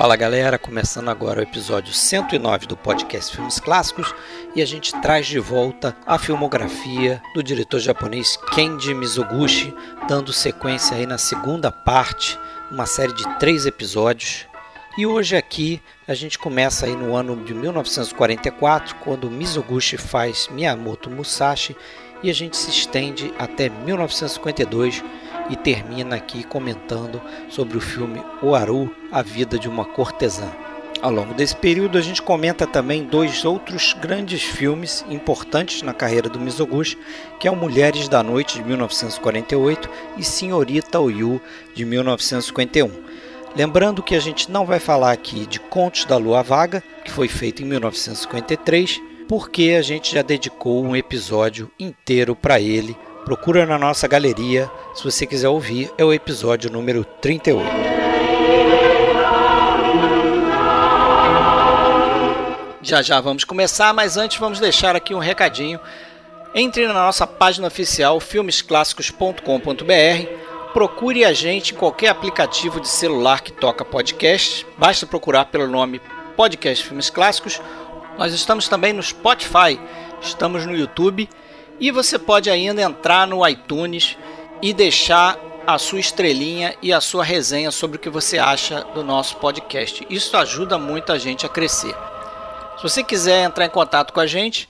Fala galera, começando agora o episódio 109 do podcast Filmes Clássicos e a gente traz de volta a filmografia do diretor japonês Kenji Mizoguchi, dando sequência aí na segunda parte, uma série de três episódios. E hoje aqui a gente começa aí no ano de 1944, quando Mizoguchi faz Miyamoto Musashi e a gente se estende até 1952 e termina aqui comentando sobre o filme Oaru, A Vida de uma Cortesã. Ao longo desse período, a gente comenta também dois outros grandes filmes importantes na carreira do Mizoguchi, que é o Mulheres da Noite, de 1948, e Senhorita Oyu, de 1951. Lembrando que a gente não vai falar aqui de Contos da Lua Vaga, que foi feito em 1953, porque a gente já dedicou um episódio inteiro para ele procura na nossa galeria, se você quiser ouvir, é o episódio número 38. Já já vamos começar, mas antes vamos deixar aqui um recadinho. Entre na nossa página oficial filmesclassicos.com.br, procure a gente em qualquer aplicativo de celular que toca podcast, basta procurar pelo nome Podcast Filmes Clássicos. Nós estamos também no Spotify, estamos no YouTube e você pode ainda entrar no iTunes e deixar a sua estrelinha e a sua resenha sobre o que você acha do nosso podcast. Isso ajuda muito a gente a crescer. Se você quiser entrar em contato com a gente,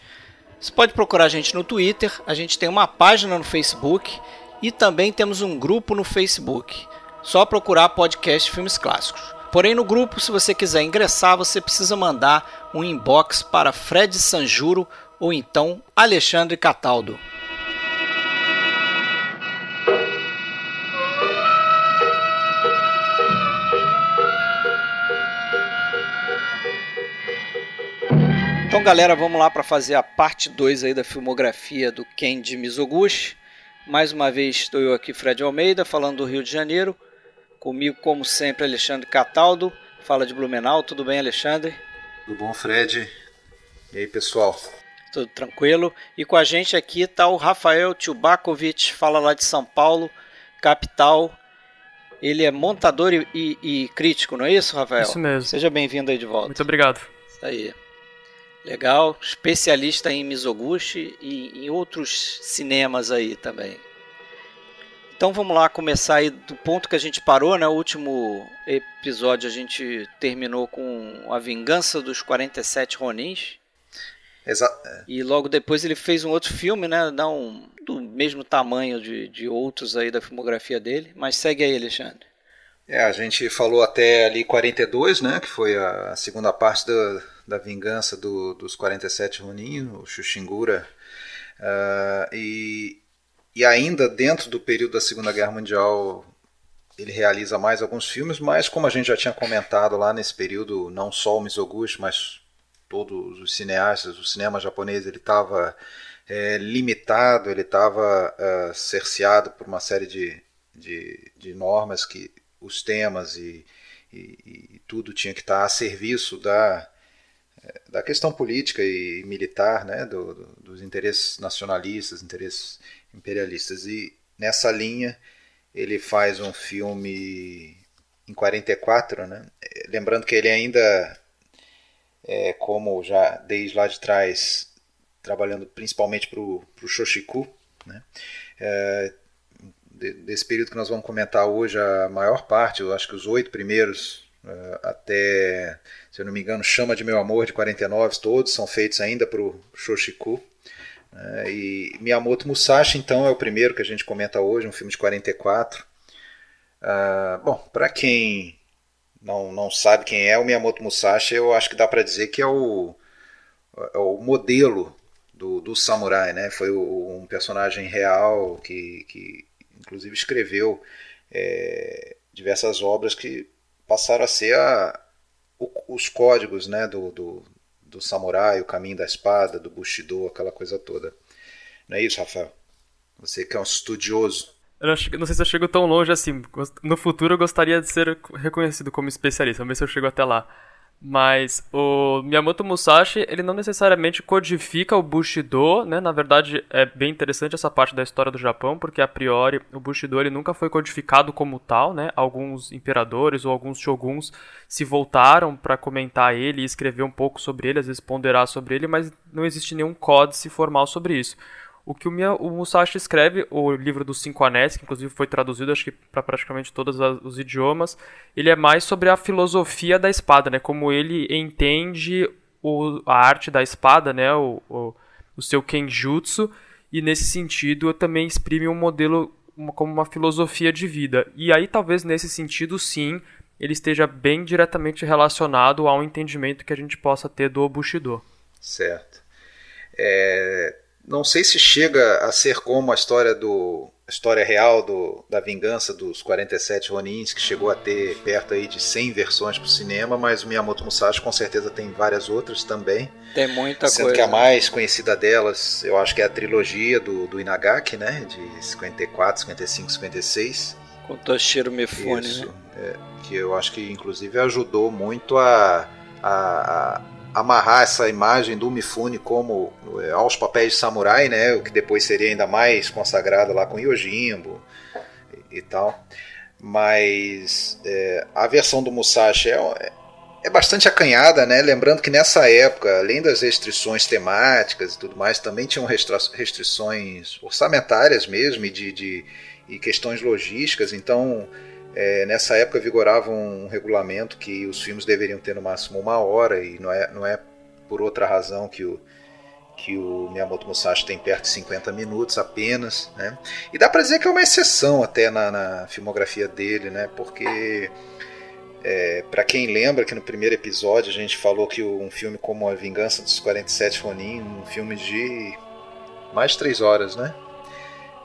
você pode procurar a gente no Twitter, a gente tem uma página no Facebook e também temos um grupo no Facebook. Só procurar podcast Filmes Clássicos. Porém, no grupo, se você quiser ingressar, você precisa mandar um inbox para Fred Sanjuro ou então Alexandre Cataldo. Então, galera, vamos lá para fazer a parte 2 aí da filmografia do Kenji Mizoguchi. Mais uma vez estou eu aqui, Fred Almeida, falando do Rio de Janeiro. Comigo, como sempre, Alexandre Cataldo. Fala de Blumenau. Tudo bem, Alexandre? Tudo bom, Fred? E aí, pessoal? Tudo tranquilo. E com a gente aqui está o Rafael Tchubakovic, fala lá de São Paulo, capital. Ele é montador e, e, e, crítico, não é isso, Rafael? Isso mesmo. Seja bem-vindo aí de volta. Muito obrigado. Isso aí. Legal. Especialista em Mizoguchi e em outros cinemas aí também. Então vamos lá começar aí do ponto que a gente parou, né? O último episódio a gente terminou com a vingança dos 47 Ronins. Exato. E logo depois ele fez um outro filme, né? Não do mesmo tamanho de, de outros aí da filmografia dele. Mas segue aí, Alexandre. É, a gente falou até ali 42, né? Que foi a segunda parte da, da vingança do, dos 47 Ronin, o Xuxingura. Uh, e, e ainda dentro do período da Segunda Guerra Mundial ele realiza mais alguns filmes, mas como a gente já tinha comentado lá nesse período, não só o Mizoguchi, mas todos os cineastas, o cinema japonês ele estava é, limitado, ele estava uh, cerceado por uma série de, de, de, normas que os temas e, e, e tudo tinha que estar a serviço da, é, da questão política e militar, né, do, do, dos interesses nacionalistas, interesses imperialistas. E nessa linha ele faz um filme em 44, né? lembrando que ele ainda é, como já desde lá de trás, trabalhando principalmente para o Shoshiku, né? É, desse período que nós vamos comentar hoje, a maior parte, eu acho que os oito primeiros, é, até, se eu não me engano, Chama de Meu Amor, de 49, todos são feitos ainda para o Shoshiku. É, e Miyamoto Musashi, então, é o primeiro que a gente comenta hoje, um filme de 44. Uh, bom, para quem não, não sabe quem é o Miyamoto Musashi, eu acho que dá para dizer que é o, é o modelo do, do samurai, né? Foi o, um personagem real que, que inclusive escreveu é, diversas obras que passaram a ser a, o, os códigos, né? Do, do, do samurai, o caminho da espada, do bushido, aquela coisa toda. Não é isso, Rafael? Você que é um estudioso eu não, sei se eu chego tão longe assim. No futuro eu gostaria de ser reconhecido como especialista. Vamos ver se eu chego até lá. Mas o Miyamoto Musashi, ele não necessariamente codifica o Bushido, né? Na verdade, é bem interessante essa parte da história do Japão, porque a priori o Bushido ele nunca foi codificado como tal, né? Alguns imperadores ou alguns shoguns se voltaram para comentar ele e escrever um pouco sobre ele, às vezes ponderar sobre ele, mas não existe nenhum códice formal sobre isso. O que o, Mia, o Musashi escreve, o livro dos Cinco Anéis, que inclusive foi traduzido acho que para praticamente todos os idiomas, ele é mais sobre a filosofia da espada, né? Como ele entende o, a arte da espada, né? O, o, o seu kenjutsu, e nesse sentido também exprime um modelo uma, como uma filosofia de vida. E aí talvez nesse sentido sim ele esteja bem diretamente relacionado ao entendimento que a gente possa ter do Bushido. Certo. É, não sei se chega a ser como a história do a história real do, da vingança dos 47 Ronins, que chegou a ter perto aí de 100 versões para o cinema, mas o Miyamoto Musashi com certeza tem várias outras também. Tem muita sendo coisa. que a mais conhecida delas, eu acho que é a trilogia do, do Inagaki, né, de 54, 55, 56. Com Toshiro Mifune, Isso, né? é, que eu acho que inclusive ajudou muito a, a, a amarrar essa imagem do Mifune como é, aos papéis de samurai, né, o que depois seria ainda mais consagrado lá com Yojimbo e, e tal. Mas é, a versão do Musashi é, é bastante acanhada, né? Lembrando que nessa época, além das restrições temáticas e tudo mais, também tinham restrições orçamentárias mesmo e de, de e questões logísticas. Então, é, nessa época vigorava um regulamento que os filmes deveriam ter no máximo uma hora e não é, não é por outra razão que o, que o Miyamoto Musashi tem perto de 50 minutos apenas, né? E dá para dizer que é uma exceção até na, na filmografia dele, né? Porque é, para quem lembra que no primeiro episódio a gente falou que um filme como A Vingança dos 47 Ronin, um filme de mais de três horas, né?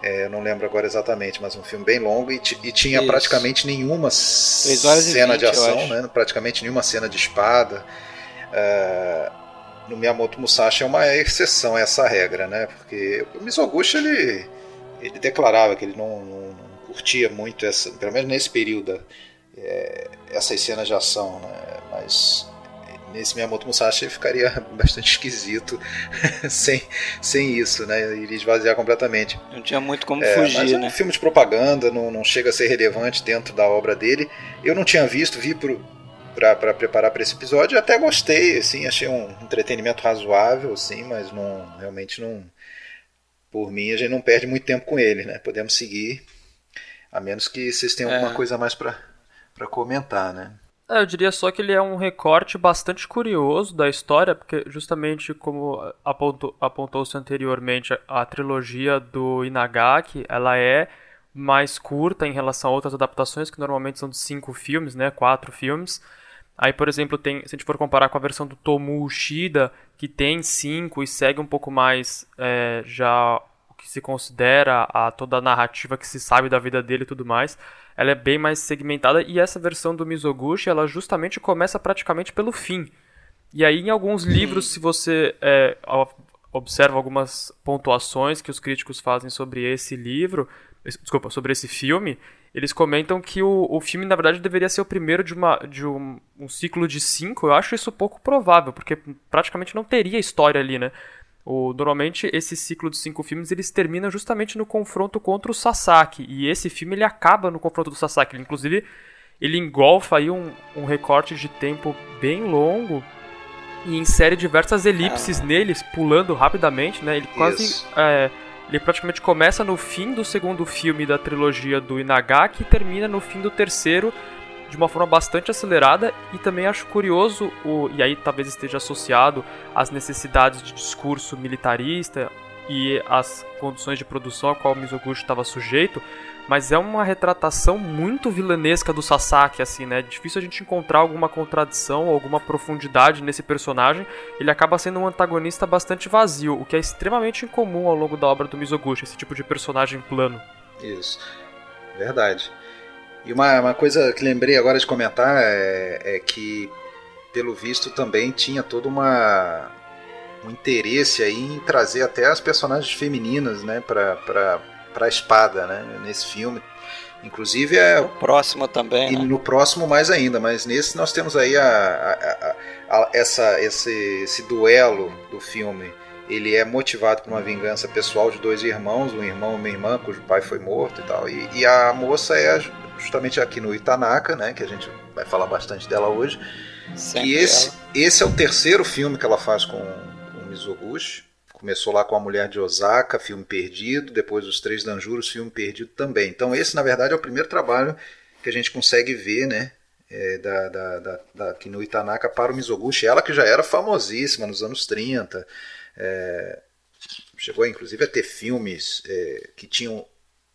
É, eu não lembro agora exatamente, mas um filme bem longo e, e tinha Isso. praticamente nenhuma cena 20, de ação, né? praticamente nenhuma cena de espada. Uh, no Miyamoto Musashi é uma exceção a essa regra, né? Porque o Mizoguchi ele, ele declarava que ele não, não, não curtia muito essa, pelo menos nesse período, é, essas cenas de ação, né? Mas nesse Miyamoto Musashi ficaria bastante esquisito sem, sem isso, né? Iria esvaziar completamente. Não tinha muito como é, fugir, mas é um né? filme de propaganda, não, não chega a ser relevante dentro da obra dele. Eu não tinha visto, vi para preparar para esse episódio, até gostei, assim, achei um entretenimento razoável, assim, mas não realmente não por mim a gente não perde muito tempo com ele, né? Podemos seguir, a menos que vocês tenham é. alguma coisa mais para comentar, né? É, eu diria só que ele é um recorte bastante curioso da história, porque justamente como apontou-se anteriormente, a, a trilogia do Inagaki, ela é mais curta em relação a outras adaptações, que normalmente são de cinco filmes, né, quatro filmes. Aí, por exemplo, tem, se a gente for comparar com a versão do Tomu Ushida, que tem cinco e segue um pouco mais é, já que se considera a toda a narrativa que se sabe da vida dele e tudo mais, ela é bem mais segmentada e essa versão do Mizoguchi ela justamente começa praticamente pelo fim. E aí em alguns livros, se você é, observa algumas pontuações que os críticos fazem sobre esse livro, desculpa, sobre esse filme, eles comentam que o, o filme na verdade deveria ser o primeiro de, uma, de um, um ciclo de cinco. Eu acho isso pouco provável, porque praticamente não teria história ali, né? O, normalmente esse ciclo de cinco filmes eles terminam justamente no confronto contra o Sasaki e esse filme ele acaba no confronto do Sasaki. Ele, inclusive ele engolfa aí um, um recorte de tempo bem longo e insere diversas elipses ah. neles pulando rapidamente, né? Ele quase é, ele praticamente começa no fim do segundo filme da trilogia do Inagaki e termina no fim do terceiro de uma forma bastante acelerada e também acho curioso, o, e aí talvez esteja associado às necessidades de discurso militarista e às condições de produção a qual o Mizoguchi estava sujeito, mas é uma retratação muito vilanesca do Sasaki, assim, né? Difícil a gente encontrar alguma contradição, alguma profundidade nesse personagem. Ele acaba sendo um antagonista bastante vazio, o que é extremamente incomum ao longo da obra do Mizoguchi, esse tipo de personagem plano. Isso, verdade. E uma, uma coisa que lembrei agora de comentar é, é que, pelo visto, também tinha todo uma, um interesse aí em trazer até as personagens femininas, né, para para a espada, né? Nesse filme. Inclusive é. No próximo também. E né? no próximo mais ainda, mas nesse nós temos aí a, a, a, essa, esse, esse duelo do filme. Ele é motivado por uma vingança pessoal de dois irmãos, um irmão e uma irmã, cujo pai foi morto e tal. E, e a moça é justamente aqui no Itanaka, né? Que a gente vai falar bastante dela hoje. Sempre e esse, esse é o terceiro filme que ela faz com, com o Mizoguchi. Começou lá com A Mulher de Osaka, filme perdido, depois Os Três Danjuros, filme perdido também. Então esse, na verdade, é o primeiro trabalho que a gente consegue ver, né? É, da, da, da, da Kinu Itanaka para o Mizoguchi, ela que já era famosíssima nos anos 30, é, chegou inclusive a ter filmes é, que tinham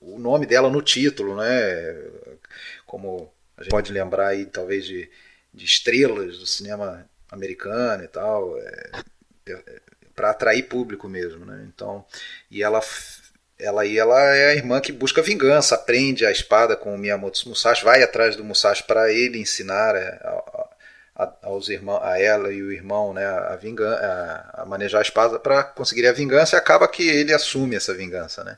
o nome dela no título, né? Como a gente pode lembrar aí talvez de, de estrelas do cinema americano e tal. É, é para atrair público mesmo, né? Então, e ela ela e ela é a irmã que busca vingança, aprende a espada com o Miyamoto Musashi, vai atrás do Musashi para ele ensinar é, a, a, aos irmãos, a ela e o irmão, né, a, vingança, a manejar a espada para conseguir a vingança e acaba que ele assume essa vingança, né?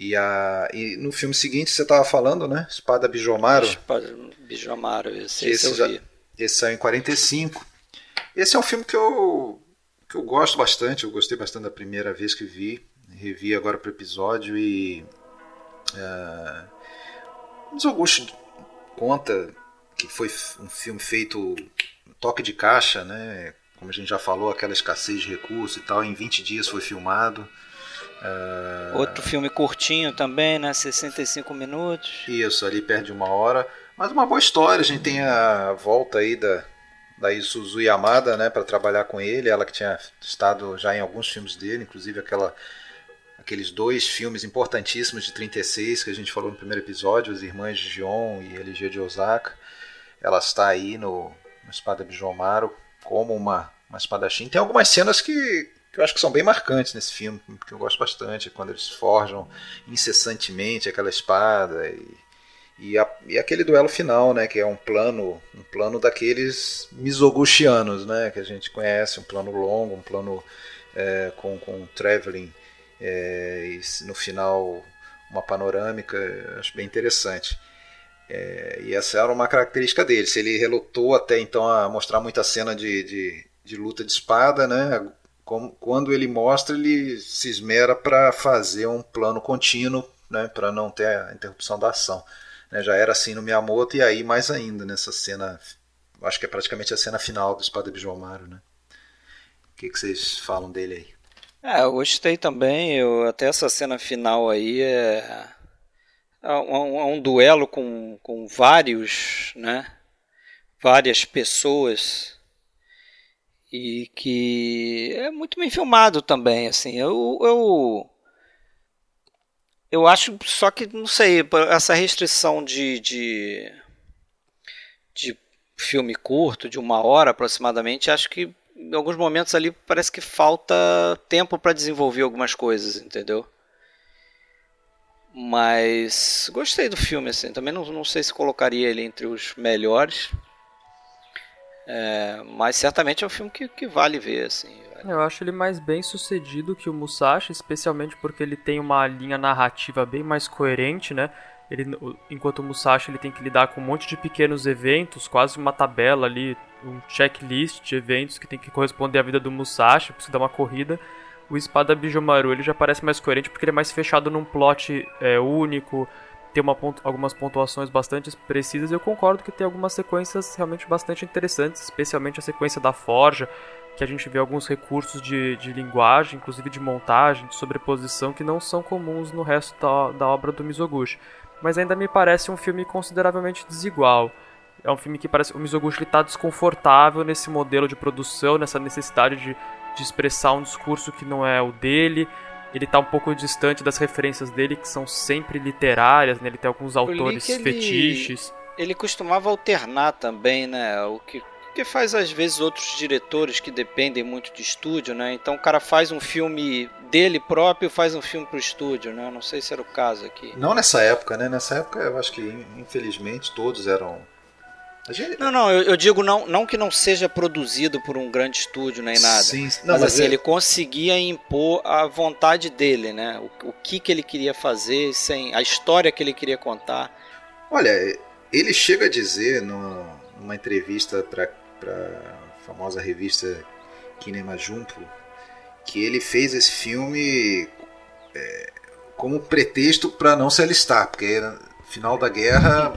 E, a, e no filme seguinte você estava falando, né? Espada Bijomaro. Espada Bijomaro, esse, esse, esse eu vi. esse saiu em 45. Esse é um filme que eu que eu gosto bastante, eu gostei bastante da primeira vez que vi, revi agora para o episódio e. Uh, mas Augusto conta que foi um filme feito toque de caixa, né? Como a gente já falou, aquela escassez de recursos e tal, em 20 dias foi filmado. Uh, Outro filme curtinho também, né? 65 minutos. Isso, ali perde uma hora. Mas uma boa história, a gente tem a volta aí da, da Isuzu Yamada, né, para trabalhar com ele, ela que tinha estado já em alguns filmes dele, inclusive aquela aqueles dois filmes importantíssimos de 36 que a gente falou no primeiro episódio, As Irmãs de Gion e LG de Osaka. Ela está aí no, no Espada Bijomaru como uma, uma espadachim. Tem algumas cenas que, que eu acho que são bem marcantes nesse filme, que eu gosto bastante, quando eles forjam incessantemente aquela espada e e, a, e, aquele duelo final, né, que é um plano, um plano daqueles misogushianos, né, que a gente conhece, um plano longo, um plano é, com, com traveling é, e no final uma panorâmica, acho bem interessante. É, e essa era uma característica dele. Se ele relutou até então a mostrar muita cena de, de, de luta de espada, né, como, quando ele mostra, ele se esmera para fazer um plano contínuo, né, para não ter a interrupção da ação. Né? Já era assim no Miyamoto e aí mais ainda nessa cena, acho que é praticamente a cena final do Espada Bijomaru, né? O que, que vocês falam dele aí? É, eu gostei também. Eu, até essa cena final aí é, é um, é um duelo com, com vários, né? Várias pessoas e que é muito bem filmado também, assim. Eu, eu eu acho só que, não sei, essa restrição de, de, de filme curto, de uma hora aproximadamente, acho que em alguns momentos ali parece que falta tempo para desenvolver algumas coisas, entendeu? Mas gostei do filme, assim. Também não, não sei se colocaria ele entre os melhores. É, mas certamente é um filme que, que vale ver, assim. Eu acho ele mais bem sucedido que o Musashi, especialmente porque ele tem uma linha narrativa bem mais coerente, né? Ele, enquanto o Musashi ele tem que lidar com um monte de pequenos eventos, quase uma tabela ali, um checklist de eventos que tem que corresponder à vida do Musashi, precisa dar uma corrida. O Espada Bijomaru ele já parece mais coerente porque ele é mais fechado num plot é, único, tem uma pontu algumas pontuações bastante precisas. Eu concordo que tem algumas sequências realmente bastante interessantes, especialmente a sequência da Forja, que a gente vê alguns recursos de, de linguagem, inclusive de montagem, de sobreposição, que não são comuns no resto da, da obra do Mizoguchi. Mas ainda me parece um filme consideravelmente desigual. É um filme que parece. O Mizoguchi está desconfortável nesse modelo de produção, nessa necessidade de, de expressar um discurso que não é o dele. Ele está um pouco distante das referências dele, que são sempre literárias, né? Ele tem alguns autores ele, fetiches. Ele costumava alternar também, né? O que porque faz às vezes outros diretores que dependem muito de estúdio, né? Então o cara faz um filme dele próprio, faz um filme pro estúdio, né? Não sei se era o caso aqui. Não nessa época, né? Nessa época eu acho que infelizmente todos eram Gente... Não, não, eu, eu, digo não, não que não seja produzido por um grande estúdio nem nada. Sim, não, mas, mas assim, é... ele conseguia impor a vontade dele, né? O, o que, que ele queria fazer, sem a história que ele queria contar. Olha, ele chega a dizer no, numa entrevista para a famosa revista Kinema Jumpo que ele fez esse filme é, como pretexto para não se alistar, porque no final da guerra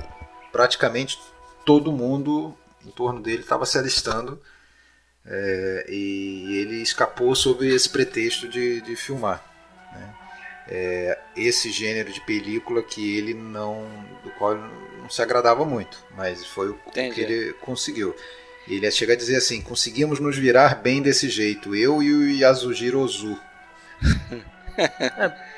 praticamente todo mundo em torno dele estava se alistando é, e ele escapou sob esse pretexto de, de filmar. Né? É, esse gênero de película que ele não. do qual não se agradava muito, mas foi o Entendi. que ele conseguiu. Ele chega a dizer assim: conseguimos nos virar bem desse jeito, eu e o Yasujiro Ozu.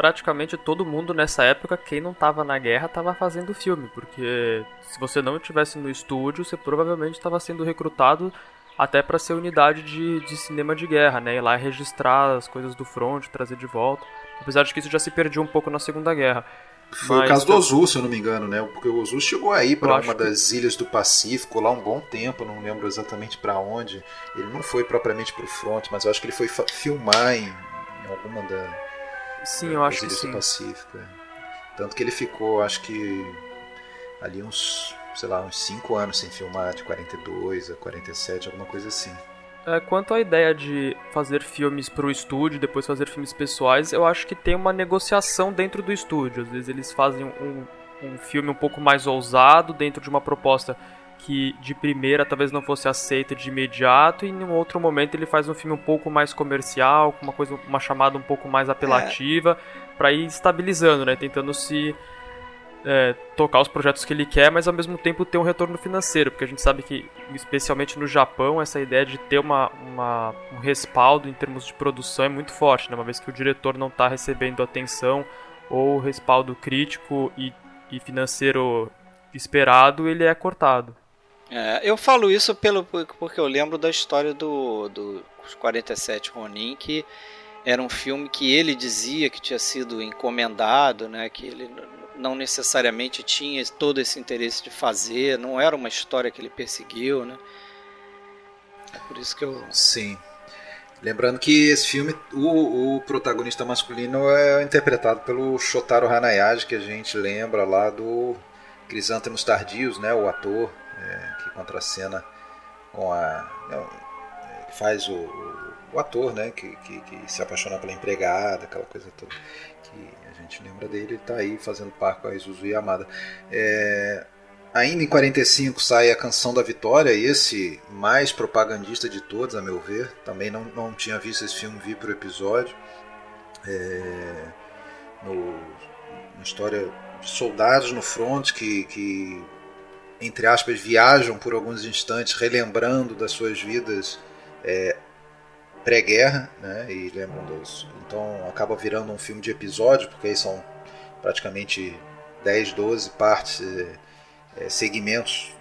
praticamente todo mundo nessa época, quem não estava na guerra, estava fazendo filme, porque se você não estivesse no estúdio, você provavelmente estava sendo recrutado até para ser unidade de, de cinema de guerra, né? Ir lá registrar as coisas do front, trazer de volta. Apesar de que isso já se perdia um pouco na Segunda Guerra. Foi Mas, o caso do Ozu, se eu não me engano, né? Porque o Ozu chegou aí para uma das que... ilhas do Pacífico lá um bom tempo, não lembro exatamente para onde. Ele não foi propriamente para o front, mas eu acho que ele foi filmar em, em alguma da, sim, eu acho que sim. Pacífico. É. Tanto que ele ficou, acho que ali uns, sei lá, uns 5 anos sem filmar, de 42 a 47, alguma coisa assim. É, quanto à ideia de fazer filmes para o estúdio, depois fazer filmes pessoais, eu acho que tem uma negociação dentro do estúdio. Às vezes eles fazem um, um filme um pouco mais ousado dentro de uma proposta que de primeira talvez não fosse aceita de imediato e em um outro momento ele faz um filme um pouco mais comercial, com uma coisa, uma chamada um pouco mais apelativa, é. para ir estabilizando, né, tentando se é, tocar os projetos que ele quer, mas ao mesmo tempo ter um retorno financeiro, porque a gente sabe que, especialmente no Japão, essa ideia de ter uma, uma um respaldo em termos de produção é muito forte, né? uma vez que o diretor não está recebendo atenção ou respaldo crítico e, e financeiro esperado, ele é cortado. É, eu falo isso pelo, porque eu lembro da história do, do 47 Ronin, que era um filme que ele dizia que tinha sido encomendado, né, que ele não necessariamente tinha todo esse interesse de fazer, não era uma história que ele perseguiu, né? É por isso que eu. Sim. Lembrando que esse filme, o, o protagonista masculino é interpretado pelo Shotaro Hanayagi, que a gente lembra lá do Crisântemos Tardios, né? O ator é, contracena com a. Né, que faz o, o, ator, né? Que, que, que, se apaixona pela empregada, aquela coisa toda. Que gente lembra dele, ele está aí fazendo par com a Isuzu Yamada. É, ainda em 45 sai a Canção da Vitória, esse mais propagandista de todos, a meu ver. Também não, não tinha visto esse filme, vi para o episódio. É, no, uma história de soldados no front que, que, entre aspas, viajam por alguns instantes, relembrando das suas vidas é, pré-guerra, né? E lembram dos. Então acaba virando um filme de episódio, porque aí são praticamente 10, 12 partes, é, segmentos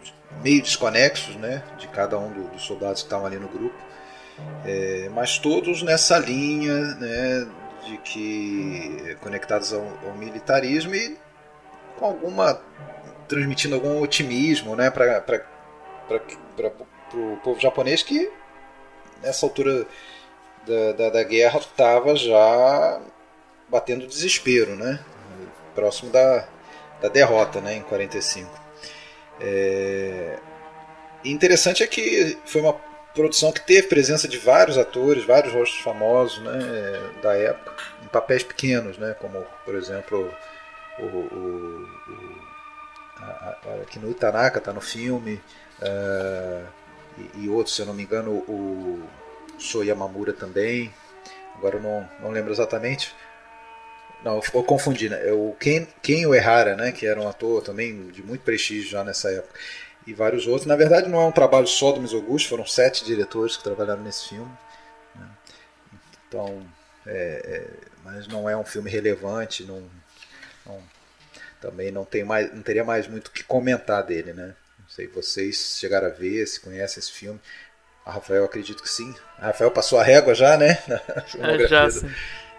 meio desconexos, né? De cada um do, dos soldados que estavam ali no grupo. É, mas todos nessa linha, né? De que conectados ao, ao militarismo e com alguma transmitindo algum otimismo, né? Para o povo japonês que nessa altura da, da, da guerra estava já batendo desespero, né? próximo da, da derrota né? em 45. É... interessante é que foi uma produção que teve presença de vários atores, vários rostos famosos né? da época, em papéis pequenos, né? como por exemplo o, o a, a Kinu Tanaka está no filme. Uh, e, e outros, se eu não me engano, o Sou Yamamura também. Agora eu não, não lembro exatamente. Não, eu confundi, né? É o Ken, Ken Uehara, né? Que era um ator também de muito prestígio já nessa época. E vários outros. Na verdade, não é um trabalho só do Mizoguchi, foram sete diretores que trabalharam nesse filme. Né? Então, é, é, mas não é um filme relevante, não, não, também não, tem mais, não teria mais muito o que comentar dele, né? Não sei, vocês chegaram a ver, se conhecem esse filme. A Rafael, acredito que sim. A Rafael passou a régua já, né? Na é, já, sim.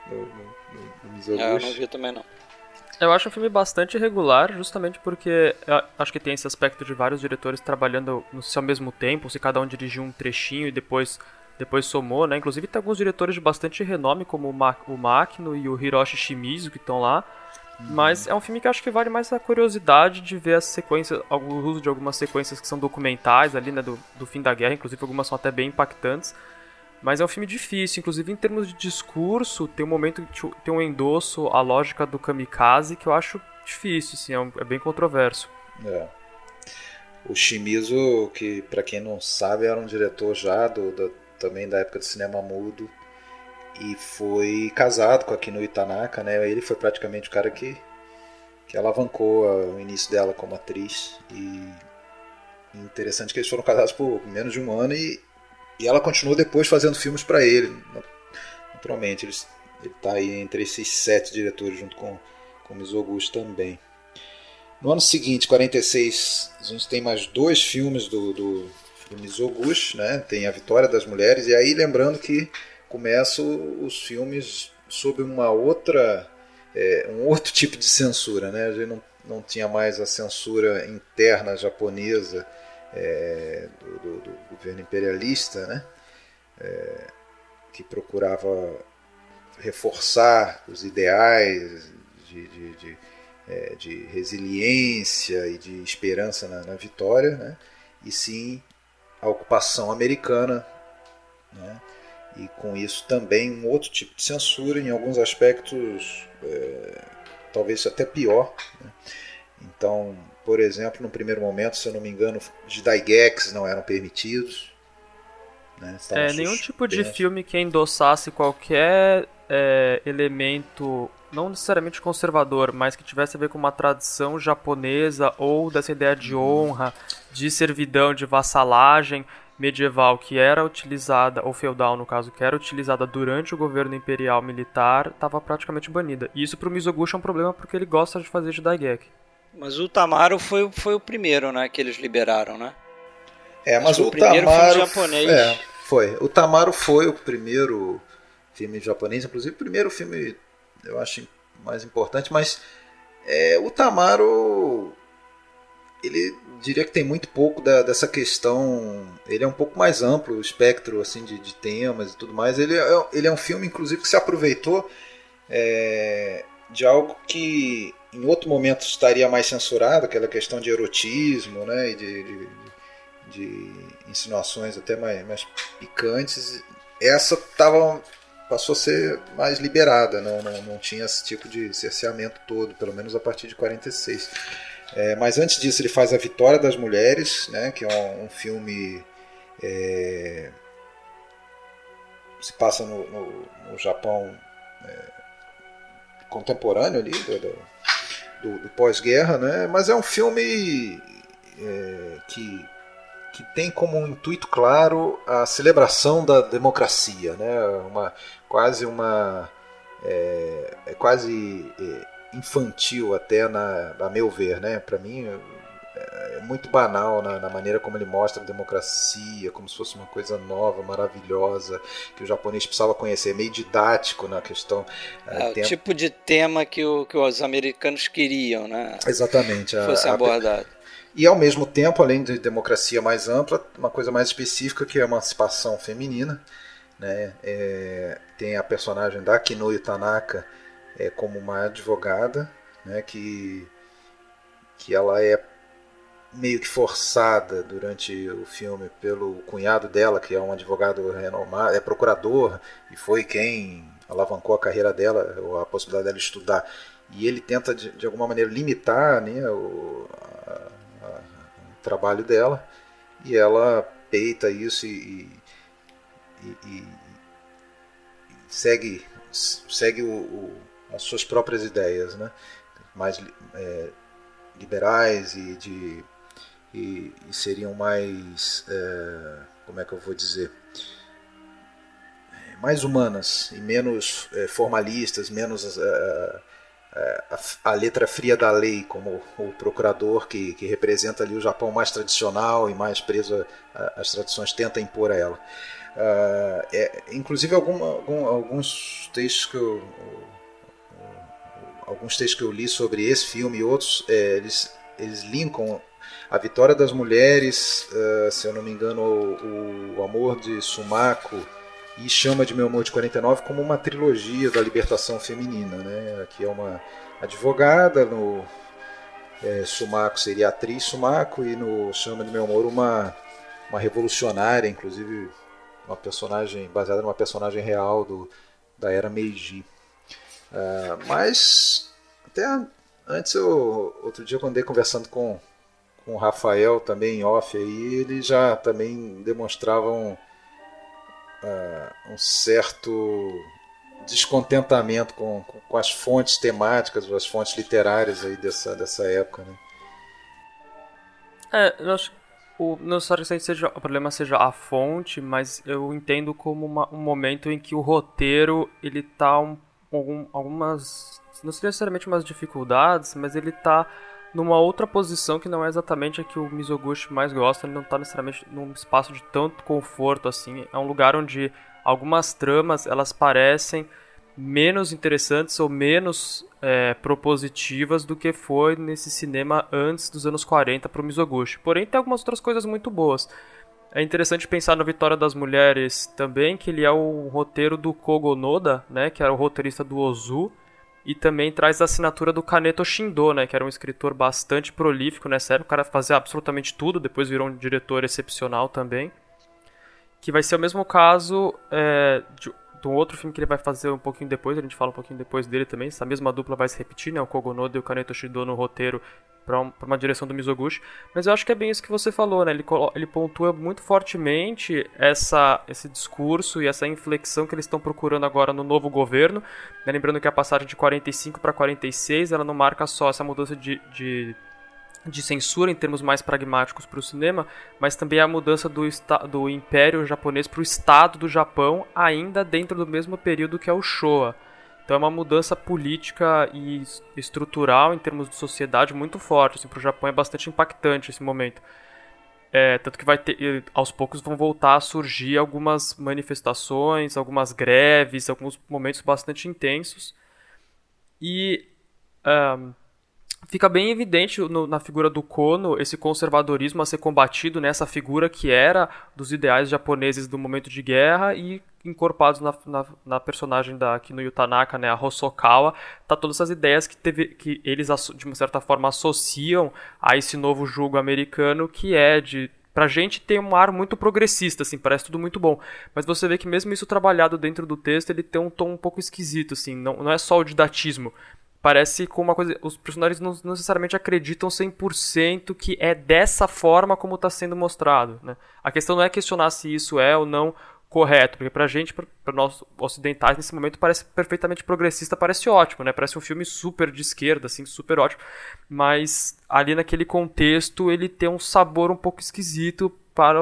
Do, do, do, do é, eu não vi também não. Eu acho um filme bastante irregular, justamente porque acho que tem esse aspecto de vários diretores trabalhando no ao mesmo tempo, se cada um dirigiu um trechinho e depois depois somou, né? Inclusive tem alguns diretores de bastante renome, como o, Ma o Makino e o Hiroshi Shimizu, que estão lá. Mas é um filme que acho que vale mais a curiosidade de ver as sequências, o uso de algumas sequências que são documentais ali, né, do, do fim da guerra, inclusive algumas são até bem impactantes. Mas é um filme difícil, inclusive em termos de discurso, tem um momento que tem um endosso à lógica do kamikaze que eu acho difícil, assim, é, um, é bem controverso. É. O Shimizu, que para quem não sabe, era um diretor já do, do, também da época do cinema mudo e foi casado com a Kino Itanaka, né? Ele foi praticamente o cara que, que alavancou o início dela como atriz e interessante que eles foram casados por menos de um ano e e ela continuou depois fazendo filmes para ele. Naturalmente, ele está aí entre esses sete diretores, junto com, com Mizoguchi também. No ano seguinte, 46, a gente tem mais dois filmes do, do, do Mizoguchi, né? tem A Vitória das Mulheres, e aí lembrando que começam os filmes sob uma outra, é, um outro tipo de censura. Né? A gente não, não tinha mais a censura interna japonesa, é, do, do, do, governo imperialista, né? É, que procurava reforçar os ideais de, de, de, é, de resiliência e de esperança na, na, vitória, né? e sim a ocupação americana, né? E com isso também um outro tipo de censura, em alguns aspectos é, talvez até pior. Né? Então, por exemplo, no primeiro momento, se eu não me engano, os Daigex não eram permitidos. Né? É, nenhum tipo de filme que endossasse qualquer é, elemento, não necessariamente conservador, mas que tivesse a ver com uma tradição japonesa ou dessa ideia de uhum. honra, de servidão, de vassalagem medieval que era utilizada, ou feudal no caso, que era utilizada durante o governo imperial militar, estava praticamente banida. E isso para o Mizoguchi é um problema porque ele gosta de fazer de Daigeki. Mas o Tamaro foi, foi o primeiro, né, que eles liberaram, né? É, mas o, o primeiro Tamaro filme japonês. É, foi. O Tamaro foi o primeiro filme japonês, inclusive o primeiro filme, eu acho mais importante, mas é, o Tamaro ele diria que tem muito pouco da, dessa questão. Ele é um pouco mais amplo, o espectro assim de, de temas e tudo mais. Ele é, ele é um filme, inclusive, que se aproveitou é, de algo que em outro momento estaria mais censurado, aquela questão de erotismo, né, e de, de, de insinuações até mais, mais picantes. Essa tava, passou a ser mais liberada, não, não, não tinha esse tipo de cerceamento todo, pelo menos a partir de 46. É, mas antes disso ele faz A Vitória das Mulheres, né, que é um, um filme... É, se passa no, no, no Japão é, contemporâneo ali, do, do do, pós-guerra, né? Mas é um filme é, que, que tem como um intuito claro a celebração da democracia, né? Uma, quase uma é, é quase é, infantil até na, a meu ver, né? Para mim é muito banal na, na, maneira como ele mostra a democracia, como se fosse uma coisa nova, maravilhosa, que o japonês precisava conhecer, meio didático na questão. É, é o tipo de tema que, o, que os americanos queriam, né? Exatamente. Fosse abordado. A, e ao mesmo tempo, além de democracia mais ampla, uma coisa mais específica que é a emancipação feminina. Né? É, tem a personagem da Kinoe Tanaka é, como uma advogada, né? que, que ela é meio que forçada durante o filme pelo cunhado dela, que é um advogado renomado, é procurador e foi quem alavancou a carreira dela, ou a possibilidade dela estudar. E ele tenta de, de alguma maneira limitar né, o, a, a, o trabalho dela e ela peita isso e, e, e, e segue segue o, o, as suas próprias ideias, né? mais é, liberais e de e, e seriam mais, é, como é que eu vou dizer, mais humanas e menos é, formalistas, menos é, é, a, a, letra fria da lei, como o procurador que, que representa ali o Japão mais tradicional e mais preso às tradições tenta impor a ela. Uh, é, inclusive algum, algum, alguns textos que eu, alguns textos que eu li sobre esse filme e outros, é, eles, eles linkam a Vitória das Mulheres, uh, se eu não me engano, o, o Amor de Sumaco e Chama de Meu Amor de 49 como uma trilogia da libertação feminina. Né? Aqui é uma advogada, no é, Sumaco seria atriz Sumaco e no Chama de Meu Amor uma, uma revolucionária, inclusive uma personagem baseada numa personagem real do, da era Meiji. Uh, mas até antes eu outro dia quando andei conversando com, com o Rafael também em off aí, ele já também demonstravam uh, um certo descontentamento com, com, com, as fontes temáticas, as fontes literárias aí dessa, dessa época, né? É, eu acho que o, não necessariamente seja, o problema seja a fonte, mas eu entendo como uma, um momento em que o roteiro ele tá um, algum, algumas não necessariamente umas dificuldades, mas ele tá numa outra posição que não é exatamente a que o Mizoguchi mais gosta, ele não está necessariamente num espaço de tanto conforto assim, é um lugar onde algumas tramas elas parecem menos interessantes ou menos é, propositivas do que foi nesse cinema antes dos anos 40 para o Mizoguchi. Porém, tem algumas outras coisas muito boas. É interessante pensar na Vitória das Mulheres também, que ele é o roteiro do Kogo Noda, né, que era o roteirista do Ozu, e também traz a assinatura do Kaneto Shindo, né, que era um escritor bastante prolífico nessa época, o cara fazia absolutamente tudo, depois virou um diretor excepcional também. Que vai ser o mesmo caso é, de, de, um outro filme que ele vai fazer um pouquinho depois, a gente fala um pouquinho depois dele também, essa mesma dupla vai se repetir, né, o Kogonoda e o Kaneto Shindo no roteiro para um, uma direção do Mizoguchi, mas eu acho que é bem isso que você falou, né? Ele, ele pontua muito fortemente essa, esse discurso e essa inflexão que eles estão procurando agora no novo governo. Né? Lembrando que a passagem de 45 para 46 ela não marca só essa mudança de, de de censura em termos mais pragmáticos para o cinema, mas também a mudança do, do Império Japonês para o Estado do Japão, ainda dentro do mesmo período que é o Showa. Então é uma mudança política e estrutural em termos de sociedade muito forte. Assim, para o Japão é bastante impactante esse momento. É, tanto que vai ter, aos poucos vão voltar a surgir algumas manifestações, algumas greves, alguns momentos bastante intensos. E um, fica bem evidente no, na figura do Kono esse conservadorismo a ser combatido nessa figura que era dos ideais japoneses do momento de guerra e encorpados na, na, na personagem da Kinuyo Tanaka, né, a Hosokawa, tá todas essas ideias que, teve, que eles de uma certa forma associam a esse novo jogo americano que é de pra gente tem um ar muito progressista, assim, parece tudo muito bom. Mas você vê que mesmo isso trabalhado dentro do texto, ele tem um tom um pouco esquisito, assim, não, não é só o didatismo, parece com uma coisa. Os personagens não necessariamente acreditam 100% que é dessa forma como está sendo mostrado. Né? A questão não é questionar se isso é ou não correto, porque pra gente, para nós ocidentais, nesse momento parece perfeitamente progressista, parece ótimo, né? Parece um filme super de esquerda, assim, super ótimo, mas ali naquele contexto ele tem um sabor um pouco esquisito para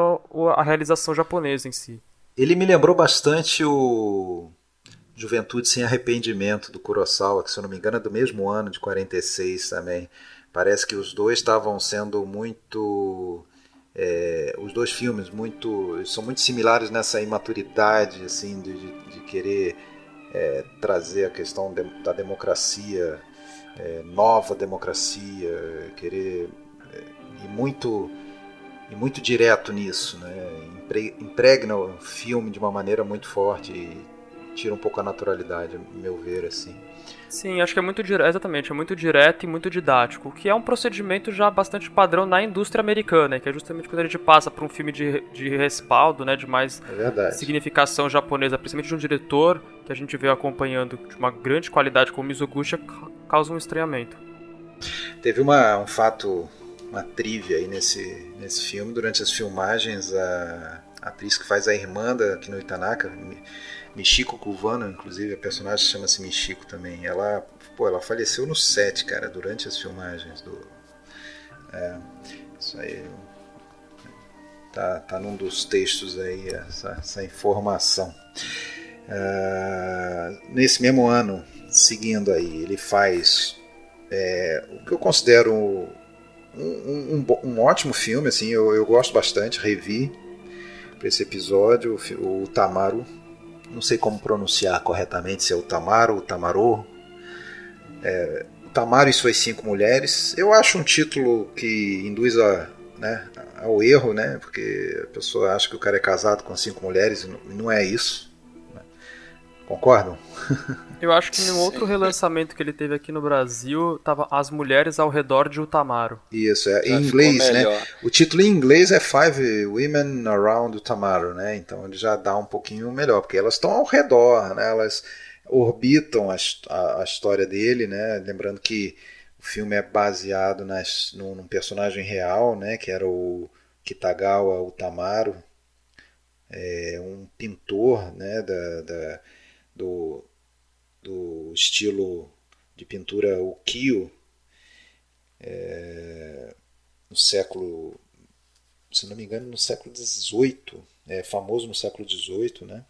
a realização japonesa em si. Ele me lembrou bastante o Juventude Sem Arrependimento, do Kurosawa, que se eu não me engano é do mesmo ano, de 46 também. Parece que os dois estavam sendo muito. É, os dois filmes muito são muito similares nessa imaturidade assim de, de, querer é, trazer a questão de, da democracia é, nova democracia querer é, e muito e muito direto nisso né impregna o filme de uma maneira muito forte e tira um pouco a naturalidade, meu ver, assim. Sim, acho que é muito direto, exatamente, é muito direto e muito didático, que é um procedimento já bastante padrão na indústria americana, que é justamente quando a gente passa para um filme de, de respaldo, né, de mais é significação japonesa, principalmente de um diretor que a gente vê acompanhando de uma grande qualidade como Mizoguchi, causa um estranhamento. Teve uma, um fato, uma trivia aí nesse, nesse filme, durante as filmagens, a, a atriz que faz a irmã da Kino Itanaka, Michiko Kuvano, inclusive, a personagem chama-se Michiko também. Ela, pô, ela faleceu no set, cara, durante as filmagens do. É, isso aí. Tá, tá num dos textos aí, essa, essa informação. Uh, nesse mesmo ano, seguindo aí, ele faz é, o que eu considero um, um, um, um ótimo filme, assim, eu, eu gosto bastante, revi para esse episódio, o Tamaru, não sei como pronunciar corretamente, se é o Tamaro, o Tamarô, É, Tamaro e suas cinco mulheres. Eu acho um título que induz a, né, ao erro, né? Porque a pessoa acha que o cara é casado com cinco mulheres e não é isso. Concordam? Eu acho que no outro relançamento que ele teve aqui no Brasil tava As Mulheres ao Redor de Utamaro. Isso, é. Em inglês, né? O título em inglês é Five Women Around Utamaro, né? Então ele já dá um pouquinho melhor, porque elas estão ao redor, né? Elas orbitam a, a, a história dele, né? Lembrando que o filme é baseado nas, num, num personagem real, né? Que era o Kitagawa Utamaro, é, um pintor, né? Da, da do, do estilo de pintura ukiyo é, no século, se não me engano, no século XVIII, é famoso no século XVIII, né?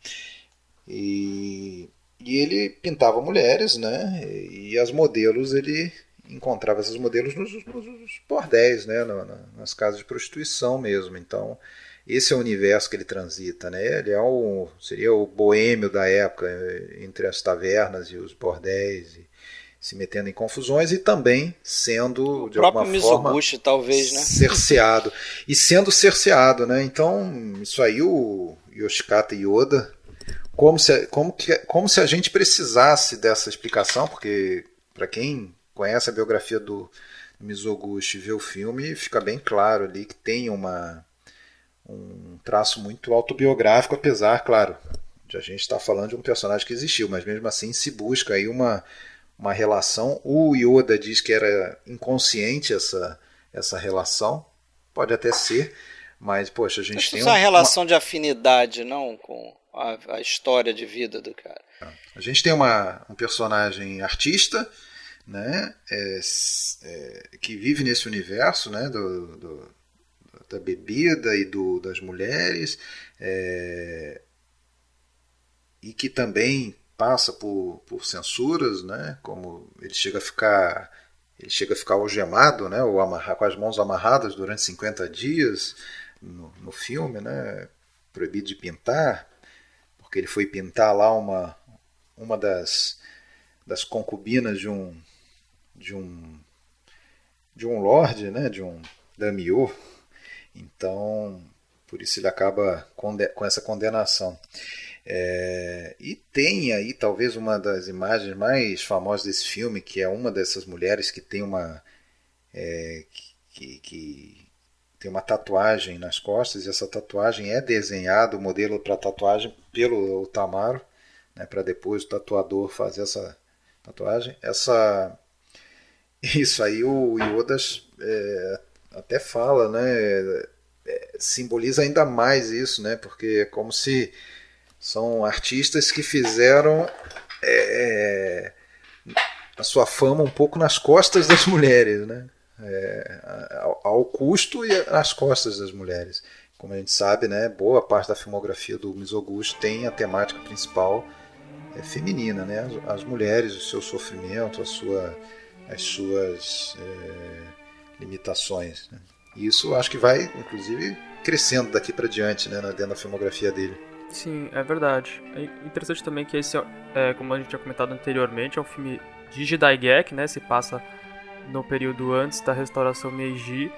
E, e ele pintava mulheres, né? E as modelos ele encontrava esses modelos nos, nos bordéis, né? nas casas de prostituição mesmo. Então esse é o universo que ele transita, né? Ele é o, seria o boêmio da época, entre as tavernas e os bordéis, e se metendo em confusões e também sendo, o de alguma Mizoguchi, forma, talvez, né? cerceado. E sendo cerceado, né? Então, isso aí o Yoshikata Yoda, como se, como, que, como se a gente precisasse dessa explicação, porque para quem conhece a biografia do Mizoguchi e vê o filme, fica bem claro ali que tem uma um traço muito autobiográfico, apesar, claro, de a gente estar falando de um personagem que existiu, mas mesmo assim se busca aí uma, uma relação. O Yoda diz que era inconsciente essa, essa relação, pode até ser, mas poxa, a gente Acho tem uma, uma relação de afinidade, não com a, a, história de vida do cara. A gente tem uma, um personagem artista, né, é, é, que vive nesse universo, né, do, do da bebida e do, das mulheres, é, e que também passa por, por censuras, né? como ele chega a ficar ele chega a ficar algemado, né? ou amarrar, com as mãos amarradas durante 50 dias no, no filme, né? proibido de pintar, porque ele foi pintar lá uma, uma das, das concubinas de um de um de um lord, né? de um daimyo, então, por isso ele acaba com essa condenação. É, e tem aí talvez uma das imagens mais famosas desse filme, que é uma dessas mulheres que tem uma é, que, que, tem uma tatuagem nas costas e essa tatuagem é desenhada, o modelo para tatuagem pelo Tamaro, né, para depois o tatuador fazer essa tatuagem. Essa isso aí o Yodas é, até fala, né? É, simboliza ainda mais isso, né? Porque é como se são artistas que fizeram é, a sua fama um pouco nas costas das mulheres, né? É, ao, ao, custo e nas costas das mulheres. Como a gente sabe, né? Boa parte da filmografia do Mizoguchi tem a temática principal é, feminina, né? As, as, mulheres, o seu sofrimento, a sua, as suas é, limitações. Né? E isso acho que vai, inclusive, crescendo daqui para diante, né, dentro da filmografia dele. Sim, é verdade. É interessante também que esse, é, como a gente tinha comentado anteriormente, é um filme de Jidaigeki, né, se passa no período antes da restauração Meiji,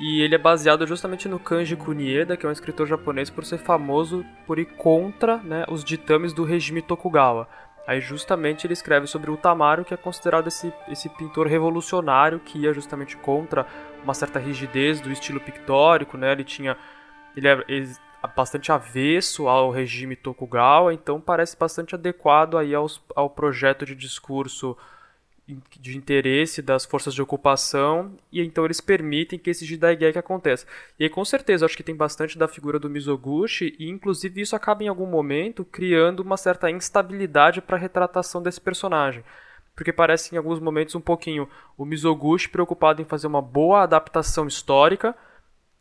e ele é baseado justamente no Kanji Kunieda, que é um escritor japonês por ser famoso por ir contra né, os ditames do regime Tokugawa. Aí justamente ele escreve sobre o Tamaro, que é considerado esse, esse pintor revolucionário que ia justamente contra uma certa rigidez do estilo pictórico, né? Ele tinha ele é, bastante avesso ao regime Tokugawa, então parece bastante adequado aí aos, ao projeto de discurso de interesse das forças de ocupação e então eles permitem que esse Jidaigeki aconteça. E aí, com certeza, acho que tem bastante da figura do Mizoguchi e inclusive isso acaba em algum momento criando uma certa instabilidade para a retratação desse personagem. Porque parece em alguns momentos um pouquinho o Mizoguchi preocupado em fazer uma boa adaptação histórica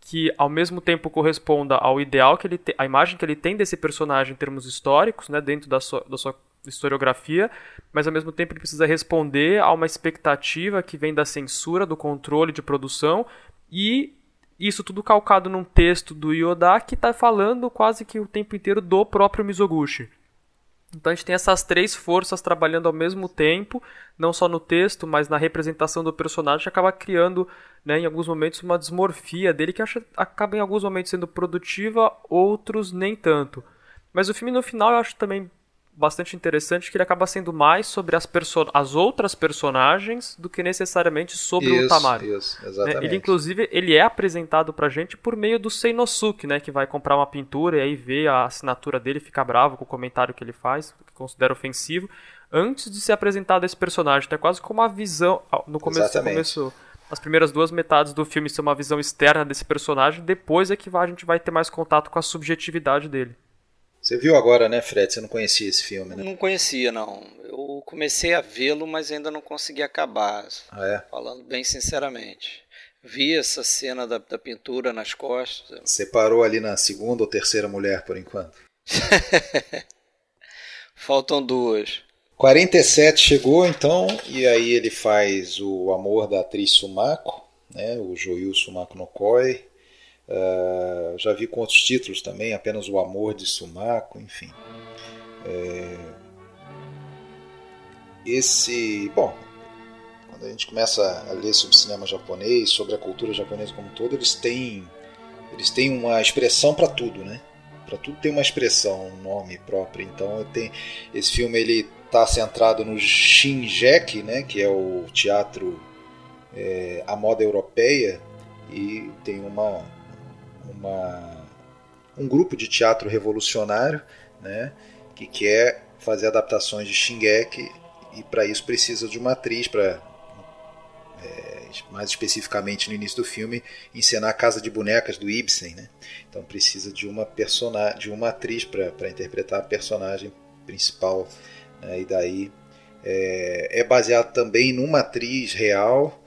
que ao mesmo tempo corresponda ao ideal que ele a imagem que ele tem desse personagem em termos históricos, né, dentro da sua, da sua historiografia, mas ao mesmo tempo ele precisa responder a uma expectativa que vem da censura, do controle de produção e isso tudo calcado num texto do Yoda que está falando quase que o tempo inteiro do próprio Mizoguchi. Então a gente tem essas três forças trabalhando ao mesmo tempo, não só no texto, mas na representação do personagem, acaba criando, né, em alguns momentos, uma desmorfia dele que acha, acaba em alguns momentos sendo produtiva, outros nem tanto. Mas o filme no final eu acho também bastante interessante que ele acaba sendo mais sobre as, as outras personagens do que necessariamente sobre isso, o Tamari. Isso, né, exatamente. Ele, inclusive, ele é apresentado pra gente por meio do Seinosuke, né? Que vai comprar uma pintura e aí vê a assinatura dele fica bravo com o comentário que ele faz, que considera ofensivo, antes de ser apresentado esse personagem. Então é quase como uma visão. No começo, no começo as primeiras duas metades do filme são uma visão externa desse personagem, depois é que a gente vai ter mais contato com a subjetividade dele. Você viu agora, né, Fred? Você não conhecia esse filme, né? Não conhecia, não. Eu comecei a vê-lo, mas ainda não consegui acabar. Ah, é? Falando bem sinceramente. Vi essa cena da, da pintura nas costas. Você parou ali na segunda ou terceira mulher, por enquanto? Faltam duas. 47 chegou, então, e aí ele faz o amor da atriz Sumako, né, o Joyu Sumako no Koi. Uh, já vi com outros títulos também, apenas O Amor de Sumaco, enfim. É... Esse. Bom, quando a gente começa a ler sobre cinema japonês, sobre a cultura japonesa como um todo, eles têm, eles têm uma expressão para tudo, né? Para tudo tem uma expressão, um nome próprio. Então tenho, esse filme ele está centrado no Shinjeki, né? Que é o teatro é, à moda europeia e tem uma uma, um grupo de teatro revolucionário né, que quer fazer adaptações de Shingeki e para isso precisa de uma atriz para é, mais especificamente no início do filme encenar a Casa de Bonecas do Ibsen, né? Então precisa de uma personagem, de uma atriz para interpretar a personagem principal né? e daí é, é baseado também numa atriz real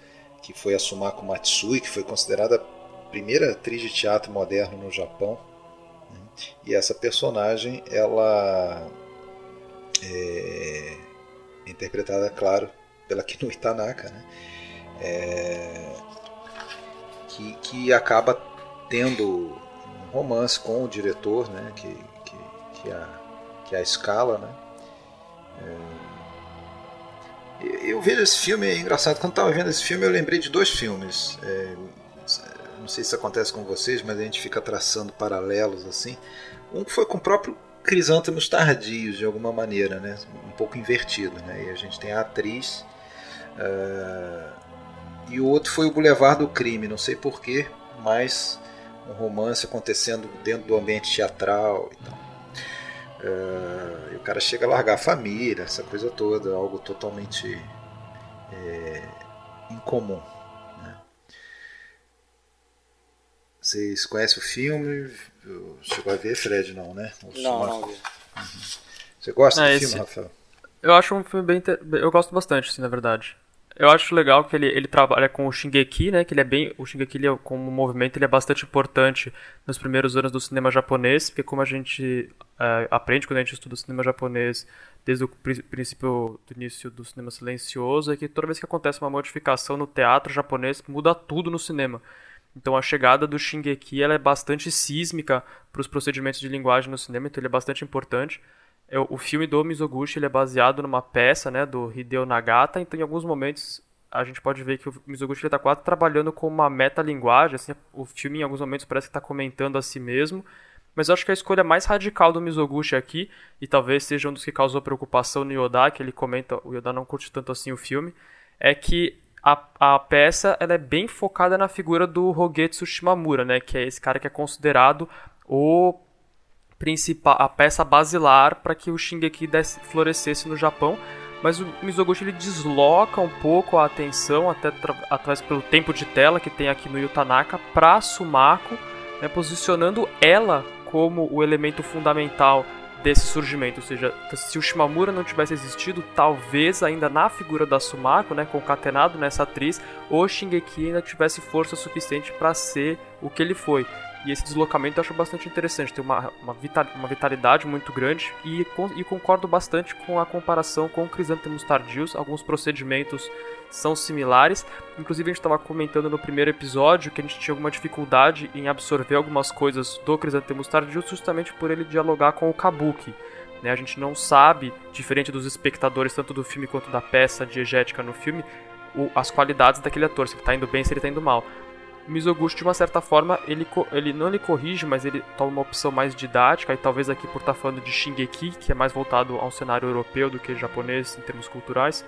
que foi a Sumako Matsui, que foi considerada primeira atriz de teatro moderno no Japão. Né? E essa personagem, ela é interpretada, claro, pela Kinui Tanaka, né? É, que, que acaba tendo um romance com o diretor, né? Que, que, que, a, que a escala, né? É, eu vejo esse filme, é engraçado, quando estava vendo esse filme eu lembrei de dois filmes. É, não sei se acontece com vocês, mas a gente fica traçando paralelos assim. Um foi com o próprio Crisântemos Tardios, de alguma maneira, né? um pouco invertido. Né? E a gente tem a atriz. Uh, e o outro foi o Boulevard do Crime, não sei porquê, mas um romance acontecendo dentro do ambiente teatral e. Uh, e o cara chega a largar a família, essa coisa toda, algo totalmente é, incomum. Vocês conhecem o filme? Chegou a ver, Fred, não, né? O não, não vi. Uhum. Você gosta é, do esse... filme, Rafael? Eu acho um filme bem. Inter... Eu gosto bastante, assim, na verdade. Eu acho legal que ele, ele trabalha com o Shingeki, né? Que ele é bem. O Shingeki, ele é, como movimento, ele é bastante importante nos primeiros anos do cinema japonês, porque como a gente é, aprende quando a gente estuda o cinema japonês desde o princípio do início do cinema silencioso, é que toda vez que acontece uma modificação no teatro japonês, muda tudo no cinema. Então a chegada do Shingeki ela é bastante sísmica para os procedimentos de linguagem no cinema, então ele é bastante importante. É, o filme do Mizoguchi ele é baseado numa peça né, do Hideo Nagata, então em alguns momentos a gente pode ver que o Mizoguchi está quase trabalhando com uma metalinguagem, assim, o filme em alguns momentos parece que está comentando a si mesmo, mas eu acho que a escolha mais radical do Mizoguchi aqui, e talvez seja um dos que causou preocupação no Yoda, que ele comenta, o Yoda não curte tanto assim o filme, é que a, a peça ela é bem focada na figura do Hogetsu Shimamura, né, que é esse cara que é considerado o principal, a peça basilar para que o Shingeki desse, florescesse no Japão. Mas o Mizoguchi ele desloca um pouco a atenção, até através pelo tempo de tela que tem aqui no Yutanaka, para Sumako, né, posicionando ela como o elemento fundamental desse surgimento, ou seja, se o Shimamura não tivesse existido, talvez ainda na figura da Sumako, né, concatenado nessa atriz, o Shingeki ainda tivesse força suficiente para ser o que ele foi. E esse deslocamento eu acho bastante interessante, tem uma, uma, vitalidade muito grande e, e, concordo bastante com a comparação com Crisântemos Tardios. Alguns procedimentos são similares. Inclusive, a gente estava comentando no primeiro episódio que a gente tinha alguma dificuldade em absorver algumas coisas do Crisântemos Tardios justamente por ele dialogar com o Kabuki. Né? A gente não sabe, diferente dos espectadores, tanto do filme quanto da peça diegética no filme, as qualidades daquele ator, se ele está indo bem, se ele está indo mal. Mizoguchi, de uma certa forma, ele, ele não lhe corrige, mas ele toma uma opção mais didática, e talvez aqui por estar tá falando de Shingeki, que é mais voltado ao cenário europeu do que japonês em termos culturais,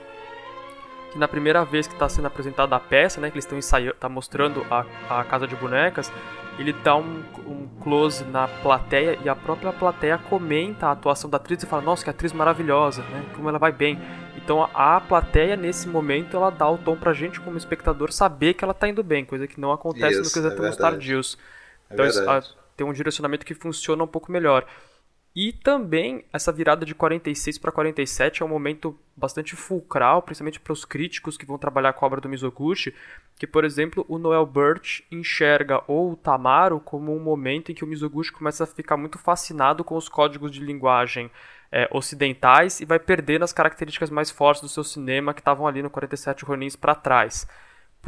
que na primeira vez que está sendo apresentada a peça, né, que eles estão ensaiando, tá mostrando a, a casa de bonecas, ele dá um, um, close na plateia e a própria plateia comenta a atuação da atriz e fala, nossa, que atriz maravilhosa, né, como ela vai bem. Então a, plateia, nesse momento, ela dá o tom pra gente, como espectador, saber que ela tá indo bem, coisa que não acontece isso, no que é tardios. É então isso, a, tem um direcionamento que funciona um pouco melhor. E também essa virada de 46 para 47 é um momento bastante fulcral, principalmente para os críticos que vão trabalhar com a obra do Mizoguchi, que, por exemplo, o Noel Birch enxerga ou o Tamaro como um momento em que o Mizoguchi começa a ficar muito fascinado com os códigos de linguagem é, ocidentais e vai perdendo as características mais fortes do seu cinema que estavam ali no 47 Ronins para trás.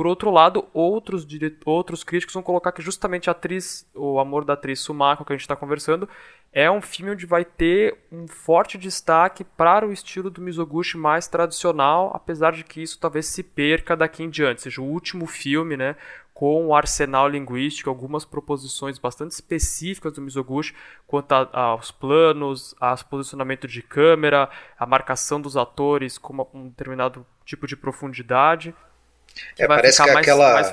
Por outro lado, outros, outros críticos vão colocar que justamente a atriz, o amor da atriz Sumako, que a gente está conversando, é um filme onde vai ter um forte destaque para o estilo do Mizoguchi mais tradicional, apesar de que isso talvez se perca daqui em diante. Seja o último filme, né, com o arsenal linguístico, algumas proposições bastante específicas do Mizoguchi quanto a, aos planos, ao posicionamento de câmera, a marcação dos atores com um determinado tipo de profundidade. É, parece que mais, aquela, mais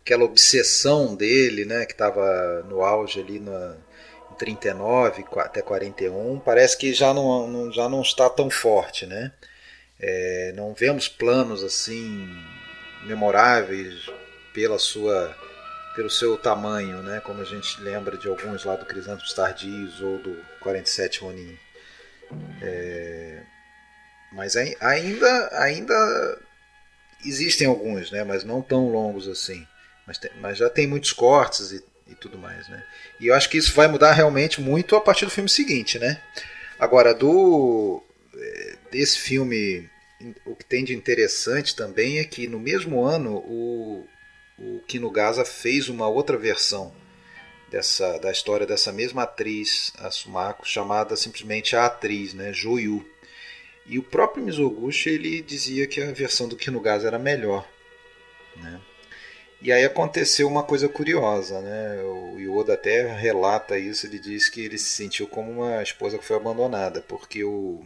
aquela obsessão dele, né, que estava no auge ali na, em 39 até 41, parece que já não, não já não está tão forte, né? É, não vemos planos assim memoráveis pela sua pelo seu tamanho, né? Como a gente lembra de alguns lá do Crisântropos Tardios ou do 47 Ronin. É, mas ainda ainda existem alguns, né? Mas não tão longos assim. Mas, tem, mas já tem muitos cortes e, e tudo mais, né? E eu acho que isso vai mudar realmente muito a partir do filme seguinte, né? Agora, do é, desse filme, o que tem de interessante também é que no mesmo ano o, o Kino Gaza fez uma outra versão dessa da história dessa mesma atriz, a Sumako, chamada simplesmente A Atriz, né? Joyu. E o próprio Mizoguchi ele dizia que a versão do Kinugasa era melhor. Né? E aí aconteceu uma coisa curiosa, né? O Yoda até relata isso, ele diz que ele se sentiu como uma esposa que foi abandonada, porque o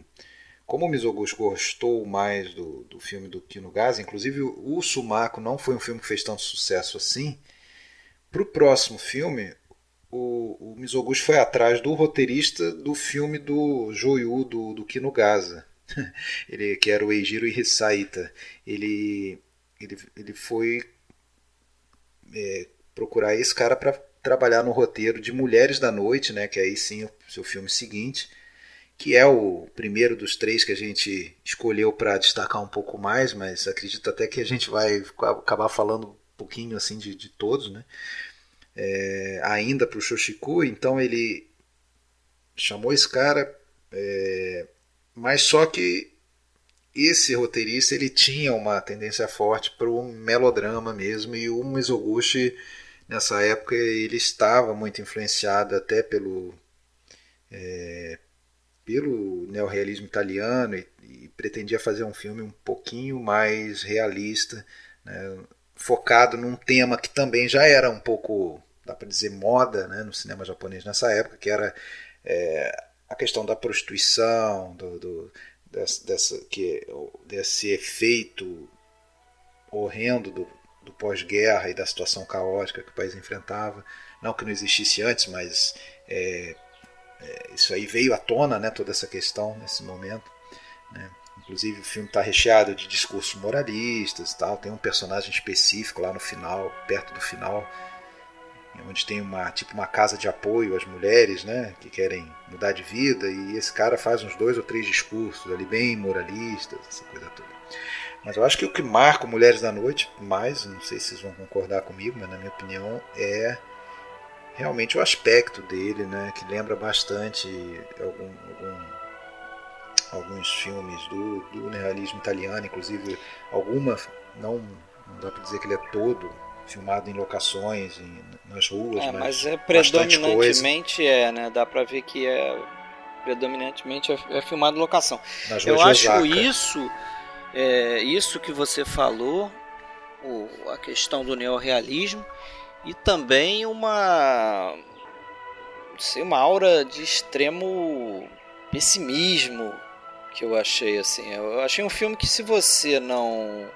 como o Mizoguchi gostou mais do, do filme do Kinugasa, inclusive o, o Sumako não foi um filme que fez tanto sucesso assim, para o próximo filme o, o Mizoguchi foi atrás do roteirista do filme do Joyu do, do Kinugasa. ele que era o Eijiro Hisaita, ele, ele, ele foi é, procurar esse cara para trabalhar no roteiro de Mulheres da Noite, né, que é aí sim o seu filme seguinte, que é o primeiro dos três que a gente escolheu para destacar um pouco mais, mas acredito até que a gente vai acabar falando um pouquinho assim de, de todos, né? É, ainda para o Shoshiku, então ele chamou esse cara é, mas só que esse roteirista ele tinha uma tendência forte para o melodrama mesmo e o Mizoguchi nessa época ele estava muito influenciado até pelo é, pelo neorrealismo italiano e, e, pretendia fazer um filme um pouquinho mais realista, né, focado num tema que também já era um pouco, dá para dizer, moda né, no cinema japonês nessa época, que era é, a questão da prostituição, do, do desse, dessa, que, desse efeito horrendo do, do pós-guerra e da situação caótica que o país enfrentava. Não que não existisse antes, mas é, é, isso aí veio à tona, né, toda essa questão nesse momento. Né? Inclusive o filme está recheado de discursos moralistas, tal. Tem um personagem específico lá no final, perto do final, onde tem uma tipo uma casa de apoio às mulheres, né, que querem mudar de vida e esse cara faz uns dois ou três discursos ali bem moralistas, essa coisa toda. Mas eu acho que o que marca Mulheres da Noite mais, não sei se vocês vão concordar comigo, mas na minha opinião é realmente o aspecto dele, né, que lembra bastante algum, algum, alguns filmes do, do realismo italiano, inclusive alguma não, não dá para dizer que ele é todo filmado em locações, em, nas ruas, é, mas, mas é predominantemente é, né? Dá pra ver que é predominantemente é, é filmado locação. Eu acho isso, é, isso que você falou, o, a questão do neorrealismo e também uma, sei, uma aura de extremo pessimismo que eu achei assim. Eu achei um filme que se você não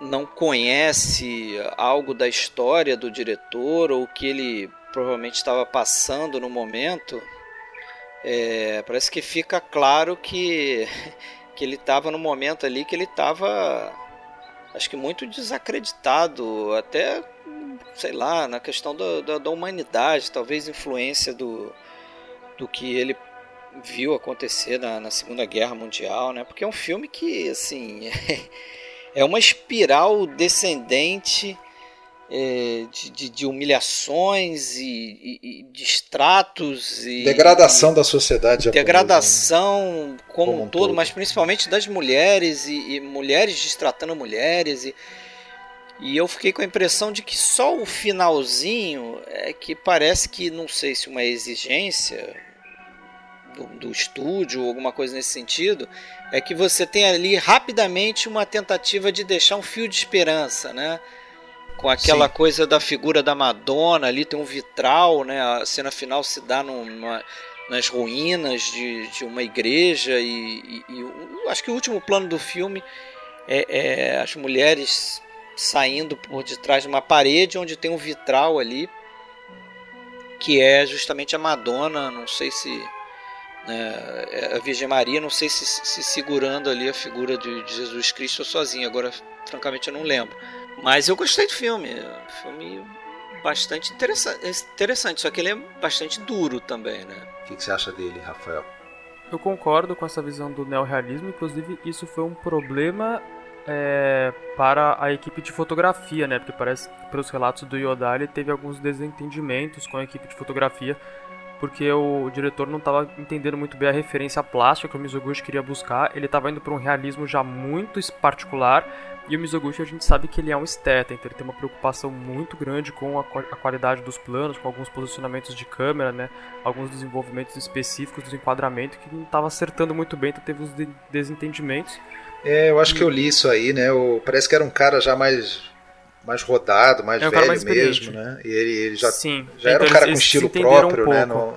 não conhece algo da história do diretor ou que ele provavelmente estava passando no momento, é, parece que fica claro que, que ele estava no momento ali que ele estava, acho que muito desacreditado, até, sei lá, na questão da, da, da humanidade, talvez influência do, do que ele viu acontecer na, na Segunda Guerra Mundial, né? Porque é um filme que, assim, é uma espiral descendente é, de, de, de, humilhações e, e, e de estratos e degradação da sociedade japonesa, degradação né? como, como, um todo, todo, mas principalmente das mulheres e, e mulheres destratando mulheres e, e eu fiquei com a impressão de que só o finalzinho é que parece que não sei se uma exigência do, do estúdio alguma coisa nesse sentido, é que você tem ali rapidamente uma tentativa de deixar um fio de esperança, né? Com aquela Sim. coisa da figura da Madonna ali, tem um vitral, né? A cena final se dá numa, nas ruínas de, de uma igreja e, e, e, acho que o último plano do filme é, é as mulheres saindo por detrás de uma parede onde tem um vitral ali que é justamente a Madonna, não sei se né, a Virgem Maria, não sei se, se segurando ali a figura de, de, Jesus Cristo sozinha, agora francamente eu não lembro. Mas eu gostei do filme, filme bastante interessante, interessante, só que ele é bastante duro também, né? O que, que você acha dele, Rafael? Eu concordo com essa visão do neorrealismo, inclusive isso foi um problema é, para a equipe de fotografia, né? Porque parece que pelos relatos do Yoda ele teve alguns desentendimentos com a equipe de fotografia porque o diretor não estava entendendo muito bem a referência plástica que o Mizoguchi queria buscar. Ele estava indo para um realismo já muito particular. E o Mizoguchi a gente sabe que ele é um esteta, então ele tem uma preocupação muito grande com a, a qualidade dos planos, com alguns posicionamentos de câmera, né? Alguns desenvolvimentos específicos do enquadramento que não estava acertando muito bem, então teve uns de desentendimentos. É, eu acho e... que eu li isso aí, né? O, parece que era um cara já mais mais rodado, mais é velho mais mesmo, né? E ele, ele já, Sim. já então, era um cara com estilo próprio, um né? No...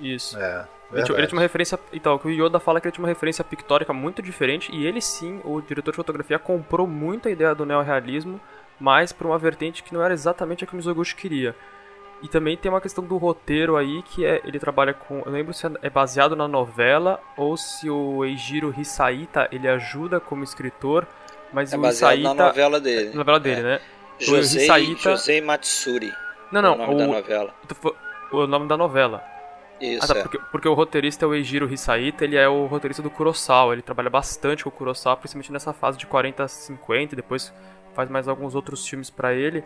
Isso. É. Ele tinha, ele tinha, uma referência. Então, o Yoda fala que ele tinha uma referência pictórica muito diferente. E ele sim, o diretor de fotografia, comprou muito a ideia do neorrealismo, mas por uma vertente que não era exatamente a que o Mizoguchi queria. E também tem uma questão do roteiro aí, que é ele trabalha com. Eu lembro se é baseado na novela ou se o Eijiro Hisaita ele ajuda como escritor mas é o baseado na novela dele. Na novela dele, é. né? Josei, Hisaita... Josei Matsuri. Não, não. É o nome o, da novela. O nome da novela. Isso, ah, tá, é. porque, porque, o roteirista é o Eijiro Hisaita, ele é o roteirista do Kurosawa, ele trabalha bastante com o Kurosawa, principalmente nessa fase de 40 a 50, depois faz mais alguns outros filmes para ele.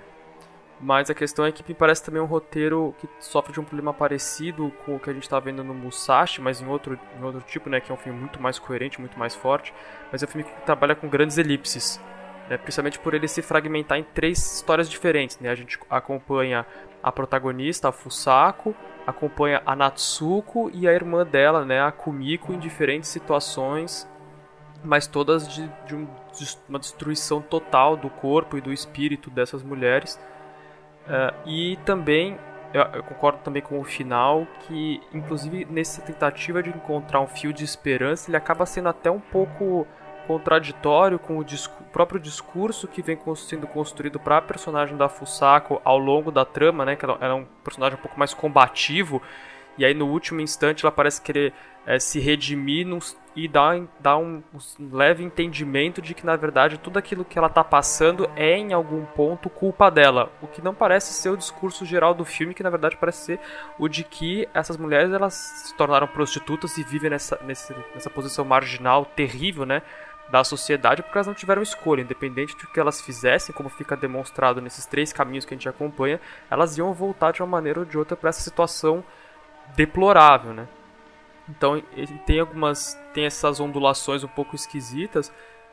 Mas a questão é que me parece também um roteiro que sofre de um problema parecido com o que a gente está vendo no Musashi, mas em outro, em outro tipo, né? Que é um filme muito mais coerente, muito mais forte. Mas é um filme que trabalha com grandes elipses. Né, principalmente por ele se fragmentar em três histórias diferentes. Né? A gente acompanha a protagonista, a Fusako, acompanha a Natsuko e a irmã dela, né, a Kumiko, em diferentes situações, mas todas de, de, um, de uma destruição total do corpo e do espírito dessas mulheres. Uh, e também eu, eu, concordo também com o final que, inclusive, nessa tentativa de encontrar um fio de esperança, ele acaba sendo até um pouco contraditório com o discu próprio discurso que vem sendo construído para a personagem da Fusako ao longo da trama, né? Que ela, ela é um personagem um pouco mais combativo e aí no último instante ela parece querer é, se redimir num, e dar, dar um, um, leve entendimento de que na verdade tudo aquilo que ela está passando é em algum ponto culpa dela. O que não parece ser o discurso geral do filme, que na verdade parece ser o de que essas mulheres elas se tornaram prostitutas e vivem nessa, nessa, nessa posição marginal terrível, né? da sociedade porque elas não tiveram escolha, independente do que elas fizessem, como fica demonstrado nesses três caminhos que a gente acompanha, elas iam voltar de uma maneira ou de outra para essa situação deplorável, né? Então ele tem algumas tem essas ondulações um pouco esquisitas,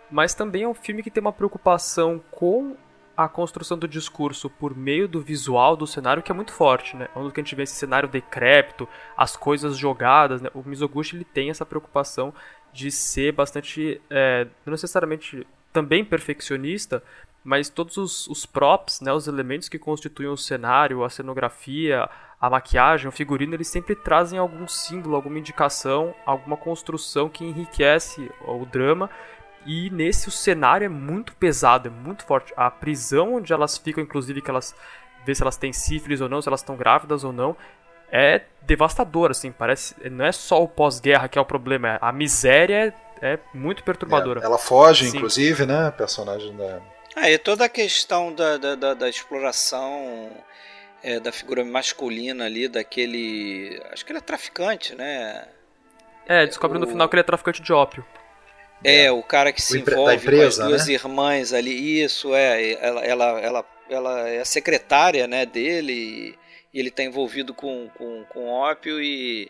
mas também é um filme que tem uma preocupação com a construção do discurso por meio do visual do cenário que é muito forte, né? Quando a gente vê esse cenário decrépito, as coisas jogadas, né? O Mizoguchi ele tem essa preocupação de ser bastante, é, não necessariamente também perfeccionista, mas todos os, os props, né, os elementos que constituem o cenário, a cenografia, a maquiagem, o figurino, eles sempre trazem algum símbolo, alguma indicação, alguma construção que enriquece o drama e nesse o cenário é muito pesado, é muito forte. A prisão onde elas ficam, inclusive, que elas vê se elas têm sífilis ou não, se elas estão grávidas ou não, é devastador, assim, parece. Não é só o pós-guerra que é o problema, a miséria é, é muito perturbadora. É, ela foge, Sim. inclusive, né? A personagem da. Ah, e toda a questão da, da, da, da exploração é, da figura masculina ali, daquele. Acho que ele é traficante, né? É, descobre o... no final que ele é traficante de ópio. É, o cara que se envolve empresa, com as duas né? irmãs ali, isso é, ela, ela, ela, ela é a secretária, né, dele e ele está envolvido com, com, com ópio e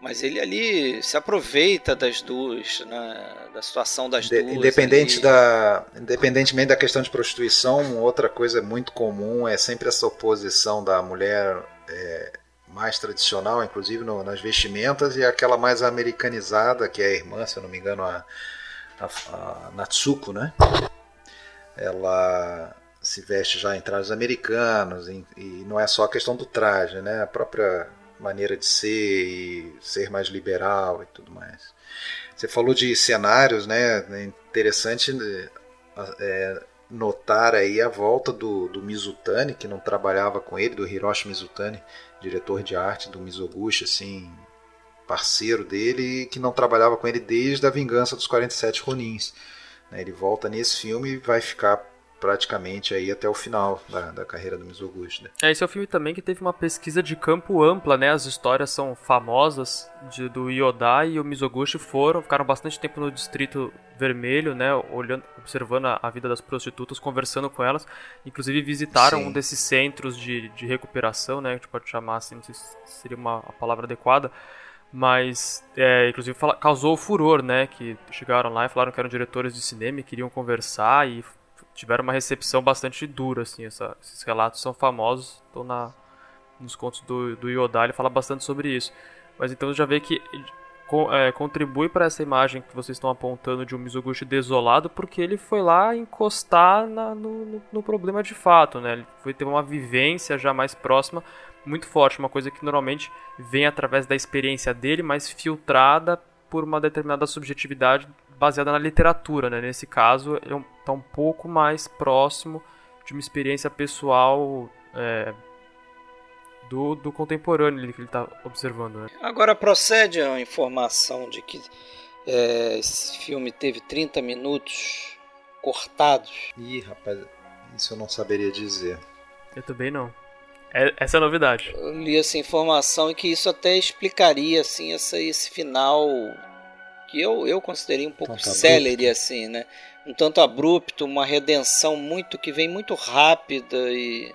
mas ele ali se aproveita das duas, né, da situação das duas. Independente ali. da, independentemente da questão de prostituição, outra coisa muito comum é sempre essa oposição da mulher é, mais tradicional, inclusive no, nas vestimentas, e aquela mais americanizada, que é a irmã, se eu não me engano, a, a, a Natsuko, né? Ela se veste já em trajes americanos, e, e não é só a questão do traje, né? A própria maneira de ser e ser mais liberal e tudo mais. Você falou de cenários, né? É interessante é, notar aí a volta do, do Mizutani, que não trabalhava com ele, do Hiroshi Mizutani, diretor de arte do Mizoguchi, assim, parceiro dele, que não trabalhava com ele desde a Vingança dos 47 Ronins. Né? Ele volta nesse filme e vai ficar praticamente aí até o final da, da carreira do Mizoguchi. Né? É, esse é o filme também que teve uma pesquisa de campo ampla, né? As histórias são famosas de, do Yoda e o Mizoguchi foram, ficaram bastante tempo no Distrito Vermelho, né? Olhando, observando a, a vida das prostitutas, conversando com elas. Inclusive visitaram Sim. um desses centros de, de recuperação, né? Que a gente pode chamar assim, não sei se seria uma a palavra adequada mas é, inclusive fala, causou furor, né? Que chegaram lá e falaram que eram diretores de cinema e queriam conversar e tiveram uma recepção bastante dura, assim, essa, esses relatos são famosos, estão na, nos contos do, do Yoda, ele fala bastante sobre isso. Mas então já vê que é, contribui para essa imagem que vocês estão apontando de um Mizoguchi desolado, porque ele foi lá encostar na, no, no, no, problema de fato, né? Ele foi ter uma vivência já mais próxima, muito forte, uma coisa que normalmente vem através da experiência dele, mas filtrada por uma determinada subjetividade baseada na literatura, né? Nesse caso, ele está um pouco mais próximo de uma experiência pessoal é, do, do contemporâneo que ele está observando. Né? Agora procede a informação de que é, esse filme teve 30 minutos cortados. Ih, rapaz, isso eu não saberia dizer. Eu também não. É, essa é a novidade. Eu li essa informação e que isso até explicaria assim essa, esse final que eu, eu considerei um pouco tanto abrupto. assim, né? Um tanto abrupto, uma redenção muito que vem muito rápida e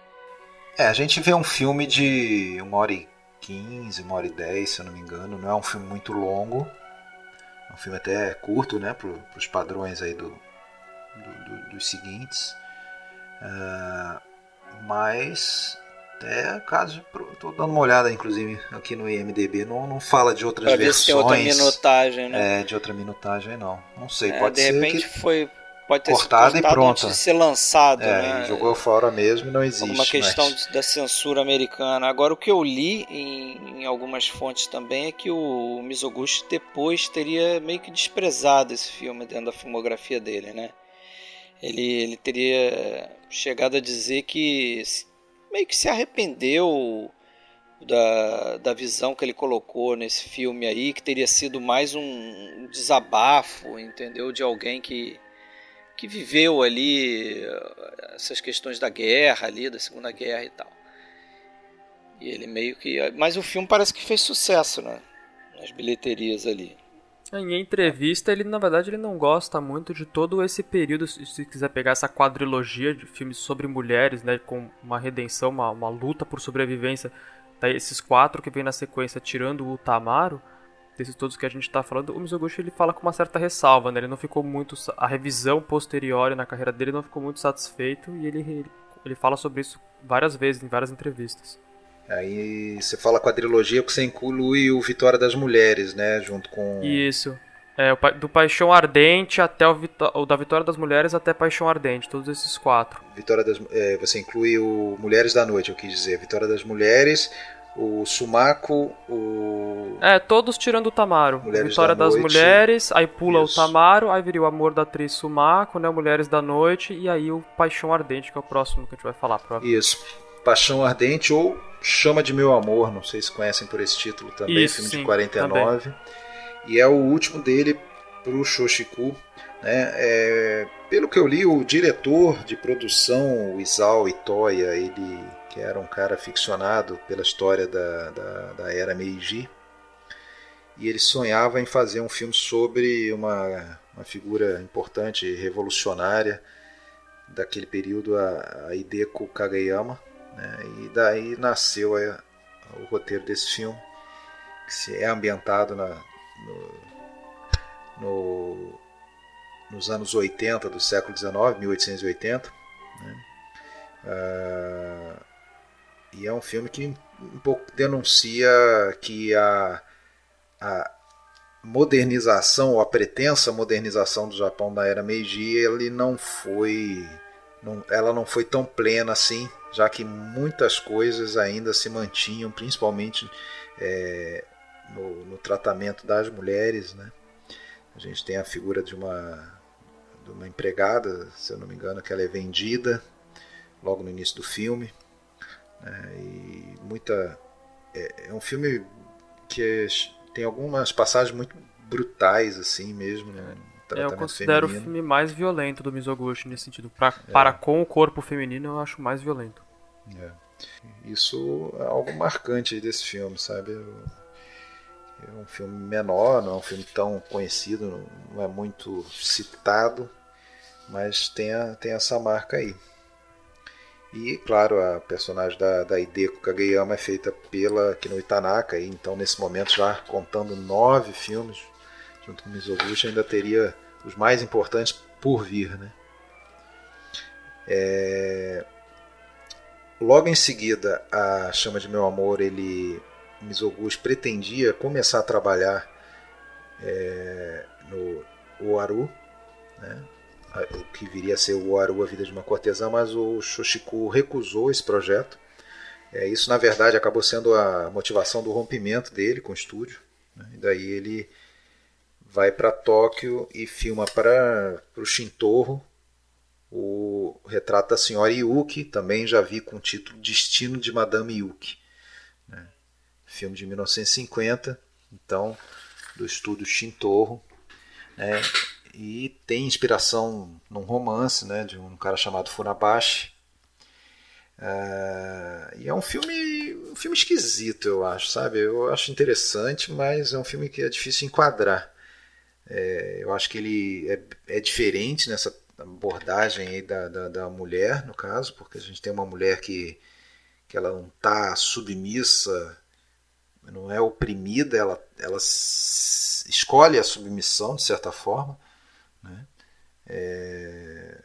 é, a gente vê um filme de uma hora e quinze, uma hora e dez, se eu não me engano, não é um filme muito longo, é um filme até curto, né, para os padrões aí do, do, do dos seguintes, uh, mas até caso, estou dando uma olhada, inclusive, aqui no IMDB, não, não fala de outras pra versões. Ver se tem outra minutagem, né? É, de outra minutagem, não. Não sei, é, pode de ser. De repente que... foi. Pode ter cortada e pronta. de ser lançado, é, né? jogou fora mesmo e não existe. Uma questão mas... da censura americana. Agora, o que eu li em, em algumas fontes também é que o Mizoguchi depois teria meio que desprezado esse filme dentro da filmografia dele, né? Ele, ele teria chegado a dizer que meio que se arrependeu da, da visão que ele colocou nesse filme aí, que teria sido mais um desabafo, entendeu? De alguém que, que viveu ali eh, essas questões da guerra ali, da Segunda Guerra e tal. E ele meio que. Mas o filme parece que fez sucesso, né? Nas bilheterias ali. Em entrevista, ele na verdade ele não gosta muito de todo esse período, se quiser pegar essa quadrilogia de filmes sobre mulheres, né, com uma redenção, uma, uma luta por sobrevivência, tá, esses quatro que vem na sequência, tirando o Tamaro, desses todos que a gente está falando, o Mizoguchi ele fala com uma certa ressalva, né? Ele não ficou muito a revisão posterior na carreira dele não ficou muito satisfeito e ele, ele, ele fala sobre isso várias vezes em várias entrevistas. Aí você fala quadrilogia porque você inclui o Vitória das Mulheres, né? Junto com. Isso. É, do Paixão Ardente até o, o, da Vitória das Mulheres até Paixão Ardente, todos esses quatro. Vitória das, é, você inclui o Mulheres da Noite, eu quis dizer. Vitória das Mulheres, o Sumaco, o. É, todos tirando o Tamaro. Mulheres Vitória da das Noite. Mulheres, aí pula Isso. o Tamaro, aí viria o Amor da Atriz Sumaco, né? Mulheres da Noite, e aí o Paixão Ardente, que é o próximo que a gente vai falar, provavelmente. Isso. Paixão Ardente ou Chama de Meu Amor, não sei se conhecem por esse título também, Isso, filme sim, de 49. Também. E é o último dele pro Shoshiku. Né? É, pelo que eu li, o diretor de produção, o Isao Itoya, ele que era um cara ficcionado pela história da, da, da era Meiji, e ele sonhava em fazer um filme sobre uma, uma figura importante, revolucionária daquele período, a, a Hideko Kageyama, né? e daí nasceu o roteiro desse filme, que é ambientado na, no, no, nos anos 80 do século XIX, 1880. Né? Uh, e é um filme que um pouco denuncia que a, a modernização, ou a pretensa modernização do Japão da era Meiji, ele não foi, não, ela não foi tão plena assim, já que muitas coisas ainda se mantinham, principalmente é, no, no, tratamento das mulheres, né? A gente tem a figura de uma, de uma empregada, se eu não me engano, que ela é vendida logo no início do filme. Né? E muita. É, é, um filme que é, tem algumas passagens muito brutais, assim mesmo. Né? É, eu considero feminino. o filme mais violento do Mizoguchi nesse sentido. Pra, é. Para com o corpo feminino, eu acho mais violento. É. Isso é algo marcante desse filme, sabe? É um filme menor, não é um filme tão conhecido, não é muito citado, mas tem, a, tem essa marca aí. E, claro, a personagem da, da Hideko Kageyama é feita pela Kino Itanaka, e então nesse momento já contando nove filmes, junto com Mizoguchi, ainda teria os mais importantes por vir. Né? É... Logo em seguida, a Chama de Meu Amor ele Mizoguchi pretendia começar a trabalhar é, no Oaru, né? o que viria a ser o Oaru, a vida de uma cortesã, mas o Shoshiku recusou esse projeto. É, isso, na verdade, acabou sendo a motivação do rompimento dele com o estúdio. Né? E daí ele vai para Tóquio e filma para o Shintorro o retrato da senhora Yuki, também já vi com o título Destino de Madame Yuki filme de 1950, então do estúdio Shintorro, né? E tem inspiração num romance, né, de um cara chamado Funabashi. Uh, e é um filme, um filme esquisito, eu acho, sabe? Eu acho interessante, mas é um filme que é difícil enquadrar. É, eu acho que ele é, é diferente nessa abordagem da, da, da, mulher, no caso, porque a gente tem uma mulher que, que ela não está submissa não é oprimida, ela, ela escolhe a submissão, de certa forma. Né? É...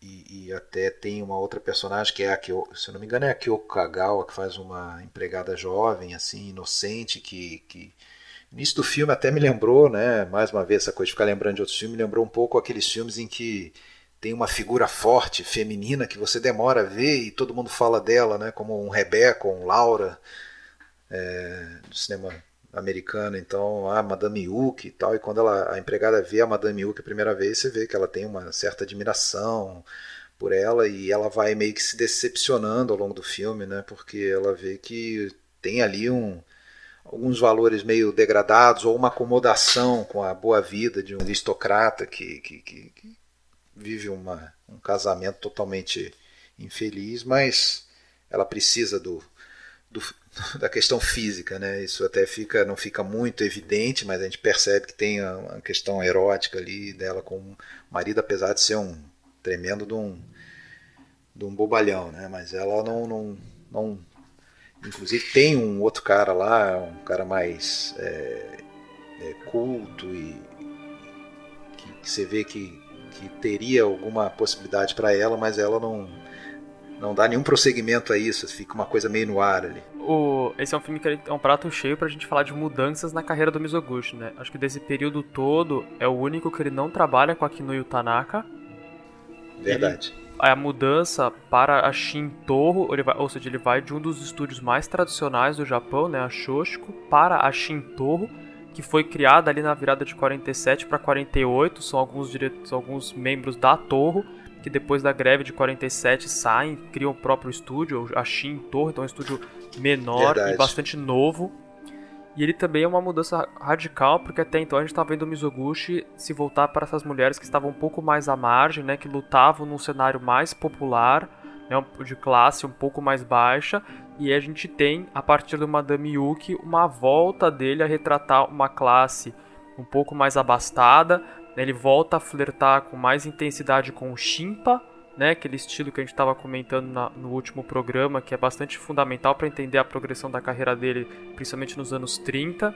E, e, até tem uma outra personagem que é a que, se eu não me engano, é a Kyoko Kagawa, que faz uma empregada jovem, assim, inocente, que, que início do filme até me lembrou, né, mais uma vez essa coisa de ficar lembrando de outros filmes, me lembrou um pouco aqueles filmes em que tem uma figura forte, feminina, que você demora a ver e todo mundo fala dela, né, como um Rebeca, um Laura, é, do cinema americano, então a Madame Yuki e tal, e quando ela, a empregada vê a Madame Yuki a primeira vez, você vê que ela tem uma certa admiração por ela e ela vai meio que se decepcionando ao longo do filme, né, porque ela vê que tem ali um, alguns valores meio degradados ou uma acomodação com a boa vida de um aristocrata que, que, que, que vive uma, um casamento totalmente infeliz, mas ela precisa do, do, da questão física, né? Isso até fica não fica muito evidente, mas a gente percebe que tem uma questão erótica ali dela com o marido, apesar de ser um tremendo de um, de um bobalhão, né? Mas ela não, não, não inclusive tem um outro cara lá, um cara mais é, é, culto e que, que, você vê que, que teria alguma possibilidade para ela, mas ela não não dá nenhum prosseguimento a isso, fica uma coisa meio no ar ali. O, esse é um filme que é um prato cheio pra gente falar de mudanças na carreira do Mizoguchi, né? Acho que desse período todo é o único que ele não trabalha com a Kinuyo Tanaka. Verdade. A mudança para a Shintoro, ele vai, ou seja, ele vai de um dos estúdios mais tradicionais do Japão, né, a Shoshiko, para a Shintoro, que foi criada ali na virada de 47 para 48, são alguns direitos, alguns membros da Torre que depois da greve de 47 saem, criam o próprio estúdio, a Shin Torre, então é um estúdio menor Verdade. e bastante novo. E ele também é uma mudança radical, porque até então a gente estava vendo o Mizoguchi se voltar para essas mulheres que estavam um pouco mais à margem, né, que lutavam num cenário mais popular, né, de classe um pouco mais baixa, e a gente tem, a partir do Madame Yuki, uma volta dele a retratar uma classe um pouco mais abastada, ele volta a flertar com mais intensidade com o Shimpa, né, aquele estilo que a gente estava comentando na, no último programa, que é bastante fundamental para entender a progressão da carreira dele, principalmente nos anos 30.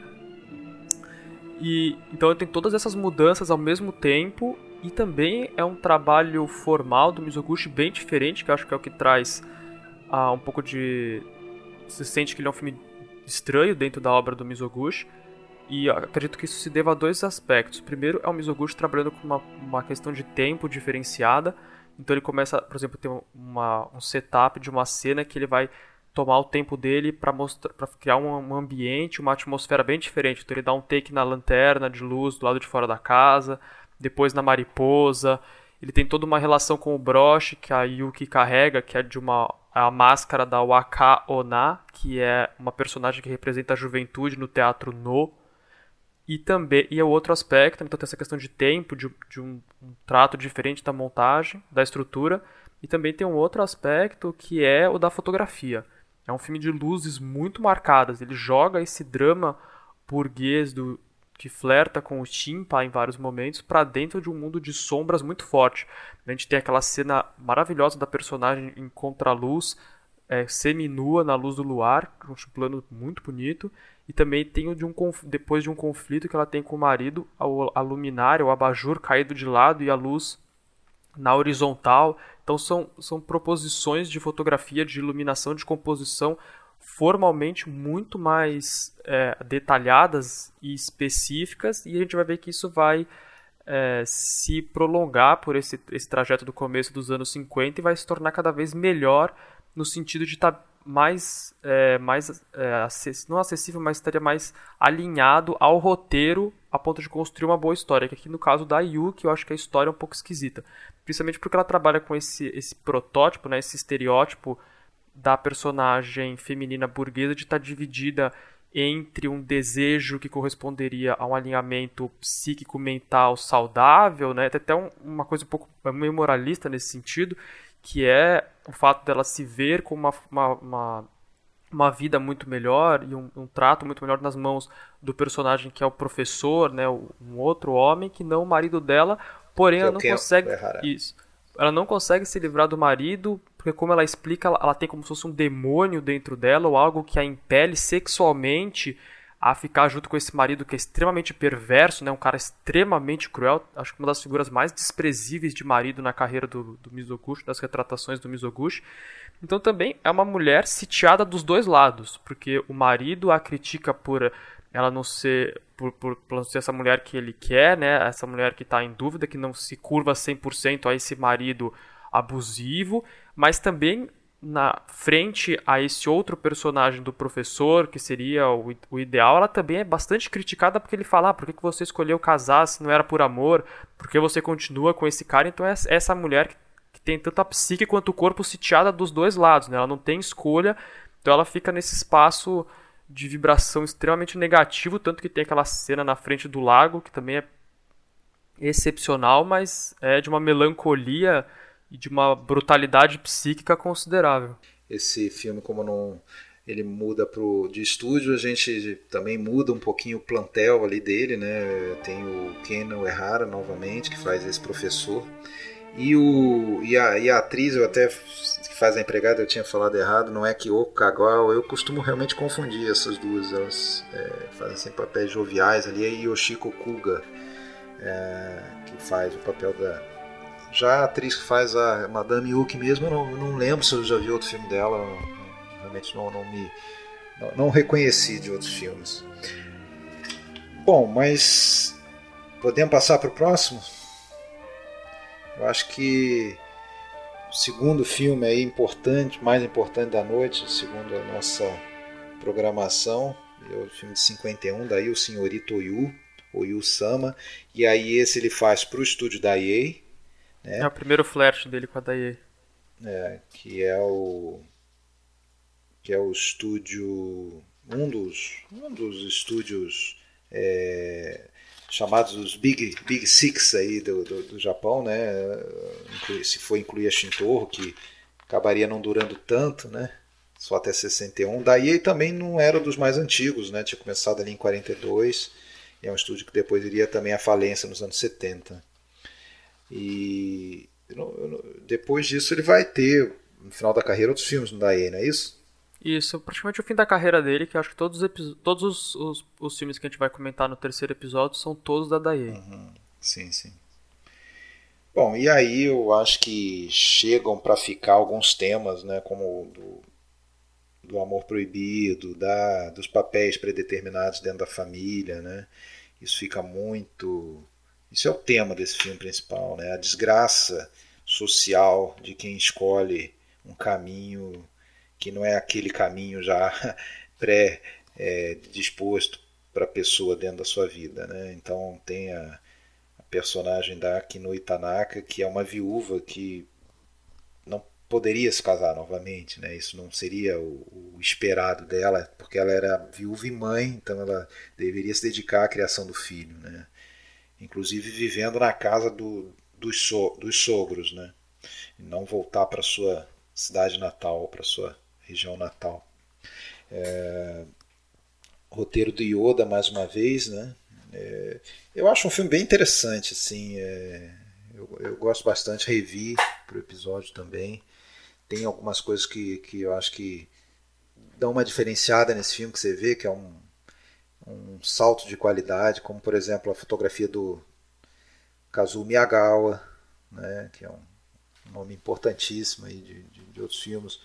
E então tem todas essas mudanças ao mesmo tempo e também é um trabalho formal do Mizoguchi bem diferente, que eu acho que é o que traz ah, um pouco de se sente que ele é um filme estranho dentro da obra do Mizoguchi e acredito que isso se deva a dois aspectos. Primeiro, é o Mizoguchi trabalhando com uma, uma questão de tempo diferenciada. Então ele começa, por exemplo, ter uma, um setup de uma cena que ele vai tomar o tempo dele para criar um, um, ambiente, uma atmosfera bem diferente. Então ele dá um take na lanterna de luz do lado de fora da casa, depois na mariposa. Ele tem toda uma relação com o broche que a Yuki carrega, que é de uma a máscara da Waka Ona, que é uma personagem que representa a juventude no teatro No. E também e é outro aspecto, então tem essa questão de tempo, de, de um, um, trato diferente da montagem, da estrutura, e também tem um outro aspecto que é o da fotografia. É um filme de luzes muito marcadas, ele joga esse drama burguês do que flerta com o chimpa em vários momentos para dentro de um mundo de sombras muito forte. A gente tem aquela cena maravilhosa da personagem em contraluz, é, semi-nua na luz do luar, um plano muito bonito, e também tem o de um depois de um conflito que ela tem com o marido, a, luminária, o abajur caído de lado e a luz na horizontal. Então são, são proposições de fotografia, de iluminação, de composição formalmente muito mais é, detalhadas e específicas e a gente vai ver que isso vai é, se prolongar por esse, esse trajeto do começo dos anos 50 e vai se tornar cada vez melhor no sentido de estar tá mais, é, mais é, acess, não acessível, mas estaria mais alinhado ao roteiro a ponto de construir uma boa história. Que aqui no caso da Yuki, eu acho que a história é um pouco esquisita. Principalmente porque ela trabalha com esse, esse protótipo, né, esse estereótipo da personagem feminina burguesa de estar dividida entre um desejo que corresponderia a um alinhamento psíquico mental saudável, né? Tem até um, uma coisa um pouco meio moralista nesse sentido, que é o fato dela se ver com uma, uma, uma, uma vida muito melhor e um, um, trato muito melhor nas mãos do personagem que é o professor, né, um outro homem que não o marido dela, porém ela não consegue isso. Ela não consegue se livrar do marido, porque como ela explica, ela, ela tem como se fosse um demônio dentro dela ou algo que a impele sexualmente a ficar junto com esse marido que é extremamente perverso, né? um cara extremamente cruel, acho que uma das figuras mais desprezíveis de marido na carreira do, do Mizoguchi, das retratações do Mizoguchi. Então também é uma mulher sitiada dos dois lados, porque o marido a critica por ela não ser por, por, por não ser essa mulher que ele quer, né? Essa mulher que está em dúvida, que não se curva 100% a esse marido abusivo, mas também na frente a esse outro personagem do professor, que seria o, o ideal, ela também é bastante criticada porque ele fala: ah, por que, que você escolheu casar se não era por amor? Por que você continua com esse cara? Então é essa mulher que, que tem tanto a psique quanto o corpo sitiada dos dois lados, né? ela não tem escolha, então ela fica nesse espaço de vibração extremamente negativo, tanto que tem aquela cena na frente do lago, que também é excepcional, mas é de uma melancolia e de uma brutalidade psíquica considerável. Esse filme, como não ele muda pro de estúdio, a gente também muda um pouquinho o plantel ali dele, né? Tem o Ken Errara novamente que faz esse professor e o e a, e a atriz eu até faz a empregada, eu tinha falado errado, não é Kyoko Kagawa, eu costumo realmente confundir essas duas, elas é, fazem assim, papéis joviais ali, é Yoshiko Kuga, é, que faz o papel da... Já a atriz que faz a Madame Yuki mesmo, eu não, não lembro se eu já vi outro filme dela, realmente não, não me... Não, não reconheci de outros filmes. Bom, mas podemos passar para o próximo? Eu acho que o segundo filme aí importante, mais importante da noite, segundo a nossa programação, é o filme de 51, daí o Senhorito Oyu, Oyu Sama, e aí esse ele faz para o estúdio da EA. Né? É o primeiro flash dele com a da EA. É, que é o que é o estúdio um dos um dos estúdios é, chamados os Big, Big Six aí do, do, do Japão, né? Se for incluir a Shintorro, que acabaria não durando tanto, né? Só até 61. Daí também não era dos mais antigos, né? Tinha começado ali em 42. E é um estúdio que depois iria também à falência nos anos 70. E depois disso ele vai ter, no final da carreira, outros filmes no Daei, não é isso? Isso, praticamente o fim da carreira dele, que acho que todos, os, todos os, os, os, filmes que a gente vai comentar no terceiro episódio são todos da Daei. Uhum. Sim, sim. Bom, e aí eu acho que chegam para ficar alguns temas, né, como do, do amor proibido, da, dos papéis predeterminados dentro da família, né? Isso fica muito. Isso é o tema desse filme principal, né? A desgraça social de quem escolhe um caminho que não é aquele caminho já pré-disposto é, para a pessoa dentro da sua vida. Né? Então tem a, a personagem da Akino Itanaka, que é uma viúva que não poderia se casar novamente, né? Isso não seria o, o, esperado dela, porque ela era viúva e mãe, então ela deveria se dedicar à criação do filho, né? Inclusive vivendo na casa do, dos, so, dos sogros, né? E não voltar para sua cidade natal, para sua região natal. É, roteiro do Yoda mais uma vez, né? É, eu acho um filme bem interessante, assim. É, eu, eu, gosto bastante, revi pro episódio também. Tem algumas coisas que, que eu acho que dão uma diferenciada nesse filme que você vê que é um, um salto de qualidade, como por exemplo a fotografia do Kazuo Miyagawa, né? Que é um nome importantíssimo aí de, de, de outros filmes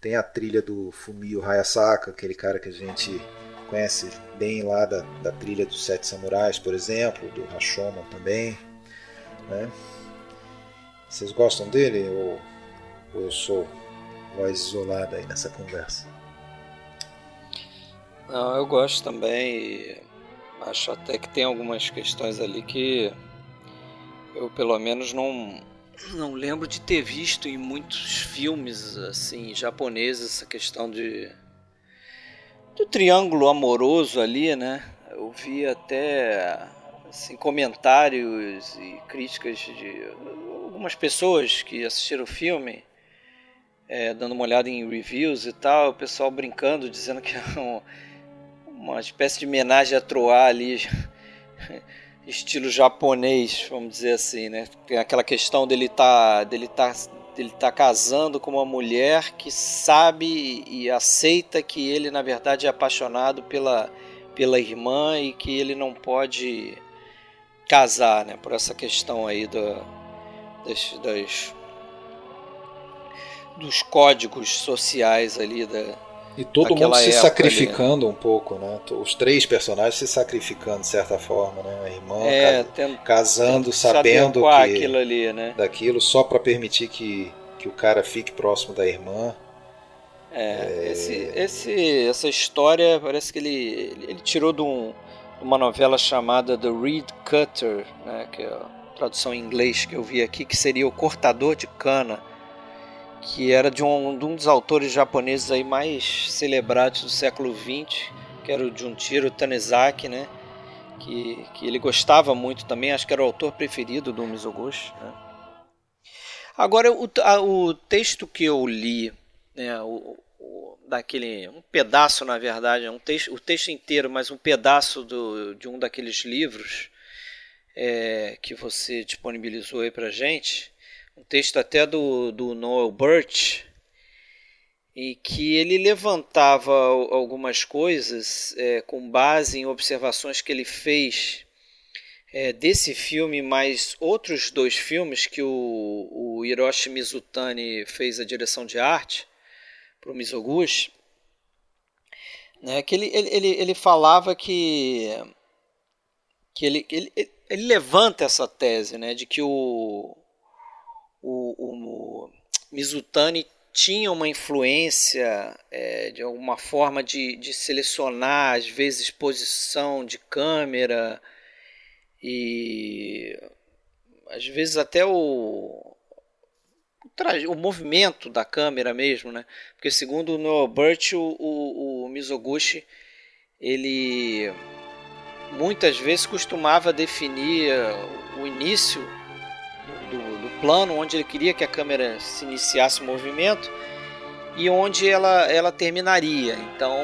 tem a trilha do Fumio Hayasaka, aquele cara que a gente conhece bem lá da, da trilha dos Sete Samurais, por exemplo, do Rashomon também. Né? Vocês gostam dele ou, ou eu sou voz isolada aí nessa conversa? Não, eu gosto também. Acho até que tem algumas questões ali que eu pelo menos não não lembro de ter visto em muitos filmes assim japoneses essa questão de do triângulo amoroso ali, né? Eu vi até assim, comentários e críticas de algumas pessoas que assistiram o filme, é, dando uma olhada em reviews e tal, o pessoal brincando, dizendo que é um, uma espécie de homenagem a Troar ali estilo japonês, vamos dizer assim, né? Tem aquela questão dele tá, dele tá, dele tá casando com uma mulher que sabe e aceita que ele na verdade é apaixonado pela pela irmã e que ele não pode casar, né? Por essa questão aí do, das, das dos códigos sociais ali da e todo mundo se sacrificando ali. um pouco, né? Os três personagens se sacrificando de certa forma, né? A irmã é, ca casando, sabendo que aquilo ali, né? daquilo só para permitir que, que o cara fique próximo da irmã. É, é... Esse, esse, essa história parece que ele, ele tirou de, um, de uma novela chamada The Reed Cutter, né? Que é a tradução em inglês que eu vi aqui, que seria o cortador de cana que era de um, de um dos autores japoneses aí mais celebrados do século XX, que era o Junjiro Tanizaki, né? Que, que ele gostava muito também, acho que era o autor preferido do Mizoguchi. Né? Agora, o, a, o texto que eu li, né, o, o, daquele, um pedaço na verdade, um texto, o texto inteiro, mas um pedaço do, de um daqueles livros é, que você disponibilizou aí pra gente, um texto até do, do Noel Birch, em que ele levantava algumas coisas é, com base em observações que ele fez é, desse filme, mais outros dois filmes que o, o Hiroshi Mizutani fez a direção de arte para o Mizoguchi, né, que ele, ele, ele falava que, que ele, ele, ele levanta essa tese né, de que o, o, o Mizutani tinha uma influência é, de alguma forma de, de selecionar, às vezes, posição de câmera e às vezes até o, o, o movimento da câmera mesmo, né? Porque segundo o Noel Burt, o, o, o Mizoguchi ele muitas vezes costumava definir o início plano, onde ele queria que a câmera se iniciasse o movimento e onde ela, ela terminaria. Então,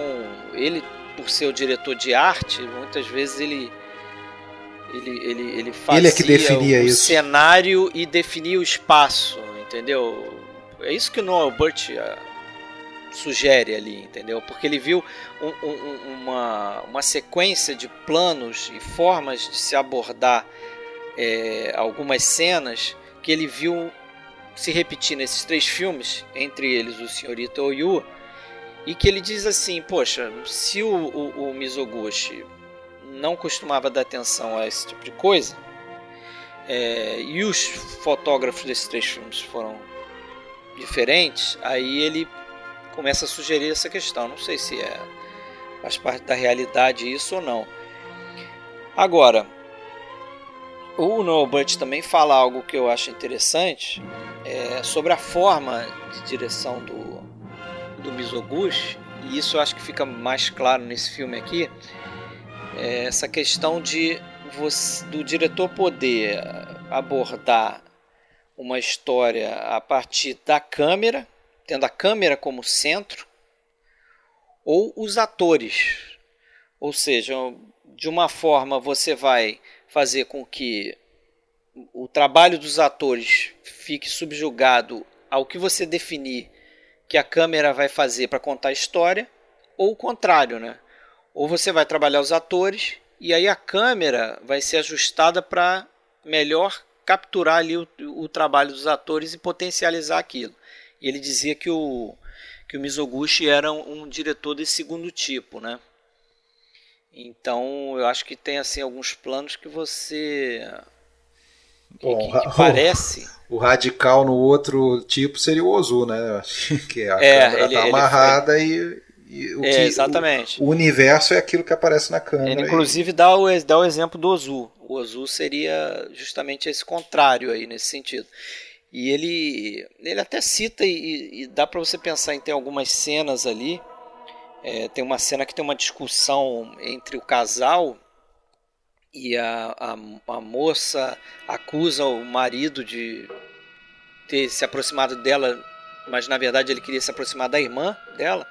ele, por ser o diretor de arte, muitas vezes ele ele, ele, ele fazia ele é que definia o isso. cenário e definia o espaço, entendeu? É isso que o Noel Burt uh, sugere ali, entendeu? Porque ele viu um, um, uma, uma sequência de planos e formas de se abordar é, algumas cenas que ele viu se repetir nesses três filmes, entre eles o Senhorita Oyu, e que ele diz assim, poxa, se o, o, o Mizoguchi não costumava dar atenção a esse tipo de coisa, é, e os fotógrafos desses três filmes foram diferentes, aí ele começa a sugerir essa questão. Não sei se é faz parte da realidade isso ou não. Agora, o Noel Butt também fala algo que eu acho interessante é, sobre a forma de direção do, do Mizoguchi, e isso eu acho que fica mais claro nesse filme aqui, é essa questão de você, do diretor poder abordar uma história a partir da câmera, tendo a câmera como centro, ou os atores. Ou seja, de uma forma você vai fazer com que o trabalho dos atores fique subjugado ao que você definir que a câmera vai fazer para contar a história, ou o contrário, né? Ou você vai trabalhar os atores e aí a câmera vai ser ajustada para melhor capturar ali o, o, trabalho dos atores e potencializar aquilo. E ele dizia que o que o Mizoguchi era um, um diretor desse segundo tipo, né? Então eu acho que tem assim alguns planos que você Bom, que, que parece o radical no outro tipo seria o Ozu, né? Que a é, câmera ele, tá amarrada e, e, o é, que, exatamente. O, o, universo é aquilo que aparece na câmera. Ele inclusive e... dá, o, dá o exemplo do Ozu. O Ozu seria justamente esse contrário aí nesse sentido. E ele, ele até cita e, e dá para você pensar em ter algumas cenas ali é, tem uma cena que tem uma discussão entre o casal e a, a, a, moça acusa o marido de ter se aproximado dela, mas na verdade ele queria se aproximar da irmã dela.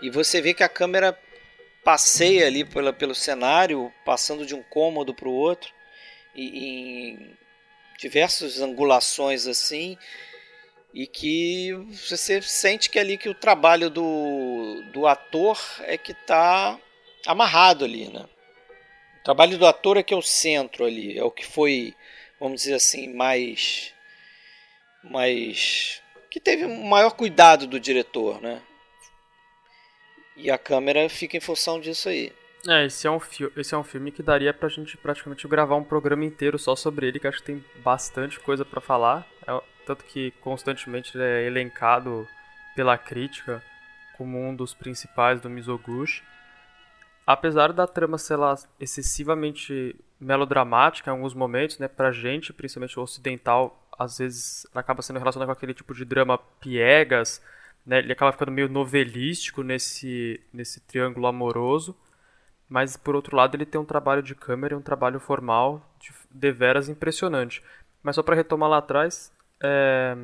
E você vê que a câmera passeia ali pela, pelo cenário, passando de um cômodo para o outro, e, em diversas angulações assim e que você sente que é ali que o trabalho do, do ator é que está amarrado ali, né? O trabalho do ator é que é o centro ali, é o que foi, vamos dizer assim, mais mais que teve um maior cuidado do diretor, né? E a câmera fica em função disso aí. É, esse é um, esse é um filme que daria pra gente praticamente gravar um programa inteiro só sobre ele, que acho que tem bastante coisa para falar. Tanto que constantemente ele é elencado pela crítica como um dos principais do Mizoguchi. Apesar da trama ser lá excessivamente melodramática em alguns momentos, né, pra gente, principalmente o ocidental, às vezes acaba sendo relacionado com aquele tipo de drama piegas, né, ele acaba ficando meio novelístico nesse, nesse triângulo amoroso, mas por outro lado ele tem um trabalho de câmera e um trabalho formal de deveras impressionante. Mas só para retomar lá atrás, é...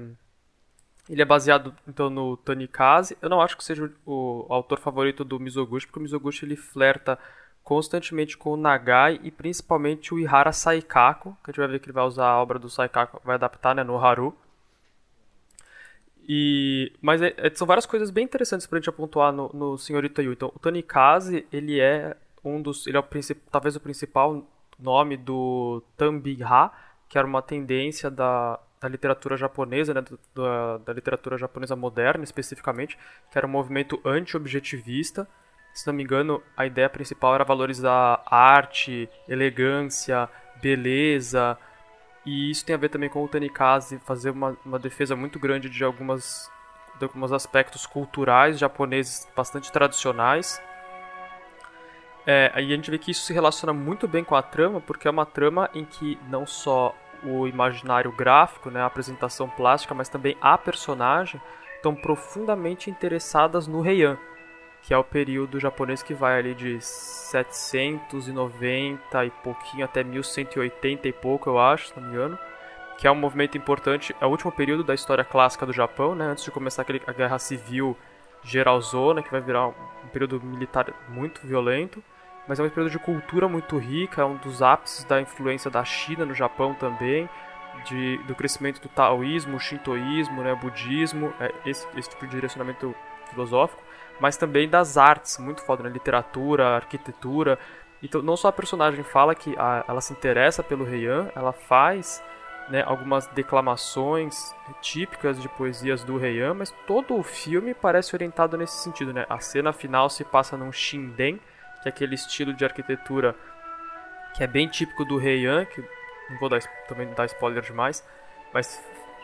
Ele é baseado então no Tanikaze. Eu não acho que seja o, autor favorito do Mizoguchi, porque o Mizoguchi ele flerta constantemente com o Nagai e principalmente o Ihara Saikako, que a gente vai ver que ele vai usar a obra do Saikako, vai adaptar né, no Haru. E, mas é, é, são várias coisas bem interessantes pra gente pontuar no, no Senhorita Yu. Então, o Tanikaze, ele é um dos, ele é o talvez o principal nome do Tambinha, que era uma tendência da, da literatura japonesa, né, da, da literatura japonesa moderna especificamente, que era um movimento anti-objetivista. Se não me engano, a ideia principal era valorizar arte, elegância, beleza, e isso tem a ver também com o Tanikaze fazer uma, uma defesa muito grande de algumas de alguns aspectos culturais japoneses bastante tradicionais. É, aí a gente vê que isso se relaciona muito bem com a trama, porque é uma trama em que não só o imaginário gráfico, né, a apresentação plástica, mas também a personagem estão profundamente interessadas no Heian, que é o período japonês que vai ali de 790 e pouquinho até 1180 e pouco, eu acho, se não me engano, que é um movimento importante, é o último período da história clássica do Japão, né, antes de começar aquele, a guerra civil geralzona, que vai virar um, um período militar muito violento mas é um período de cultura muito rica, é um dos ápices da influência da China no Japão também, de, do crescimento do taoísmo, shintoísmo, né, budismo, é esse, esse tipo de direcionamento filosófico, mas também das artes, muito foda, né, literatura, arquitetura. Então, não só a personagem fala que a, ela se interessa pelo Heian, ela faz né, algumas declamações típicas de poesias do Heian, mas todo o filme parece orientado nesse sentido, né? A cena final se passa num shinden, que é aquele estilo de arquitetura que é bem típico do Heian, que não vou dar, também dar spoiler demais, mas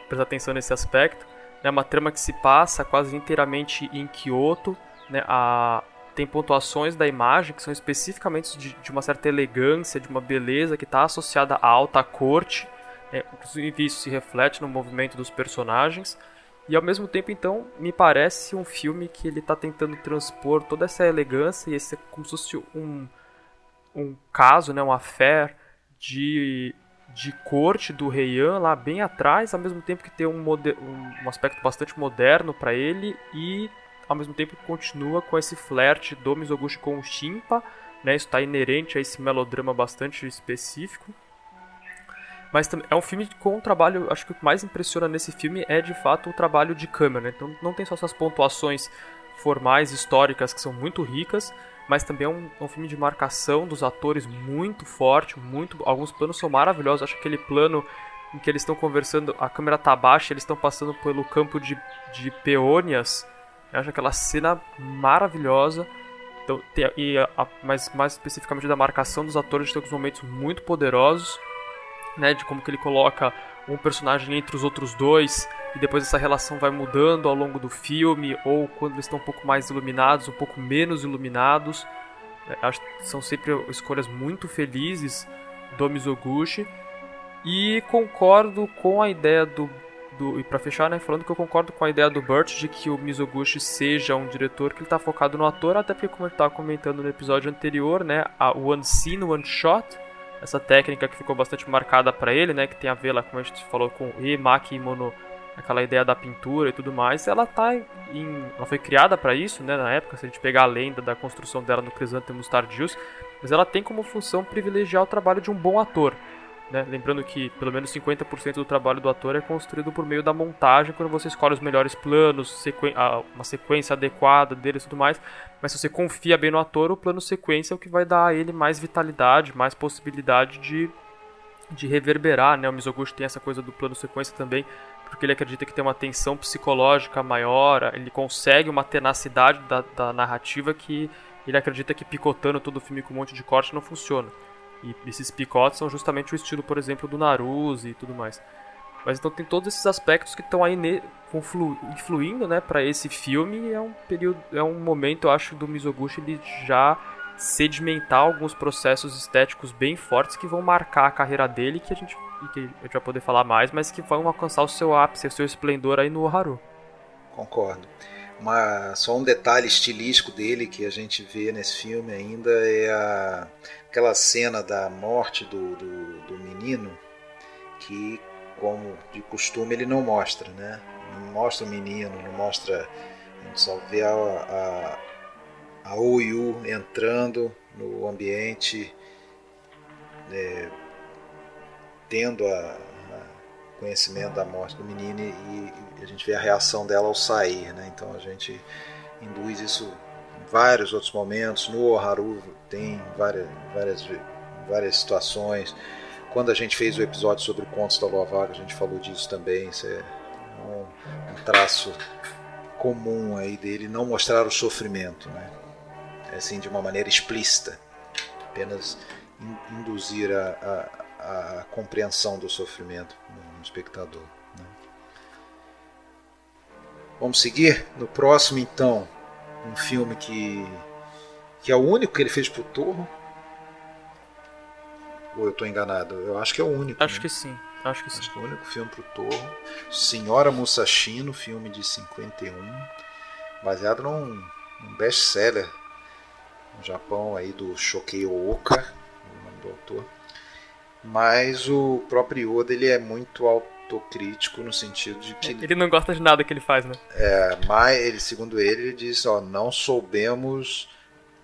prestar atenção nesse aspecto. É uma trama que se passa quase inteiramente em Kyoto, né? A, tem pontuações da imagem que são especificamente de, de uma certa elegância, de uma beleza que está associada à alta corte. Né? Inclusive isso se reflete no movimento dos personagens. E ao mesmo tempo, então, me parece um filme que ele está tentando transpor toda essa elegância e esse como se fosse um, um caso, né, um affair de, de corte do Heian lá bem atrás, ao mesmo tempo que tem um, um aspecto bastante moderno para ele e ao mesmo tempo continua com esse flerte do Mizoguchi com o Shimpa, né, isso está inerente a esse melodrama bastante específico. Mas é um filme com um trabalho, acho que o que mais impressiona nesse filme é de fato o trabalho de câmera. Né? Então não tem só essas pontuações formais, históricas, que são muito ricas, mas também é um, é um filme de marcação dos atores muito forte, muito. Alguns planos são maravilhosos. Acho que aquele plano em que eles estão conversando, a câmera tá baixa, eles estão passando pelo campo de, de peônias. Eu acho aquela cena maravilhosa. Então, tem, e a, a, mais, mais especificamente da marcação dos atores, tem alguns momentos muito poderosos né, de como que ele coloca um personagem entre os outros dois e depois essa relação vai mudando ao longo do filme ou quando eles estão um pouco mais iluminados, um pouco menos iluminados. É, acho que são sempre escolhas muito felizes do Mizoguchi e concordo com a ideia do, do e para fechar, né, falando que eu concordo com a ideia do Burt de que o Mizoguchi seja um diretor que ele está focado no ator, até porque como eu estava comentando no episódio anterior, né, a One Scene One Shot essa técnica que ficou bastante marcada para ele, né, que tem a ver lá, como a gente falou, com e maki mono, aquela ideia da pintura e tudo mais, ela tá em, ela foi criada para isso, né, na época, se a gente pegar a lenda da construção dela no Crisântemos Tardius, mas ela tem como função privilegiar o trabalho de um bom ator. Né? Lembrando que pelo menos 50% do trabalho do ator é construído por meio da montagem, quando você escolhe os melhores planos, uma sequência adequada dele e tudo mais. Mas se você confia bem no ator, o plano sequência é o que vai dar a ele mais vitalidade, mais possibilidade de, de reverberar. Né? O Mizoguchi tem essa coisa do plano sequência também, porque ele acredita que tem uma tensão psicológica maior, ele consegue uma tenacidade da, da narrativa que ele acredita que picotando todo o filme com um monte de corte não funciona. E esses picotes são justamente o estilo, por exemplo, do Naruse e tudo mais. Mas então tem todos esses aspectos que estão aí influindo, né, para esse filme. É um período, é um momento, eu acho, do Mizoguchi ele já sedimentar alguns processos estéticos bem fortes que vão marcar a carreira dele, que a gente, que a gente vai poder falar mais, mas que vão alcançar o seu ápice, o seu esplendor aí no Haru. Concordo. Uma, só um detalhe estilístico dele que a gente vê nesse filme ainda é a, aquela cena da morte do, do, do, menino que, como de costume, ele não mostra, né? Não mostra o menino, não mostra. A gente só vê a, a, a Oyu entrando no ambiente, é, tendo a, a conhecimento da morte do menino e, e a gente vê a reação dela ao sair, né? Então a gente induz isso vários outros momentos. No Haru tem várias, várias, várias situações. Quando a gente fez o episódio sobre Contos da Lua Vaga, a gente falou disso também. Isso é um, um traço comum aí dele, não mostrar o sofrimento, né? É assim, de uma maneira explícita. Apenas induzir a, a, a compreensão do sofrimento no espectador. Né? Vamos seguir? No próximo, então, um filme que, que é o único que ele fez pro Torro. Ou eu estou enganado? Eu acho que é o único. Acho né? que sim. Acho que sim. Acho que é o único filme pro Torro. Senhora Musashino, filme de 51, baseado num, num best-seller no Japão aí do Shokei Ooka, o nome do autor. Mas o próprio Yoda ele é muito autocrítico no sentido de que ele não gosta de nada que ele faz, né? É, mas ele, segundo ele, ele diz, ó, não soubemos,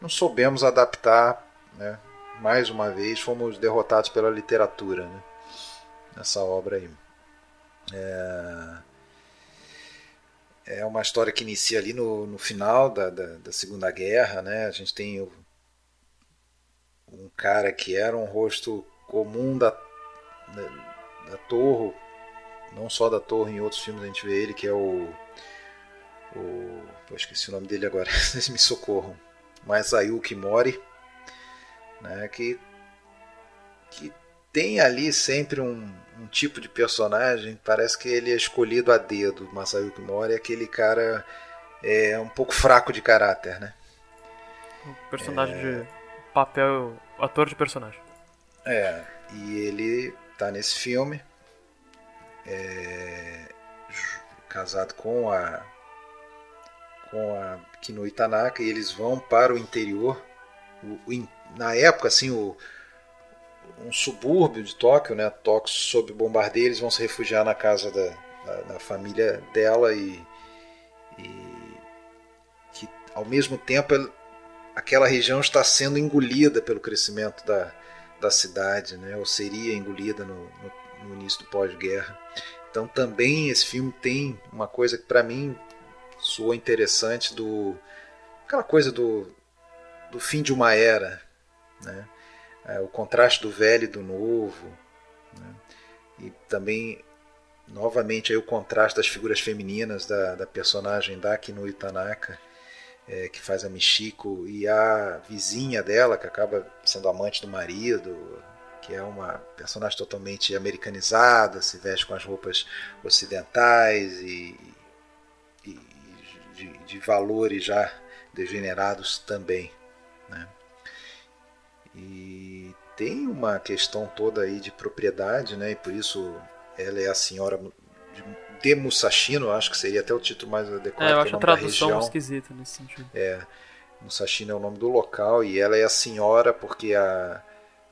não soubemos adaptar, né? Mais uma vez fomos derrotados pela literatura, né? Nessa obra aí. É, é uma história que inicia ali no, no final da, da, da Segunda Guerra, né? A gente tem o, um cara que era um rosto comum da, da, da Torre, não só da Torre, em outros filmes a gente vê ele, que é o. o pô, esqueci o nome dele agora, vocês me socorram. Mas Ayuki Mori, né, que, que tem ali sempre um, um, tipo de personagem, parece que ele é escolhido a dedo. Masayuki Mori é aquele cara é, um pouco fraco de caráter, né? Um personagem é... de papel, ator de personagem. É, e ele tá nesse filme, é, casado com a com a Kinui Tanaka e eles vão para o interior. O, o, na época, assim, o, um subúrbio de Tóquio, né? Tóquio sob bombardeio, eles vão se refugiar na casa da, da, família dela e, e, que ao mesmo tempo aquela região está sendo engolida pelo crescimento da, da cidade, né? ou seria engolida no, no, no início do pós-guerra. Então também esse filme tem uma coisa que para mim soou interessante do aquela coisa do, do fim de uma era, né? É, o contraste do velho e do novo, né? e também novamente aí o contraste das figuras femininas da, da personagem da Kinui Tanaka é, que faz a Michiko, e a vizinha dela, que acaba sendo amante do marido, que é uma personagem totalmente americanizada, se veste com as roupas ocidentais e, e de, de, valores já degenerados também. Né? E tem uma questão toda aí de propriedade, né? e por isso ela é a senhora de Musashino, acho que seria até o título mais adequado. É, eu acho a tradução esquisita nesse sentido. É, Musashino é o nome do local e ela é a senhora porque a,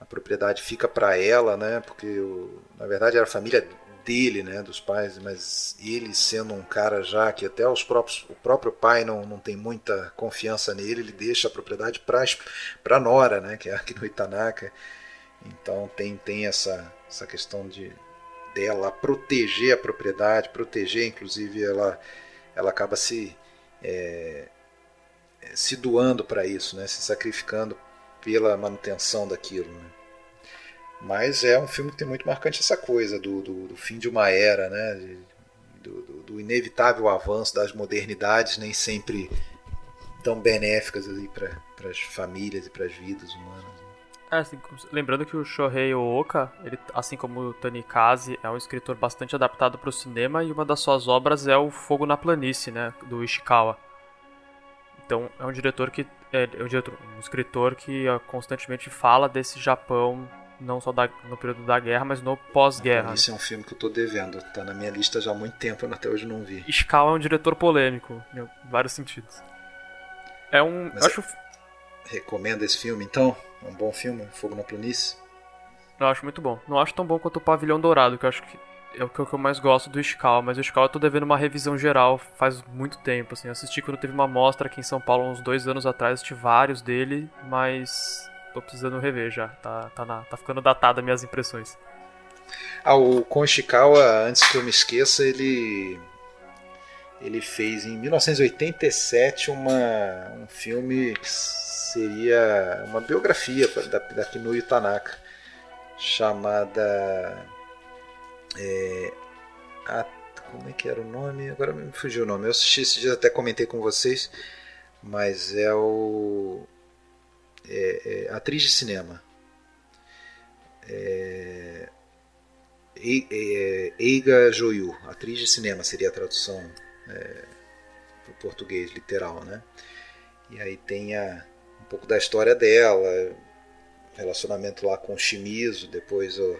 a propriedade fica para ela, né? Porque o, na verdade era a família dele, né, dos pais, mas ele sendo um cara já que até os próprios, o próprio pai não, não tem muita confiança nele, ele deixa a propriedade para nora, né, que é aqui no Itanaka. Então tem tem essa essa questão de dela proteger a propriedade, proteger, inclusive ela, ela acaba se, é, se doando para isso, né? se sacrificando pela manutenção daquilo. Né? Mas é um filme que tem muito marcante essa coisa do, do, do fim de uma era, né? Do, do, do, inevitável avanço das modernidades, nem sempre tão benéficas para as famílias e para as vidas humanas. É, assim, lembrando que o Shohei Ooka, ele, assim como o Tanikaze, é um escritor bastante adaptado para o cinema e uma das suas obras é o Fogo na Planície, né, do Ishikawa. Então é um diretor que é, é um, diretor, um escritor que constantemente fala desse Japão não só da, no período da guerra, mas no pós-guerra. Esse é um filme que eu estou devendo, tá na minha lista já há muito tempo, até hoje não vi. Ishikawa é um diretor polêmico, em vários sentidos. É um, mas acho recomenda esse filme então? É um bom filme, Fogo na Planície. Eu acho muito bom. Não acho tão bom quanto o Pavilhão Dourado, que eu acho que é o que eu mais gosto do Ishikawa, mas o Ishikawa eu tô devendo uma revisão geral faz muito tempo, assim. Eu assisti quando teve uma mostra aqui em São Paulo uns dois anos atrás, assisti vários dele, mas tô precisando rever já. Tá, tá, na, tá ficando datada minhas impressões. Ah, o, com o Ishikawa, antes que eu me esqueça, ele ele fez em 1987 uma, um filme que seria uma biografia da, da Kinuyo Tanaka, chamada. É, a, como é que era o nome? Agora me fugiu o nome. Eu assisti esse dia, até comentei com vocês, mas é o. É, é, atriz de cinema. É, é Eiga Joyu, atriz de cinema seria a tradução é, para o português literal, né? E aí tem a, um pouco da história dela, relacionamento lá com o Shimizu, depois o,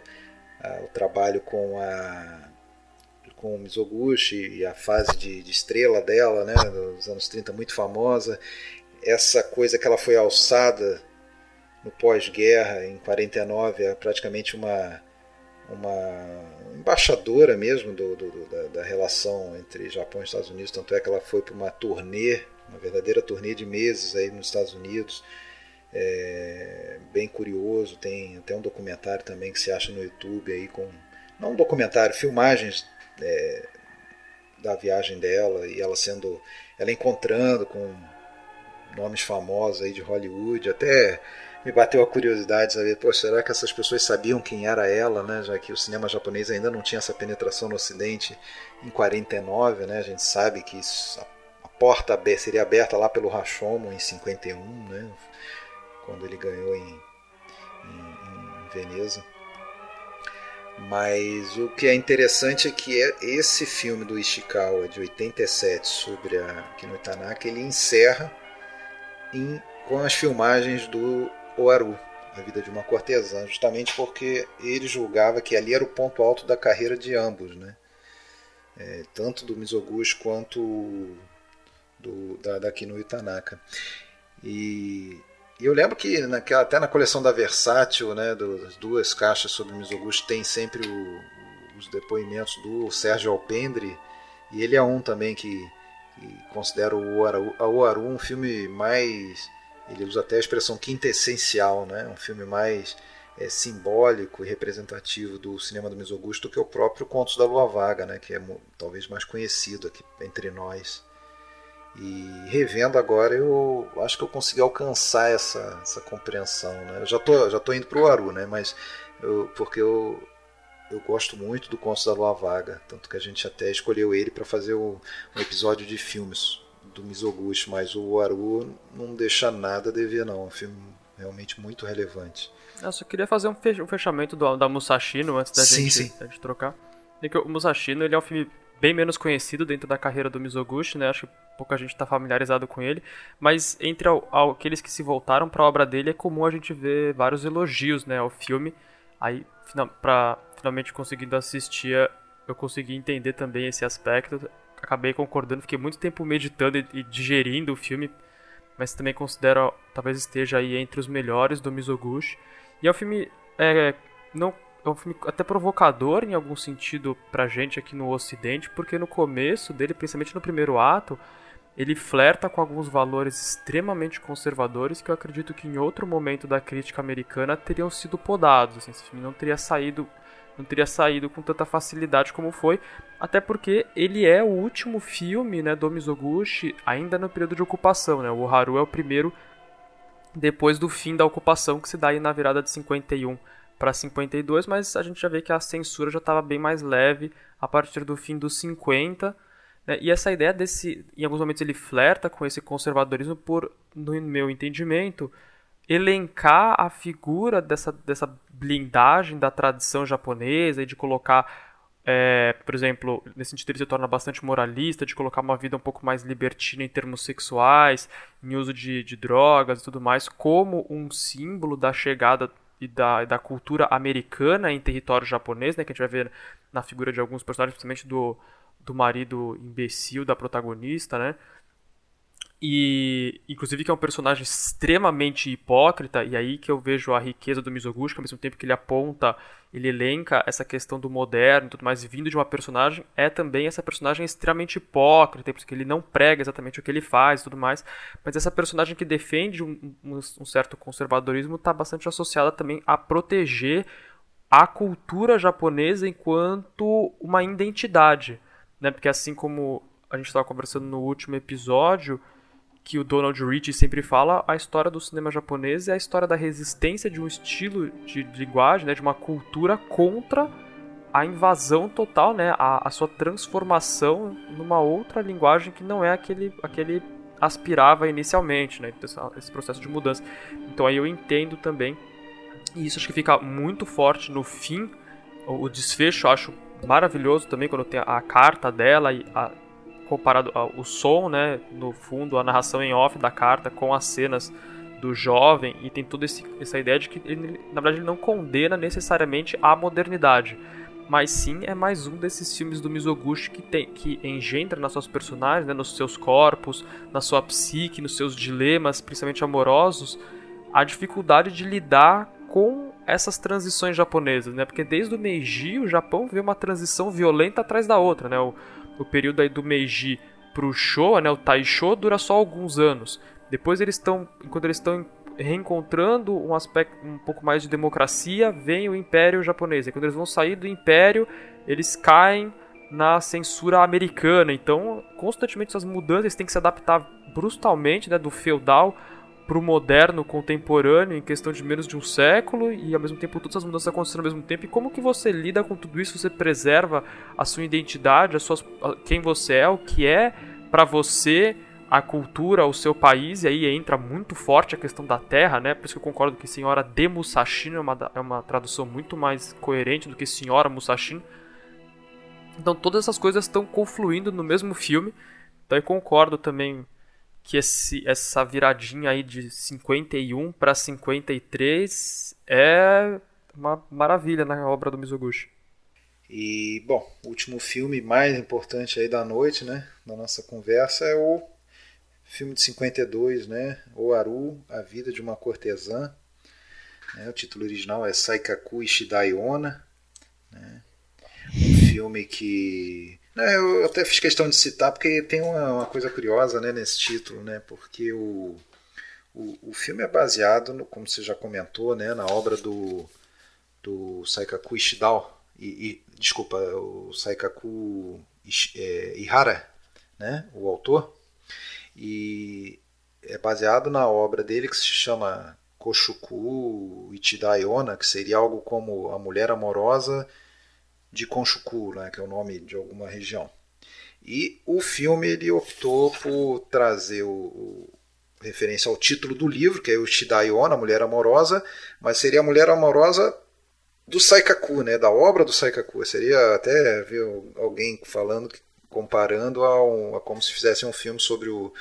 o trabalho com a com Mizoguchi e a fase de, de, estrela dela, né, dos anos 30, muito famosa. Essa coisa que ela foi alçada no pós-guerra, em 49, é praticamente uma, uma embaixadora mesmo do, do, do da, da, relação entre Japão e Estados Unidos. Tanto é que ela foi para uma turnê, uma verdadeira turnê de meses aí nos Estados Unidos. É, bem curioso, tem até um documentário também que se acha no YouTube aí com não um documentário, filmagens é, da viagem dela e ela sendo ela encontrando com nomes famosos aí de Hollywood, até me bateu a curiosidade de saber, pô, será que essas pessoas sabiam quem era ela, né? Já que o cinema japonês ainda não tinha essa penetração no Ocidente em 49, né? A gente sabe que isso, a porta seria aberta lá pelo Rashomon em 51, né? Quando ele ganhou em, em, em Veneza. Mas o que é interessante é que é esse filme do Ishikawa de 87 sobre a Kino Tanaka, ele encerra em, com as filmagens do Oaru, a vida de uma cortesã, justamente porque ele julgava que ali era o ponto alto da carreira de ambos, né? É, tanto do Mizoguchi quanto do, da, da Kinuyo Tanaka. E, e, eu lembro que naquela, até na coleção da Versátil, né, das duas caixas sobre Mizoguchi, tem sempre o, os depoimentos do Sérgio Alpendre, e ele é um também que, que considera o Oaru, Oaru um filme mais ele usa até a expressão quintessencial, né? um filme mais é, simbólico e representativo do cinema do Mizoguchi do que o próprio Contos da Lua Vaga, né? que é talvez mais conhecido aqui entre nós. E revendo agora, eu acho que eu consegui alcançar essa, essa compreensão. Né? Eu já tô, já tô indo para o Aru, né? mas eu, porque eu, eu gosto muito do Contos da Lua Vaga, tanto que a gente até escolheu ele para fazer um, um episódio de filmes do Mizoguchi, mas o Waru não deixa nada a dever não, é um filme realmente muito relevante. Eu só queria fazer um fechamento do, da Musashino antes da, sim, gente, sim. da gente trocar. O Musashino ele é um filme bem menos conhecido dentro da carreira do Mizoguchi, né? Acho que pouca gente está familiarizado com ele, mas entre aqueles que se voltaram para a obra dele é comum a gente ver vários elogios, né, ao filme. Aí, para finalmente conseguindo assistir, eu consegui entender também esse aspecto acabei concordando, fiquei muito tempo meditando e, e digerindo o filme, mas também considero talvez esteja aí entre os melhores do Mizoguchi. E é um filme é, não é um filme até provocador em algum sentido pra gente aqui no ocidente, porque no começo dele, principalmente no primeiro ato, ele flerta com alguns valores extremamente conservadores que eu acredito que em outro momento da crítica americana teriam sido podados. Assim, esse filme não teria saído não teria saído com tanta facilidade como foi, até porque ele é o último filme né, do Mizoguchi ainda no período de ocupação. Né? O Haru é o primeiro depois do fim da ocupação, que se dá aí na virada de 51 para 52, mas a gente já vê que a censura já estava bem mais leve a partir do fim dos 50. Né? E essa ideia desse, em alguns momentos ele flerta com esse conservadorismo por, no meu entendimento, elencar a figura dessa, dessa blindagem da tradição japonesa e de colocar, é, por exemplo, nesse sentido ele se torna bastante moralista, de colocar uma vida um pouco mais libertina em termos sexuais, em uso de, de drogas e tudo mais, como um símbolo da chegada e da, da cultura americana em território japonês, né, que a gente vai ver na figura de alguns personagens, principalmente do, do marido imbecil da protagonista, né, e, inclusive, que é um personagem extremamente hipócrita, e aí que eu vejo a riqueza do Mizoguchi, que ao mesmo tempo que ele aponta, ele elenca essa questão do moderno e tudo mais, vindo de uma personagem, é também essa personagem extremamente hipócrita, porque ele não prega exatamente o que ele faz e tudo mais, mas essa personagem que defende um, um, um certo conservadorismo está bastante associada também a proteger a cultura japonesa enquanto uma identidade, né? Porque assim como a gente estava conversando no último episódio, que o Donald Rich sempre fala, a história do cinema japonês é a história da resistência de um estilo de linguagem, né, de uma cultura contra a invasão total, né, a, a sua transformação numa outra linguagem que não é aquele, aquele aspirava inicialmente, né, esse processo de mudança. Então aí eu entendo também, e isso acho que fica muito forte no fim, o, o desfecho eu acho maravilhoso também quando tem a carta dela e a, comparado ao som, né, no fundo, a narração em off da carta com as cenas do jovem e tem toda essa ideia de que ele, na verdade ele não condena necessariamente a modernidade, mas sim é mais um desses filmes do Mizoguchi que tem que engendra nas suas personagens, né, nos seus corpos, na sua psique, nos seus dilemas, principalmente amorosos, a dificuldade de lidar com essas transições japonesas, né? Porque desde o Meiji o Japão vê uma transição violenta atrás da outra, né? O, o período aí do Meiji pro Showa, né, o Taisho, dura só alguns anos. Depois eles estão, enquanto eles estão reencontrando um aspecto um pouco mais de democracia, vem o Império japonês. E quando eles vão sair do Império, eles caem na censura americana. Então, constantemente essas mudanças têm que se adaptar brutalmente, né, do feudal para o moderno contemporâneo em questão de menos de um século e ao mesmo tempo todas as mudanças acontecendo ao mesmo tempo. E como que você lida com tudo isso? Você preserva a sua identidade, a suas, quem você é, o que é para você a cultura, o seu país, e aí entra muito forte a questão da terra, né? Por isso que eu concordo que Senhora de Musashino é uma, é uma tradução muito mais coerente do que Senhora Musashino. Então todas essas coisas estão confluindo no mesmo filme. Então eu concordo também que esse, essa viradinha aí de 51 para 53 é uma maravilha na obra do Mizoguchi. E, bom, o último filme mais importante aí da noite, né, da nossa conversa é o filme de 52, né, O Aru, A Vida de uma Cortesã. Né, o título original é Saikaku Ishidai Onna, né, um filme que é, eu até fiz questão de citar porque tem uma, uma coisa curiosa né, nesse título, né, porque o, o, o, filme é baseado, no, como você já comentou, né, na obra do, do Saikaku Ishidao, e, e, desculpa, o Saikaku é, Ihara, né, o autor, e é baseado na obra dele que se chama Koshuku Ichidaiona, que seria algo como A Mulher Amorosa de Konshuku, né, que é o nome de alguma região. E o filme ele optou por trazer o, o referência ao título do livro, que é o Shidaiona, Mulher Amorosa, mas seria a Mulher Amorosa do Saikaku, né, da obra do Saikaku. Seria até ver alguém falando, comparando a, um, a como se fizesse um filme sobre o,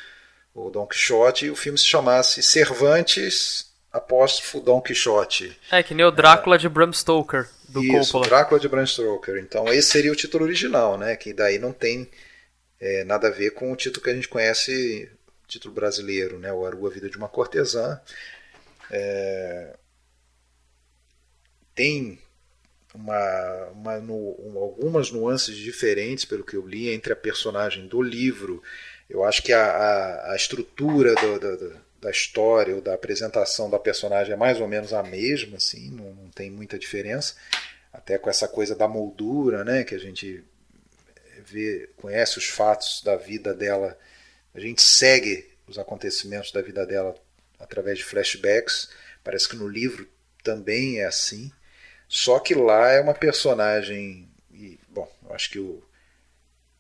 o Don Quixote e o filme se chamasse Cervantes apóstrofo Don Quixote. É, que nem o Drácula é, de Bram Stoker, do isso, Coppola. Drácula de Bram Stoker. Então esse seria o título original, né? Que daí não tem é, nada a ver com o título que a gente conhece, título brasileiro, né? O Aru, a Vida de uma Cortesã. É... Tem uma, uma no, algumas nuances diferentes, pelo que eu li, entre a personagem do livro. Eu acho que a, a, a estrutura do, do, do da história ou da apresentação da personagem é mais ou menos a mesma, assim, não, não, tem muita diferença. Até com essa coisa da moldura, né, que a gente vê, conhece os fatos da vida dela, a gente segue os acontecimentos da vida dela através de flashbacks. Parece que no livro também é assim. Só que lá é uma personagem. E, bom, eu acho que o,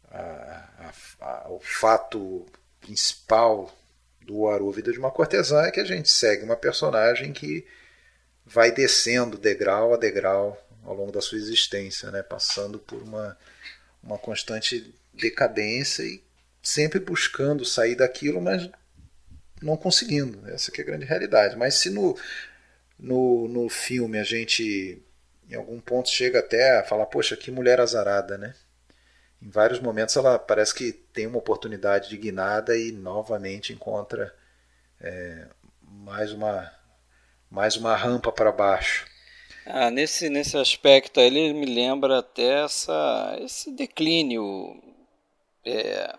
a, a, a, o fato principal do Aru Vida de uma Cortesã é que a gente segue uma personagem que vai descendo degrau a degrau ao longo da sua existência, né? passando por uma, uma constante decadência e sempre buscando sair daquilo, mas não conseguindo. Essa é a grande realidade. Mas se no, no, no filme a gente, em algum ponto, chega até a falar, poxa, que mulher azarada, né? Em vários momentos ela parece que tem uma oportunidade de guinada e novamente encontra é, mais uma mais uma rampa para baixo. Ah, nesse, nesse aspecto ele me lembra até essa, esse declínio é,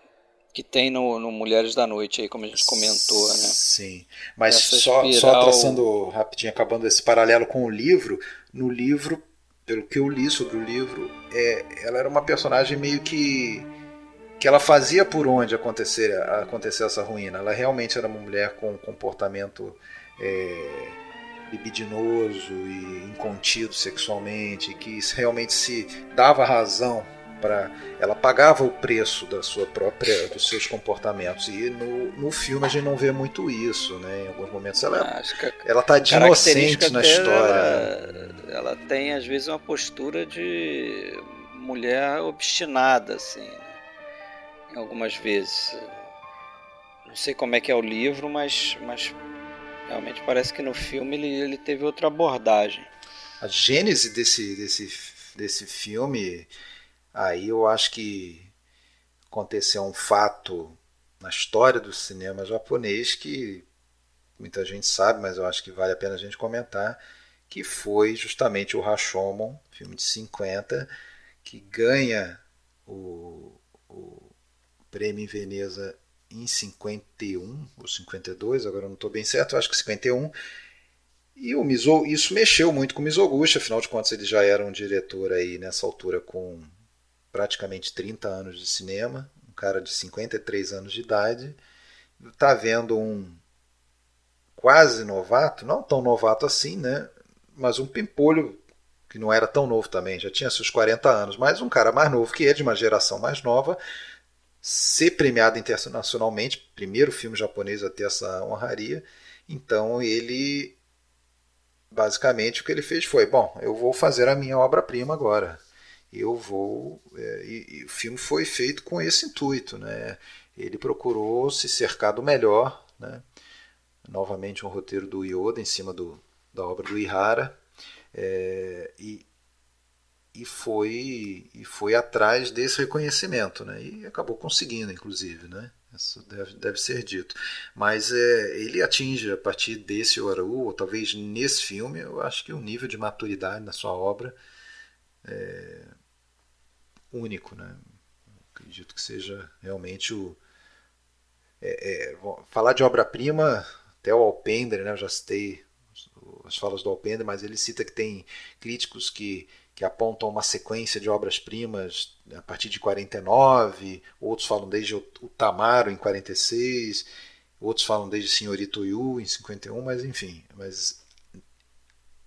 que tem no, no, Mulheres da Noite, aí, como a gente comentou. Né? Sim, mas só, espiral... só traçando rapidinho, acabando esse paralelo com o livro, no livro pelo que eu li sobre o livro, é, ela era uma personagem meio que que ela fazia por onde acontecer, acontecer essa ruína. Ela realmente era uma mulher com um comportamento é, libidinoso e incontido sexualmente, que realmente se dava razão para ela pagava o preço da sua própria dos seus comportamentos. E no, no filme a gente não vê muito isso né? Em alguns momentos ela ah, ela tá de inocente na história. ela, ela, tem às vezes uma postura de mulher obstinada assim né? algumas vezes. Não sei como é que é o livro mas mas realmente parece que no filme ele, ele teve outra abordagem. A gênese desse desse desse filme Aí eu acho que aconteceu um fato na história do cinema japonês que muita gente sabe, mas eu acho que vale a pena a gente comentar, que foi justamente o Rashomon, filme de 50, que ganha o, o prêmio em Veneza em 51 ou 52, agora não estou bem certo, acho que 51. E o Mizo, isso mexeu muito com o Mizoguchi, afinal de contas ele já era um diretor aí nessa altura com praticamente 30 anos de cinema, um cara de 53 anos de idade, está vendo um quase novato, não tão novato assim, né? Mas um pimpolho que não era tão novo também, já tinha seus 40 anos, mas um cara mais novo que ele, de uma geração mais nova, ser premiado internacionalmente, primeiro filme japonês a ter essa honraria. Então ele basicamente o que ele fez foi, bom, eu vou fazer a minha obra-prima agora eu vou. É, e, e, o filme foi feito com esse intuito. Né? Ele procurou se cercar do melhor. Né? Novamente, um roteiro do Yoda em cima do, da obra do Ihara. É, e, e, foi, e foi atrás desse reconhecimento. Né? E acabou conseguindo, inclusive. Né? Isso deve, deve ser dito. Mas é, ele atinge, a partir desse Oru, ou talvez nesse filme, eu acho que o um nível de maturidade na sua obra. É, único. Né? Acredito que seja realmente o. É, é, falar de obra-prima, até o Alpendre, né, eu já citei as falas do Alpendre, mas ele cita que tem críticos que, que apontam uma sequência de obras-primas a partir de 49, outros falam desde o, Tamaro em 46, outros falam desde Senhorito Yu em 51, mas enfim, mas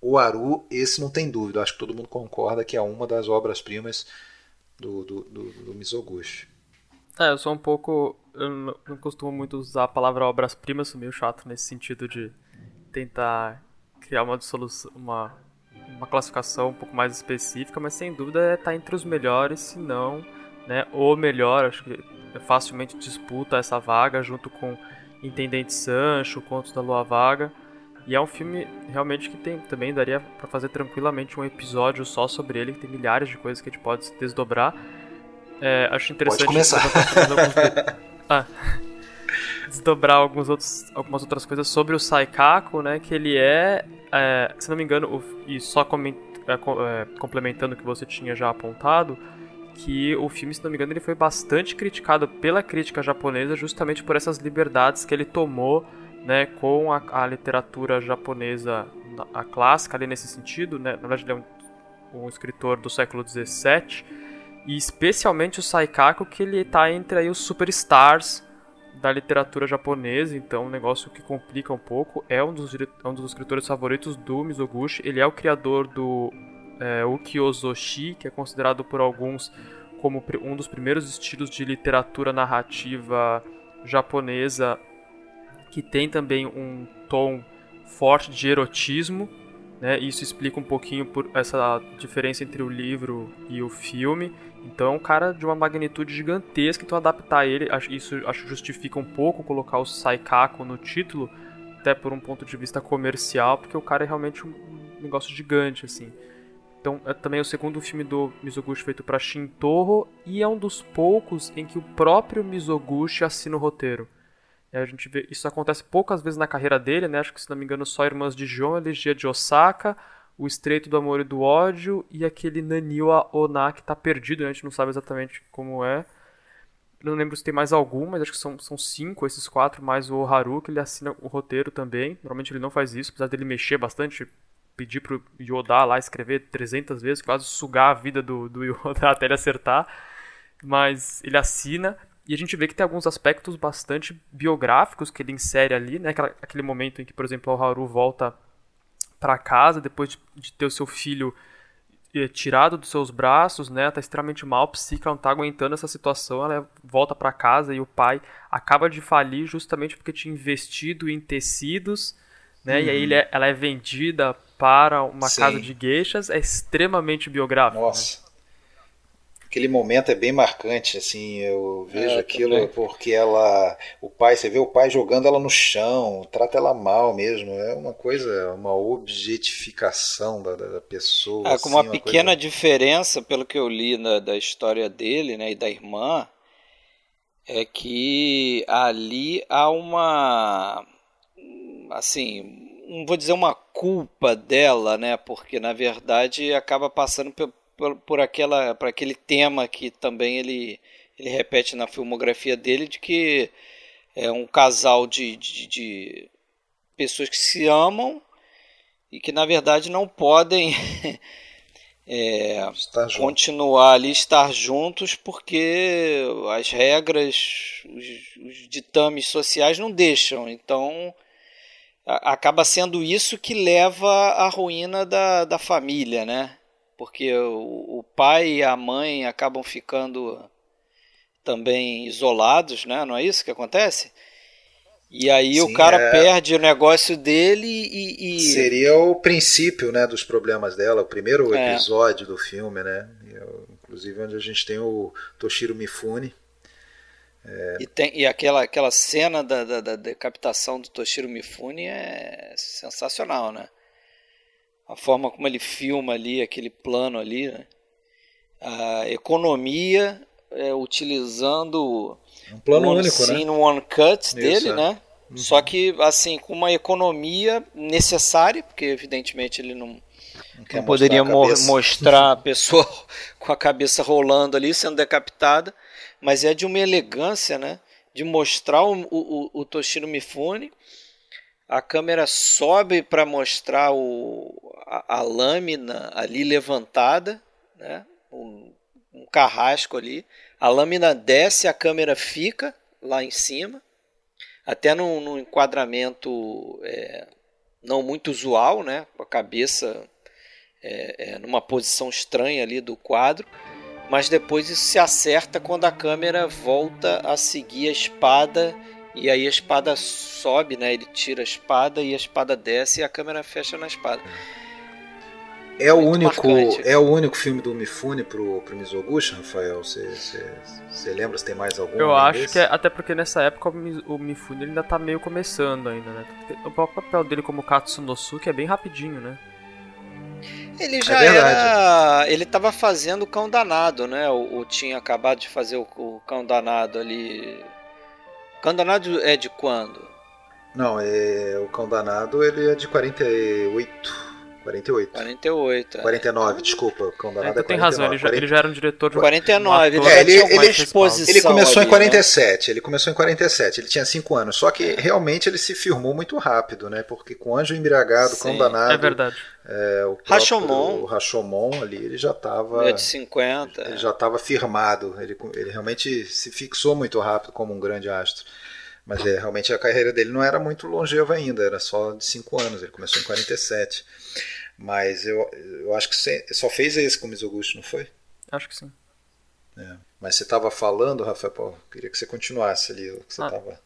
o Aru, esse não tem dúvida, acho que todo mundo concorda que é uma das obras-primas do, do, do, do Mizoguchi. É, eu sou um pouco. Eu não, costumo muito usar a palavra obras-primas, sou meio chato nesse sentido de tentar criar uma dissolução, uma, uma classificação um pouco mais específica, mas sem dúvida é tá entre os melhores, se não né, o melhor. Acho que facilmente disputa essa vaga junto com Intendente Sancho, Contos da Lua Vaga. E é um filme realmente que tem também daria para fazer tranquilamente um episódio só sobre ele, que tem milhares de coisas que a gente pode desdobrar. É, acho interessante. Pode começar. ah, desdobrar alguns outros, algumas outras coisas sobre o Saikaku, né? Que ele é, é se não me engano, o, e só coment, é, é, complementando o que você tinha já apontado, que o filme, se não me engano, ele foi bastante criticado pela crítica japonesa justamente por essas liberdades que ele tomou né, com a, a, literatura japonesa, a clássica ali nesse sentido, né, na verdade ele é um, um escritor do século XVII, e especialmente o Saikaku, que ele está entre aí os superstars da literatura japonesa, então um negócio que complica um pouco, é um dos, é um dos escritores favoritos do Mizoguchi, ele é o criador do é, Ukiozoshi, que é considerado por alguns como um dos primeiros estilos de literatura narrativa japonesa que tem também um tom forte de erotismo, né? Isso explica um pouquinho por essa diferença entre o livro e o filme. Então é um cara de uma magnitude gigantesca, então adaptar ele, isso acho justifica um pouco colocar o Saikaku no título, até por um ponto de vista comercial, porque o cara é realmente um negócio gigante assim. Então, é também o segundo filme do Mizoguchi feito para Shintoro e é um dos poucos em que o próprio Mizoguchi assina o roteiro. É, a gente vê, isso acontece poucas vezes na carreira dele, né? Acho que, se não me engano, só Irmãs de João, Elegia de Osaka, O Estreito do Amor e do Ódio e aquele Naniwa Ona que tá perdido, né? a gente não sabe exatamente como é. Não lembro se tem mais algum, mas acho que são, são cinco esses quatro, mais o Haru, que ele assina o roteiro também. Normalmente ele não faz isso, apesar dele mexer bastante, pedir pro Yoda lá escrever 300 vezes, quase sugar a vida do, do Yoda até ele acertar. mas ele assina e a gente vê que tem alguns aspectos bastante biográficos que ele insere ali, né? Aquele momento em que, por exemplo, o Haru volta para casa depois de, de, ter o seu filho eh, tirado dos seus braços, né? Tá extremamente mal, psica não tá aguentando essa situação, ela volta para casa e o pai acaba de falir justamente porque tinha investido em tecidos, né? Uhum. E aí ele é, ela é vendida para uma Sim. casa de gueixas, é extremamente biográfico. Né? Nossa. Né? Aquele momento é bem marcante, assim, eu vejo é, aquilo também. porque ela, o pai, você vê o pai jogando ela no chão, trata ela mal mesmo, é uma coisa, uma objetificação da, da pessoa. É, com uma, assim, uma pequena coisa... diferença, pelo que eu li na, da história dele, né, e da irmã, é que ali há uma, assim, não vou dizer uma culpa dela, né, porque na verdade acaba passando pelo por, por, aquela, por aquele tema que também ele, ele repete na filmografia dele, de que é um casal de, de, de pessoas que se amam e que na verdade não podem é, continuar ali, estar juntos, porque as regras, os, os, ditames sociais não deixam. Então a, acaba sendo isso que leva à ruína da, da família, né? Porque o, o pai e a mãe acabam ficando também isolados, né? Não é isso que acontece? E aí Sim, o cara é... perde o negócio dele e, e, Seria o princípio né, dos problemas dela, o primeiro é. episódio do filme, né? Inclusive onde a gente tem o Toshiro Mifune. É... E, tem, e aquela, aquela cena da, da, da decapitação do Toshiro Mifune é sensacional, né? A forma como ele filma ali, aquele plano ali, né? a economia é, utilizando um plano one único, scene, né? one cut dele, é. né? Uhum. Só que assim com uma economia necessária, porque evidentemente ele não, não, não poderia mostrar a, mostrar a pessoa com a cabeça rolando ali, sendo decapitada, mas é de uma elegância, né? De mostrar o, o, o Toshiro Mifune a câmera sobe para mostrar o, a, a, lâmina ali levantada, né? um, um carrasco ali. A lâmina desce, a câmera fica lá em cima, até num, num enquadramento é, não muito usual, né? com a cabeça é, é, numa posição estranha ali do quadro. Mas depois isso se acerta quando a câmera volta a seguir a espada e aí a espada sobe, né? Ele tira a espada e a espada desce e a câmera fecha na espada. É o, único, é o único filme do Mifune pro, pro Mizoguchi, Rafael? Você lembra se tem mais algum? Eu acho desse? que é, até porque nessa época o Mifune ainda tá meio começando ainda, né? O papel dele como Katsunosuke é bem rapidinho, né? Ele já é era. Ele tava fazendo o Cão Danado, né? O, o tinha acabado de fazer o, o Cão Danado ali Cão Danado é de quando? Não, é, o Cão Danado ele é de 48. 48. 48. 49, é. desculpa. O Cão Danado é, é 49. tem razão, ele já, ele já, era um diretor de 49. Ele, é, ele, ele, ele começou ali, em 47. Né? Ele começou em 47. Ele tinha 5 anos. Só que realmente ele se firmou muito rápido, né? Porque com Anjo Embriagado, Cão Danado. É verdade. É, o Rashomon. O Rashomon ali, ele já estava. de 50. Ele já estava firmado. Ele, ele realmente se fixou muito rápido como um grande astro. Mas é, realmente a carreira dele não era muito longeva ainda, era só de 5 anos. Ele começou em 47. Mas eu, eu acho que você só fez esse com o Mizoguchi, não foi? Acho que sim. É. Mas você estava falando, Rafael, pô, queria que você continuasse ali o que você estava.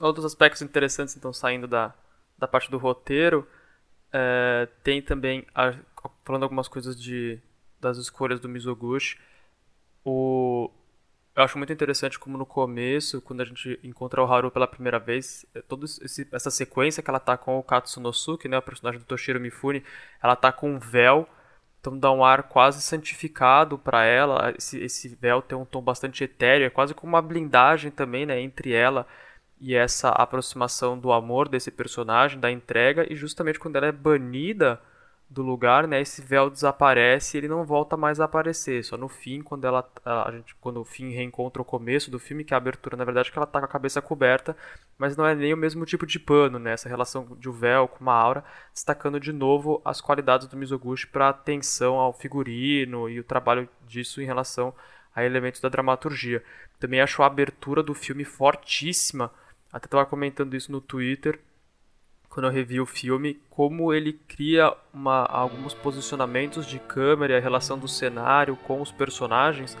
Ah, outros aspectos interessantes, então, saindo da, da parte do roteiro, é, tem também, a, falando algumas coisas de, das escolhas do Mizoguchi, o, eu acho muito interessante como no começo, quando a gente encontra o Haru pela primeira vez, é toda essa sequência que ela tá com o Katsunosuke, né, o personagem do Toshiro Mifune, ela tá com um véu, então dá um ar quase santificado para ela. Esse, esse véu tem um tom bastante etéreo, é quase como uma blindagem também, né, entre ela e essa aproximação do amor desse personagem, da entrega, e justamente quando ela é banida do lugar, né? Esse véu desaparece e ele não volta mais a aparecer. Só no fim, quando ela a gente quando o fim reencontra o começo do filme, que é a abertura, na verdade, que ela tá com a cabeça coberta, mas não é nem o mesmo tipo de pano, né? Essa relação de um véu com uma aura, destacando de novo as qualidades do Mizoguchi para atenção ao figurino e o trabalho disso em relação a elementos da dramaturgia. Também acho a abertura do filme fortíssima. Até estava comentando isso no Twitter quando eu revi o filme, como ele cria uma, alguns posicionamentos de câmera e a relação do cenário com os personagens,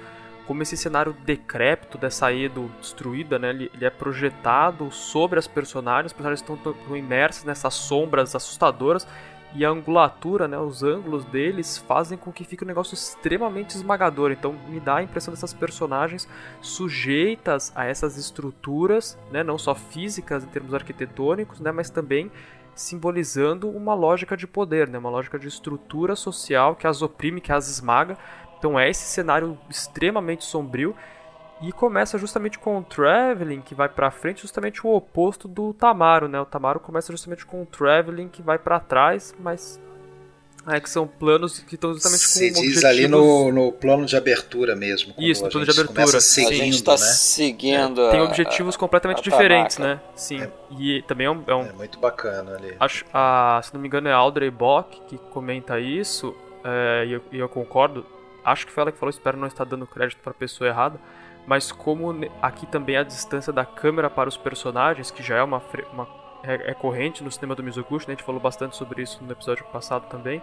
como esse cenário decrépito dessa Edo destruída, né, ele, ele é projetado sobre as personagens, os personagens estão, estão imersos nessas sombras assustadoras e a angulatura, né, os ângulos deles fazem com que fique um negócio extremamente esmagador. Então me dá a impressão dessas personagens sujeitas a essas estruturas, né, não só físicas em termos arquitetônicos, né, mas também simbolizando uma lógica de poder, né, uma lógica de estrutura social que as oprime, que as esmaga. Então é esse cenário extremamente sombrio e começa justamente com o Traveling, que vai para frente, justamente o oposto do Tamaro, né? O Tamaro começa justamente com o Traveling, que vai para trás, mas é que são planos que estão justamente com Se diz ali no, no plano de abertura mesmo. Isso, no plano de abertura. Seguindo, a gente está né? seguindo. É, tem objetivos a, completamente a diferentes, né? Sim. É, e também é um, é um. É muito bacana ali. Acho, a, se não me engano, é Audrey Bock que comenta isso, é, e, eu, e eu concordo. Acho que foi ela que falou, espero não estar dando crédito para a pessoa errada mas como aqui também a distância da câmera para os personagens, que já é uma, uma é, é, corrente no cinema do Mizoguchi, né? a gente falou bastante sobre isso no episódio passado também,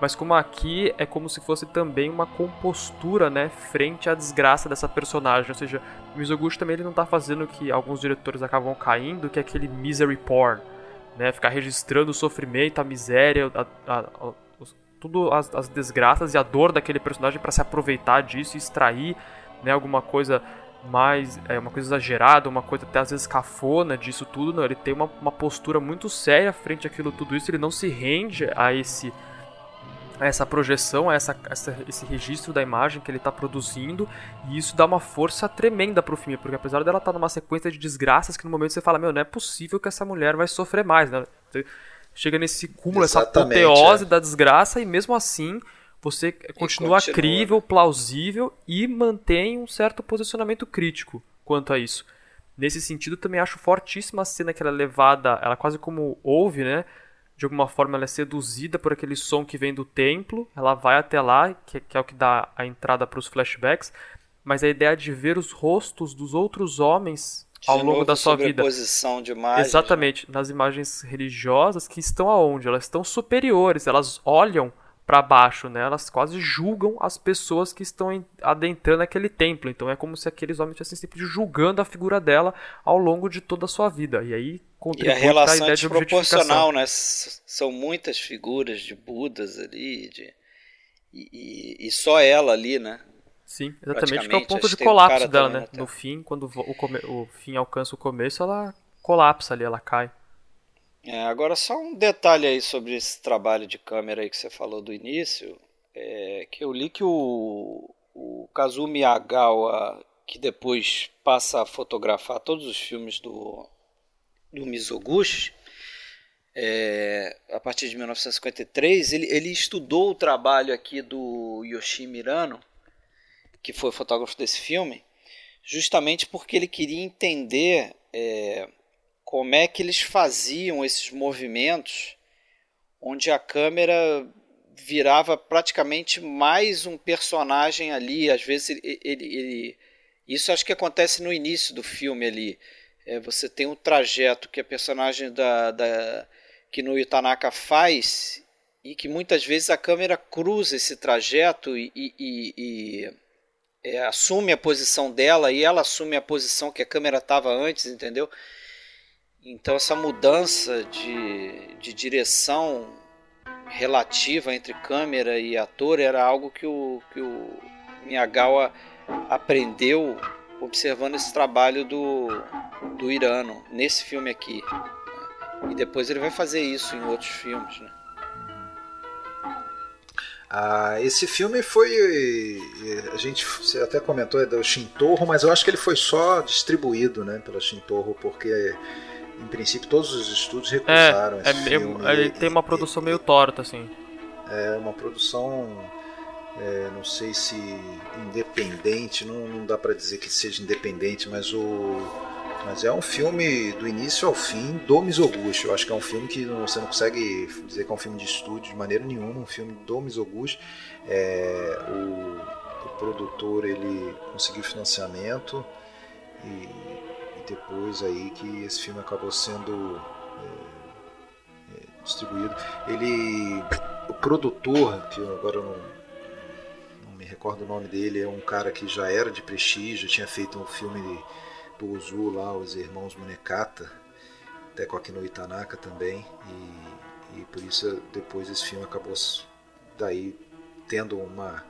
mas como aqui é como se fosse também uma compostura, né, frente à desgraça dessa personagem, ou seja, o Mizoguchi também ele não está fazendo o que alguns diretores acabam caindo, que é aquele misery porn, né, ficar registrando o sofrimento, a miséria, a, a, a, tudo as, as desgraças e a dor daquele personagem para se aproveitar disso e extrair né, alguma coisa mais é, uma coisa exagerada, uma coisa até às vezes cafona disso tudo, não, ele tem uma, uma postura muito séria frente àquilo tudo isso, ele não se rende a esse a essa projeção, a essa, essa, esse registro da imagem que ele está produzindo, e isso dá uma força tremenda pro filme, porque apesar dela estar tá numa sequência de desgraças que no momento você fala, meu, não é possível que essa mulher vai sofrer mais, né? Você chega nesse cúmulo, Exatamente, essa apoteose é. da desgraça, e mesmo assim você continua, continua crível, plausível e mantém um certo posicionamento crítico quanto a isso. Nesse sentido, também acho fortíssima a cena que ela é levada, ela quase como ouve, né? De alguma forma ela é seduzida por aquele som que vem do templo, ela vai até lá, que, que é o que dá a entrada para os flashbacks, mas a ideia de ver os rostos dos outros homens de ao longo da sua vida. De imagens, Exatamente, né? nas imagens religiosas que estão aonde? Elas estão superiores, elas olham para baixo, né? Elas quase julgam as pessoas que estão adentrando aquele templo. Então é como se aqueles homens estivessem sempre julgando a figura dela ao longo de toda a sua vida. E aí e a relação a ideia de proporcional, né? São muitas figuras de Budas ali, de... E, e, e, só ela ali, né? Sim, exatamente, que é o ponto de colapso dela, né? No fim, quando o, o fim alcança o começo, ela colapsa ali, ela cai. É, agora só um detalhe aí sobre esse trabalho de câmera aí que você falou do início, é que eu li que o, o Kazumi Agawa, que depois passa a fotografar todos os filmes do, do Mizoguchi, é, a partir de 1953, ele, ele estudou o trabalho aqui do Yoshi Mirano, que foi fotógrafo desse filme, justamente porque ele queria entender é, como é que eles faziam esses movimentos onde a câmera virava praticamente mais um personagem ali. Às vezes ele, ele, ele isso acho que acontece no início do filme ali. É, você tem um trajeto que a personagem da, da que no Itanaka faz e que muitas vezes a câmera cruza esse trajeto e, e, e, é, assume a posição dela e ela assume a posição que a câmera estava antes, entendeu? Então, essa mudança de, de direção relativa entre câmera e ator era algo que o, que o Miyagawa aprendeu observando esse trabalho do, do Irano, nesse filme aqui. E depois ele vai fazer isso em outros filmes. Né? Ah, esse filme foi. A gente você até comentou é do Shintorro, mas eu acho que ele foi só distribuído né, pela Shintorro, porque em princípio todos os estúdios recusaram é, esse é, filme. Ele tem uma produção meio torta, assim. É uma produção, é, não sei se independente, não, não dá para dizer que seja independente, mas o mas é um filme do início ao fim do Mizoguchi. Eu acho que é um filme que você não consegue dizer que é um filme de estúdio de maneira nenhuma, um filme do Mizoguchi. É, o, o produtor ele conseguiu financiamento e, depois aí que esse filme acabou sendo é, é, distribuído. Ele, o produtor, que eu agora não, não me recordo o nome dele, é um cara que já era de prestígio, tinha feito um filme do Uzu lá, os irmãos Munekata, até com aqui no Itanaka também, e, e por isso depois esse filme acabou daí tendo uma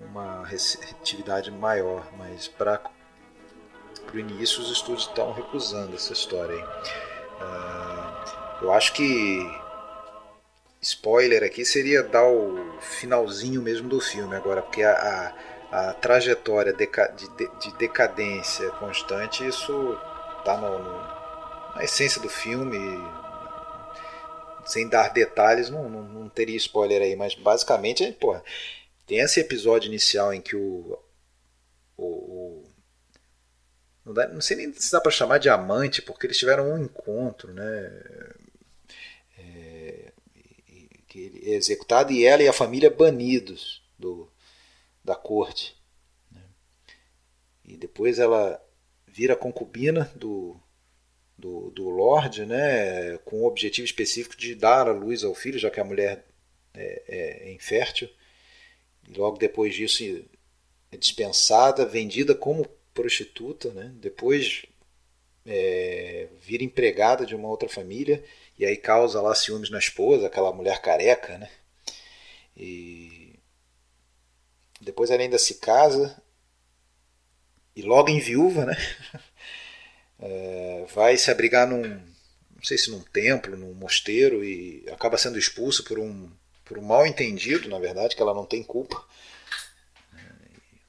uma receptividade maior, mas para o início os estúdios estão recusando essa história aí. Uh, eu acho que spoiler aqui seria dar o finalzinho mesmo do filme agora, porque a, a, a trajetória deca, de, de, decadência constante, isso está na essência do filme. Sem dar detalhes, não, não, não, teria spoiler aí, mas basicamente, porra, tem esse episódio inicial em que o. o, o não, dá, não, sei nem se dá para chamar de amante, porque eles tiveram um encontro, né? É, que ele é executado e ela e a família banidos do, da corte. Né? E depois ela vira concubina do, do, do Lorde, né? com o objetivo específico de dar a luz ao filho, já que a mulher é, é infértil e logo depois disso é dispensada, vendida como prostituta, né? depois é, vira empregada de uma outra família e aí causa lá ciúmes na esposa, aquela mulher careca, né? E depois ela ainda se casa e logo em viúva, né? É, vai se abrigar num, não sei se num templo, num mosteiro e acaba sendo expulsa por um por um mal entendido, na verdade, que ela não tem culpa.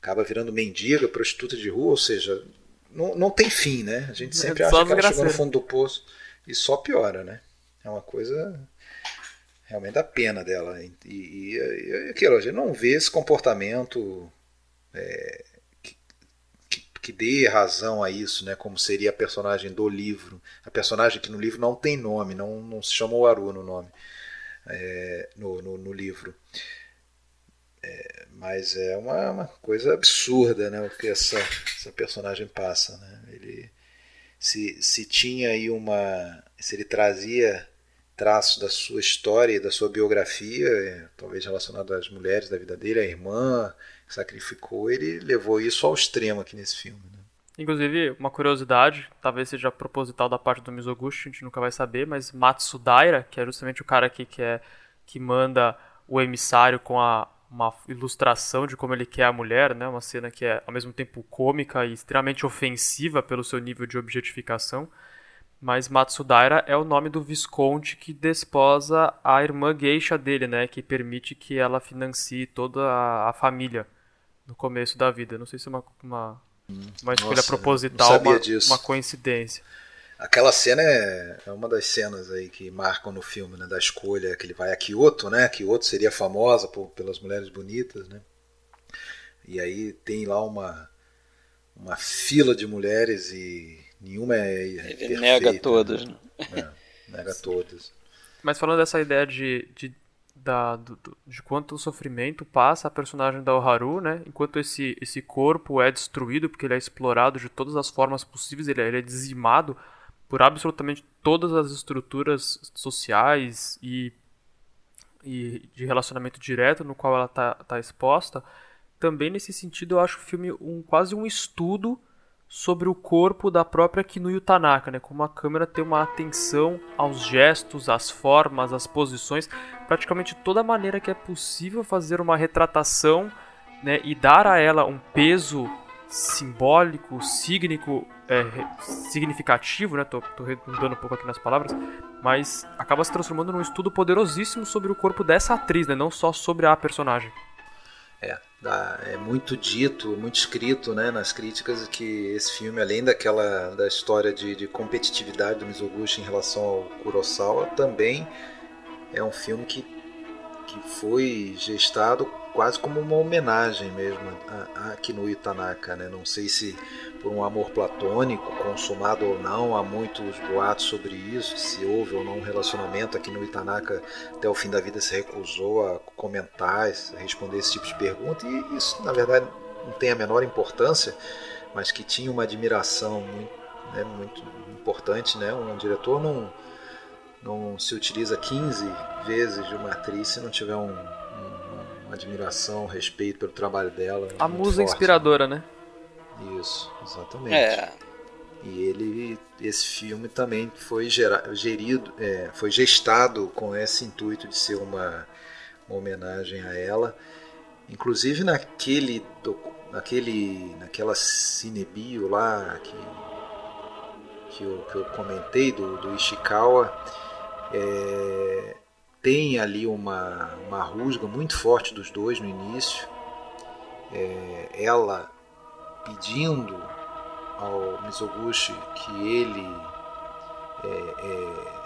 Acaba virando mendiga, prostituta de rua, ou seja, não, não tem fim, né? A gente sempre acha que ela chegou no fundo do poço e só piora, né? É uma coisa realmente da pena dela. E, e, e aquilo, a gente não vê esse comportamento é, que, que, que, dê razão a isso, né? Como seria a personagem do livro. A personagem que no livro não tem nome, não, não se chama Aru no nome é, no, no, no, livro. É, mas é uma, uma, coisa absurda né, o que essa, essa personagem passa. Né? Ele, se, se tinha aí uma. Se ele trazia traços da sua história e da sua biografia, é, talvez relacionado às mulheres da vida dele, a irmã que sacrificou, ele levou isso ao extremo aqui nesse filme. Né? Inclusive, uma curiosidade, talvez seja proposital da parte do Mizoguchi, a gente nunca vai saber, mas Matsudaira, que é justamente o cara aqui que, é, que manda o emissário com a, uma ilustração de como ele quer a mulher, né? uma cena que é ao mesmo tempo cômica e extremamente ofensiva pelo seu nível de objetificação. Mas Matsudaira é o nome do visconde que desposa a irmã geisha dele, né? que permite que ela financie toda a, a família no começo da vida. Não sei se é uma, uma uma escolha Nossa, proposital, uma, uma, coincidência. Aquela cena é, é, uma das cenas aí que marcam no filme, né, da escolha que ele vai a Kyoto, né? Kyoto seria famosa por, pelas mulheres bonitas, né? E aí tem lá uma uma fila de mulheres e nenhuma é Ele perfeita, nega todas, né? É, nega todas. Mas falando dessa ideia de, de da, do, de quanto sofrimento passa a personagem da Oharu, né? Enquanto esse, esse corpo é destruído, porque ele é explorado de todas as formas possíveis, ele, é, ele é dizimado por absolutamente todas as estruturas sociais e, e de relacionamento direto no qual ela está tá exposta. Também nesse sentido eu acho o filme um, quase um estudo sobre o corpo da própria Kinuyo Tanaka, né? Como a câmera tem uma atenção aos gestos, às formas, às posições, praticamente toda maneira que é possível fazer uma retratação, né? E dar a ela um peso simbólico, signico, é, significativo, né? Tô, tô redundando um pouco aqui nas palavras, mas acaba se transformando num estudo poderosíssimo sobre o corpo dessa atriz, né? Não só sobre a personagem. É, é muito dito, muito escrito né, nas críticas que esse filme, além daquela da história de, de competitividade do Mizoguchi em relação ao Kurosawa, também é um filme que, que foi gestado quase como uma homenagem mesmo a, a Kinuyo Tanaka. Né? Não sei se por um amor platônico, consumado ou não, há muitos boatos sobre isso, se houve ou não um relacionamento. Aqui no Itanaka, até o fim da vida, se recusou a comentar, a responder esse tipo de pergunta, e isso, na verdade, não tem a menor importância, mas que tinha uma admiração muito, né, muito importante. Né? Um diretor não, não se utiliza 15 vezes de uma atriz se não tiver um, admiração, respeito pelo trabalho dela. A musa forte. inspiradora, né? Isso, exatamente. É. E ele, esse filme também foi gera, gerido, é, foi gestado com esse intuito de ser uma, uma homenagem a ela. Inclusive naquele, naquele, naquela cinebio lá que, que, eu, que eu comentei do, do Ishikawa, é, tem ali uma, uma rusga muito forte dos dois no início. É, ela pedindo ao Mizoguchi que ele é, é,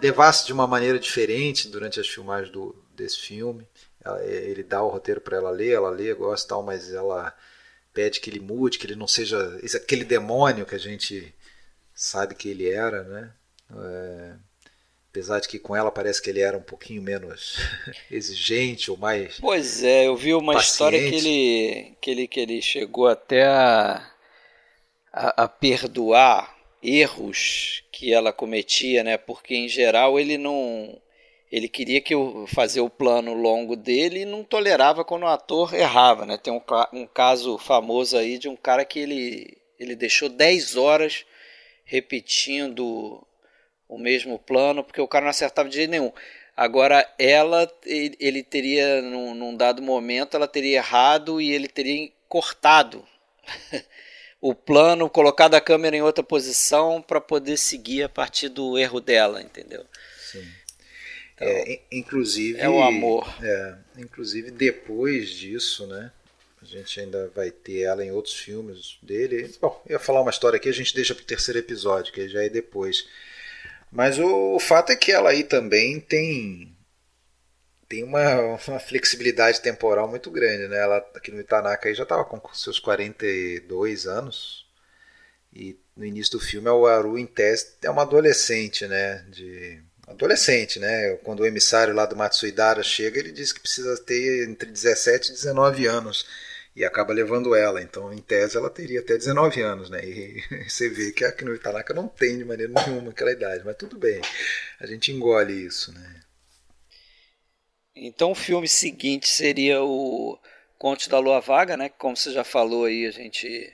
levasse de uma maneira diferente durante as filmagens do, desse filme. Ela, é, ele dá o roteiro para ela ler, ela lê, gosta tal, mas ela pede que ele mude, que ele não seja esse, aquele demônio que a gente sabe que ele era, né? É, Apesar de que com ela parece que ele era um pouquinho menos exigente ou mais. Pois é, eu vi uma paciente. história que ele, que ele, que ele chegou até a, a, a, perdoar erros que ela cometia, né? Porque em geral ele não. Ele queria que eu fazer o plano longo dele e não tolerava quando o ator errava, né? Tem um, um caso famoso aí de um cara que ele, ele deixou 10 horas repetindo o mesmo plano, porque o cara não acertava de jeito nenhum. Agora, ela, ele teria, num, num dado momento, ela teria errado e ele teria cortado o plano, colocado a câmera em outra posição para poder seguir a partir do erro dela, entendeu? Sim. Então, é, inclusive é o amor. É, inclusive depois disso, né? A gente ainda vai ter ela em outros filmes dele. Bom, eu ia falar uma história aqui, a gente deixa para o terceiro episódio, que já é depois. Mas o, o fato é que ela aí também tem tem uma, uma, flexibilidade temporal muito grande, né? Ela aqui no Itanaka aí já estava com seus 42 anos e no início do filme o Aru em teste é uma adolescente, né? De adolescente, né? Quando o emissário lá do Matsuidara chega, ele diz que precisa ter entre 17 e 19 anos e acaba levando ela. Então, em tese, ela teria até 19 anos, né? E você vê que a Kino Tanaka não tem de maneira nenhuma aquela idade, mas tudo bem, a gente engole isso, né? Então, o filme seguinte seria o Conte da Lua Vaga, né? Como você já falou aí, a gente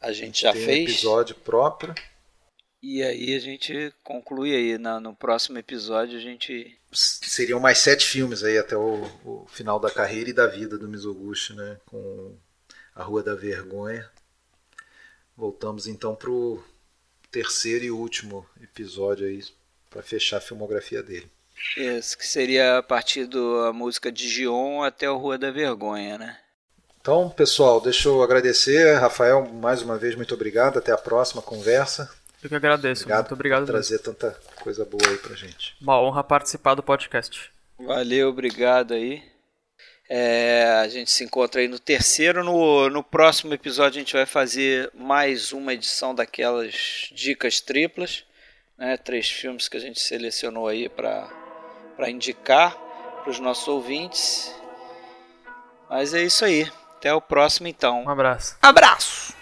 a gente já tem fez. Um episódio próprio. E aí a gente conclui aí na, no próximo episódio a gente seriam mais sete filmes aí até o, o, final da carreira e da vida do Mizoguchi, né? Com a Rua da Vergonha. Voltamos então para o terceiro e último episódio aí para fechar a filmografia dele. Isso, que seria a partir da música de Gion até o Rua da Vergonha, né? Então, pessoal, deixa eu agradecer. Rafael, mais uma vez, muito obrigado. Até a próxima conversa. Eu que agradeço. Obrigado muito obrigado. Por trazer mesmo. tanta coisa boa aí pra gente. Uma honra participar do podcast. Valeu, obrigado aí. É, a gente se encontra aí no terceiro. No, no próximo episódio a gente vai fazer mais uma edição daquelas dicas triplas. Né? Três filmes que a gente selecionou aí para indicar para os nossos ouvintes. Mas é isso aí. Até o próximo então. Um abraço. Abraço!